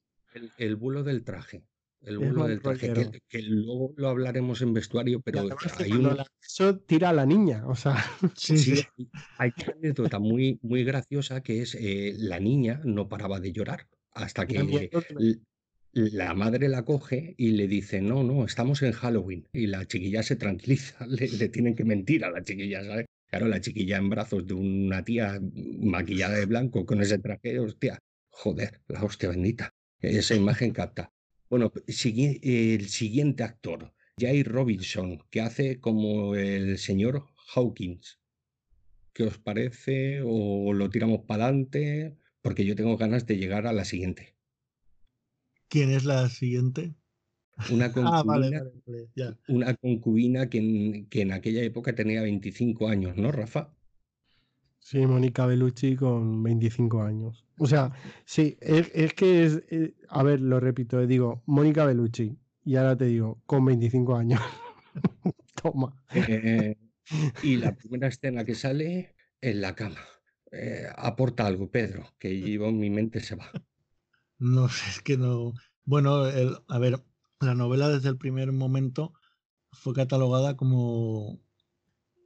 el bulo del traje. El bulo del traje, que, luego lo hablaremos en vestuario, pero hay un... Eso tira a la niña, o sea... Sí, hay una anécdota muy, muy graciosa que es eh, la niña no paraba de llorar hasta que la madre la coge y le dice, no, no, estamos en Halloween. Y la chiquilla se tranquiliza, le, tienen que mentir a la chiquilla, ¿sabes? Claro, la chiquilla en brazos de una tía maquillada de blanco con ese traje, hostia, joder, la hostia bendita. Esa imagen capta. Bueno, el siguiente actor, Jay Robinson, que hace como el señor Hawkins. ¿Qué os parece? ¿O lo tiramos para adelante? Porque yo tengo ganas de llegar a la siguiente. ¿Quién es la siguiente? Una concubina, ah, Una concubina que en, que en aquella época tenía 25 años, ¿no, Rafa? Sí, Mónica Bellucci con 25 años. O sea, sí, es, que es, eh, a ver, lo repito, eh, digo, Mónica Bellucci, y ahora te digo, con 25 años. Toma. Eh, y la primera escena que sale en la cama. aporta algo, Pedro, que en mi mente se va. No sé, es que no. Bueno, el, a ver, la novela desde el primer momento fue catalogada como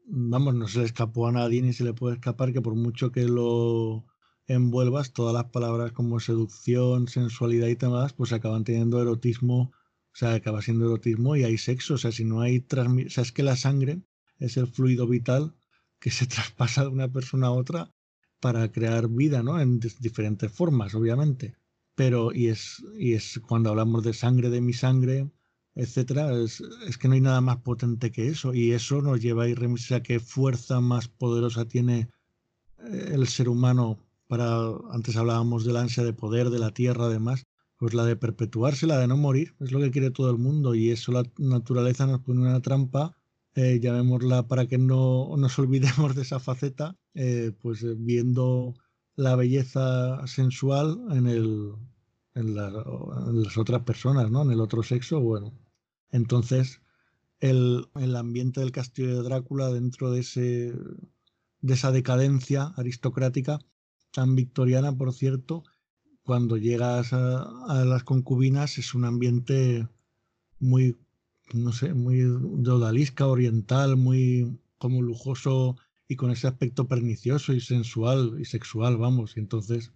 vamos, no se le escapó a nadie ni se le puede escapar que por mucho que lo envuelvas, todas las palabras como seducción, sensualidad y demás, pues acaban teniendo erotismo, o sea, acaba siendo erotismo y hay sexo, o sea, si no hay transmisión, o sea, es que la sangre es el fluido vital que se traspasa de una persona a otra para crear vida, ¿no? En diferentes formas, obviamente. Pero, y es, y es cuando hablamos de sangre de mi sangre, etcétera, es, que no hay nada más potente que eso. Y eso nos lleva a ir a qué fuerza más poderosa tiene eh, el ser humano para, antes hablábamos de la ansia de poder, de la tierra, además, pues la de perpetuarse, la de no morir, es lo que quiere todo el mundo. Y eso la naturaleza nos pone una trampa, eh, llamémosla para que no nos olvidemos de esa faceta, eh, pues viendo la belleza sensual en el, en, las otras personas, ¿no? En el otro sexo, bueno. Entonces, el, el, ambiente del castillo de Drácula dentro de, ese, de esa decadencia aristocrática, tan victoriana, por cierto, cuando llegas a, las concubinas es un ambiente muy, no sé, muy odalisca, oriental, muy como lujoso y con ese aspecto pernicioso y sensual y sexual, vamos. Y entonces,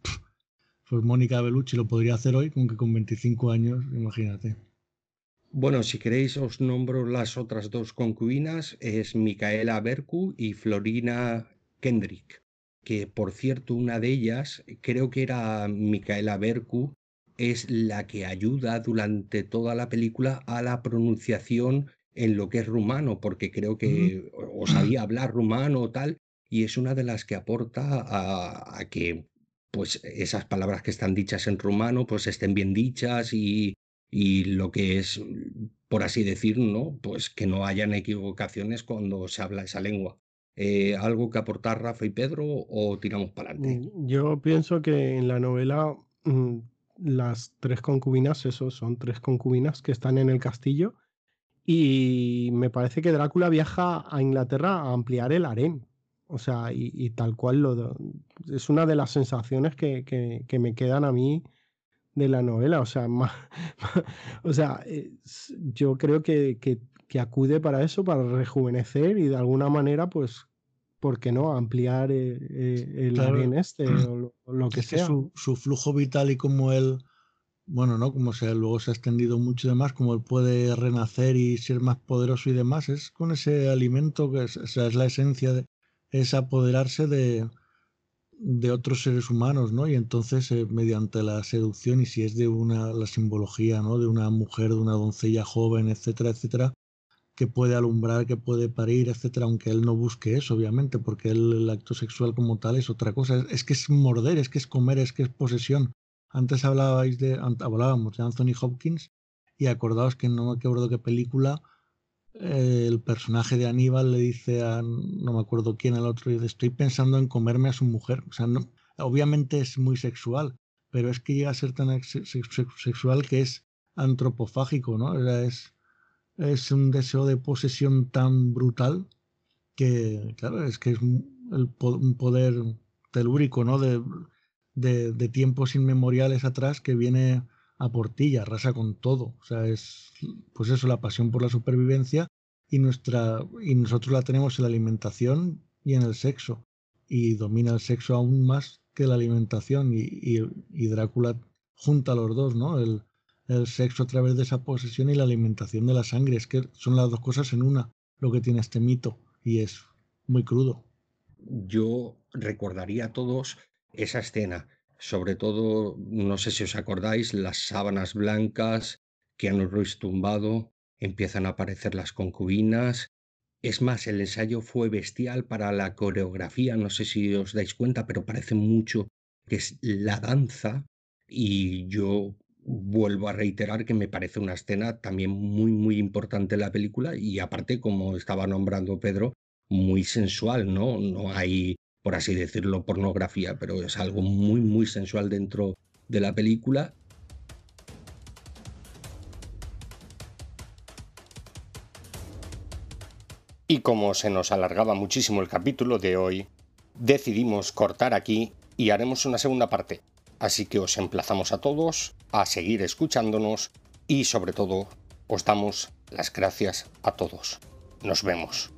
pues Mónica Bellucci lo podría hacer hoy, con que con 25 años, imagínate. Bueno, si queréis os nombro las otras dos concubinas, es Micaela Berku y Florina Kendrick, que por cierto una de ellas, creo que era Micaela Berku, es la que ayuda durante toda la película a la pronunciación en lo que es rumano, porque creo que o sabía hablar rumano o tal, y es una de las que aporta a que pues esas palabras que están dichas en rumano pues estén bien dichas y, y lo que es, por así decir, ¿no? Pues que no hayan equivocaciones cuando se habla esa lengua. Eh, ¿Algo que aportar Rafa y Pedro o tiramos para adelante? Mm, yo pienso que en la novela mm, las tres concubinas, eso, son tres concubinas que están en el castillo y me parece que Drácula viaja a Inglaterra a ampliar el harén. O sea, y, tal cual lo, es una de las sensaciones que, que, me quedan a mí de la novela. O sea, o sea yo creo que, que, acude para eso, para rejuvenecer y de alguna manera, pues, ¿por qué no? Ampliar eh, eh, el claro. este o lo, que sea. su, su, flujo vital y como él, bueno, ¿no? Como sea, luego se ha extendido mucho y demás, como él puede renacer y ser más poderoso y demás, es con ese alimento que es, es la esencia de, es apoderarse de, de otros seres humanos, ¿no? Y entonces, eh, mediante la seducción, y si es de una, la simbología, ¿no? De una mujer, de una doncella joven, etcétera, etcétera, que puede alumbrar, que puede parir, etcétera, aunque él no busque eso, obviamente, porque el acto sexual como tal es otra cosa. Es, que es morder, es que es comer, es que es posesión. Antes hablabais de, hablábamos de Anthony Hopkins, y acordaos que no me acuerdo qué película el personaje de Aníbal le dice a no me acuerdo quién al otro, dice, estoy pensando en comerme a su mujer. O sea, obviamente es muy sexual, pero es que llega a ser tan sexual que es antropofágico, ¿no? es, es un deseo de posesión tan brutal que, claro, es que es un, un poder telúrico, ¿no? De, de, de, tiempos inmemoriales atrás que viene a portilla, arrasa con todo. O sea, es pues eso, la pasión por la supervivencia y nuestra y nosotros la tenemos en la alimentación y en el sexo. Y domina el sexo aún más que la alimentación. Y, y, Drácula junta los dos, ¿no? El, el sexo a través de esa posesión y la alimentación de la sangre. Es que son las dos cosas en una lo que tiene este mito. Y es muy crudo. Yo recordaría a todos esa escena sobre todo, no sé si os acordáis, las sábanas blancas, que han Ruiz tumbado, empiezan a aparecer las concubinas. Es más, el ensayo fue bestial para la coreografía, no sé si os dais cuenta, pero parece mucho que es la danza y yo vuelvo a reiterar que me parece una escena también muy, muy importante en la película y aparte, como estaba nombrando Pedro, muy sensual, ¿no? No hay por así decirlo, pornografía, pero es algo muy, muy sensual dentro de la película. Y como se nos alargaba muchísimo el capítulo de hoy, decidimos cortar aquí y haremos una segunda parte. Así que os emplazamos a todos a seguir escuchándonos y sobre todo os damos las gracias a todos. Nos vemos.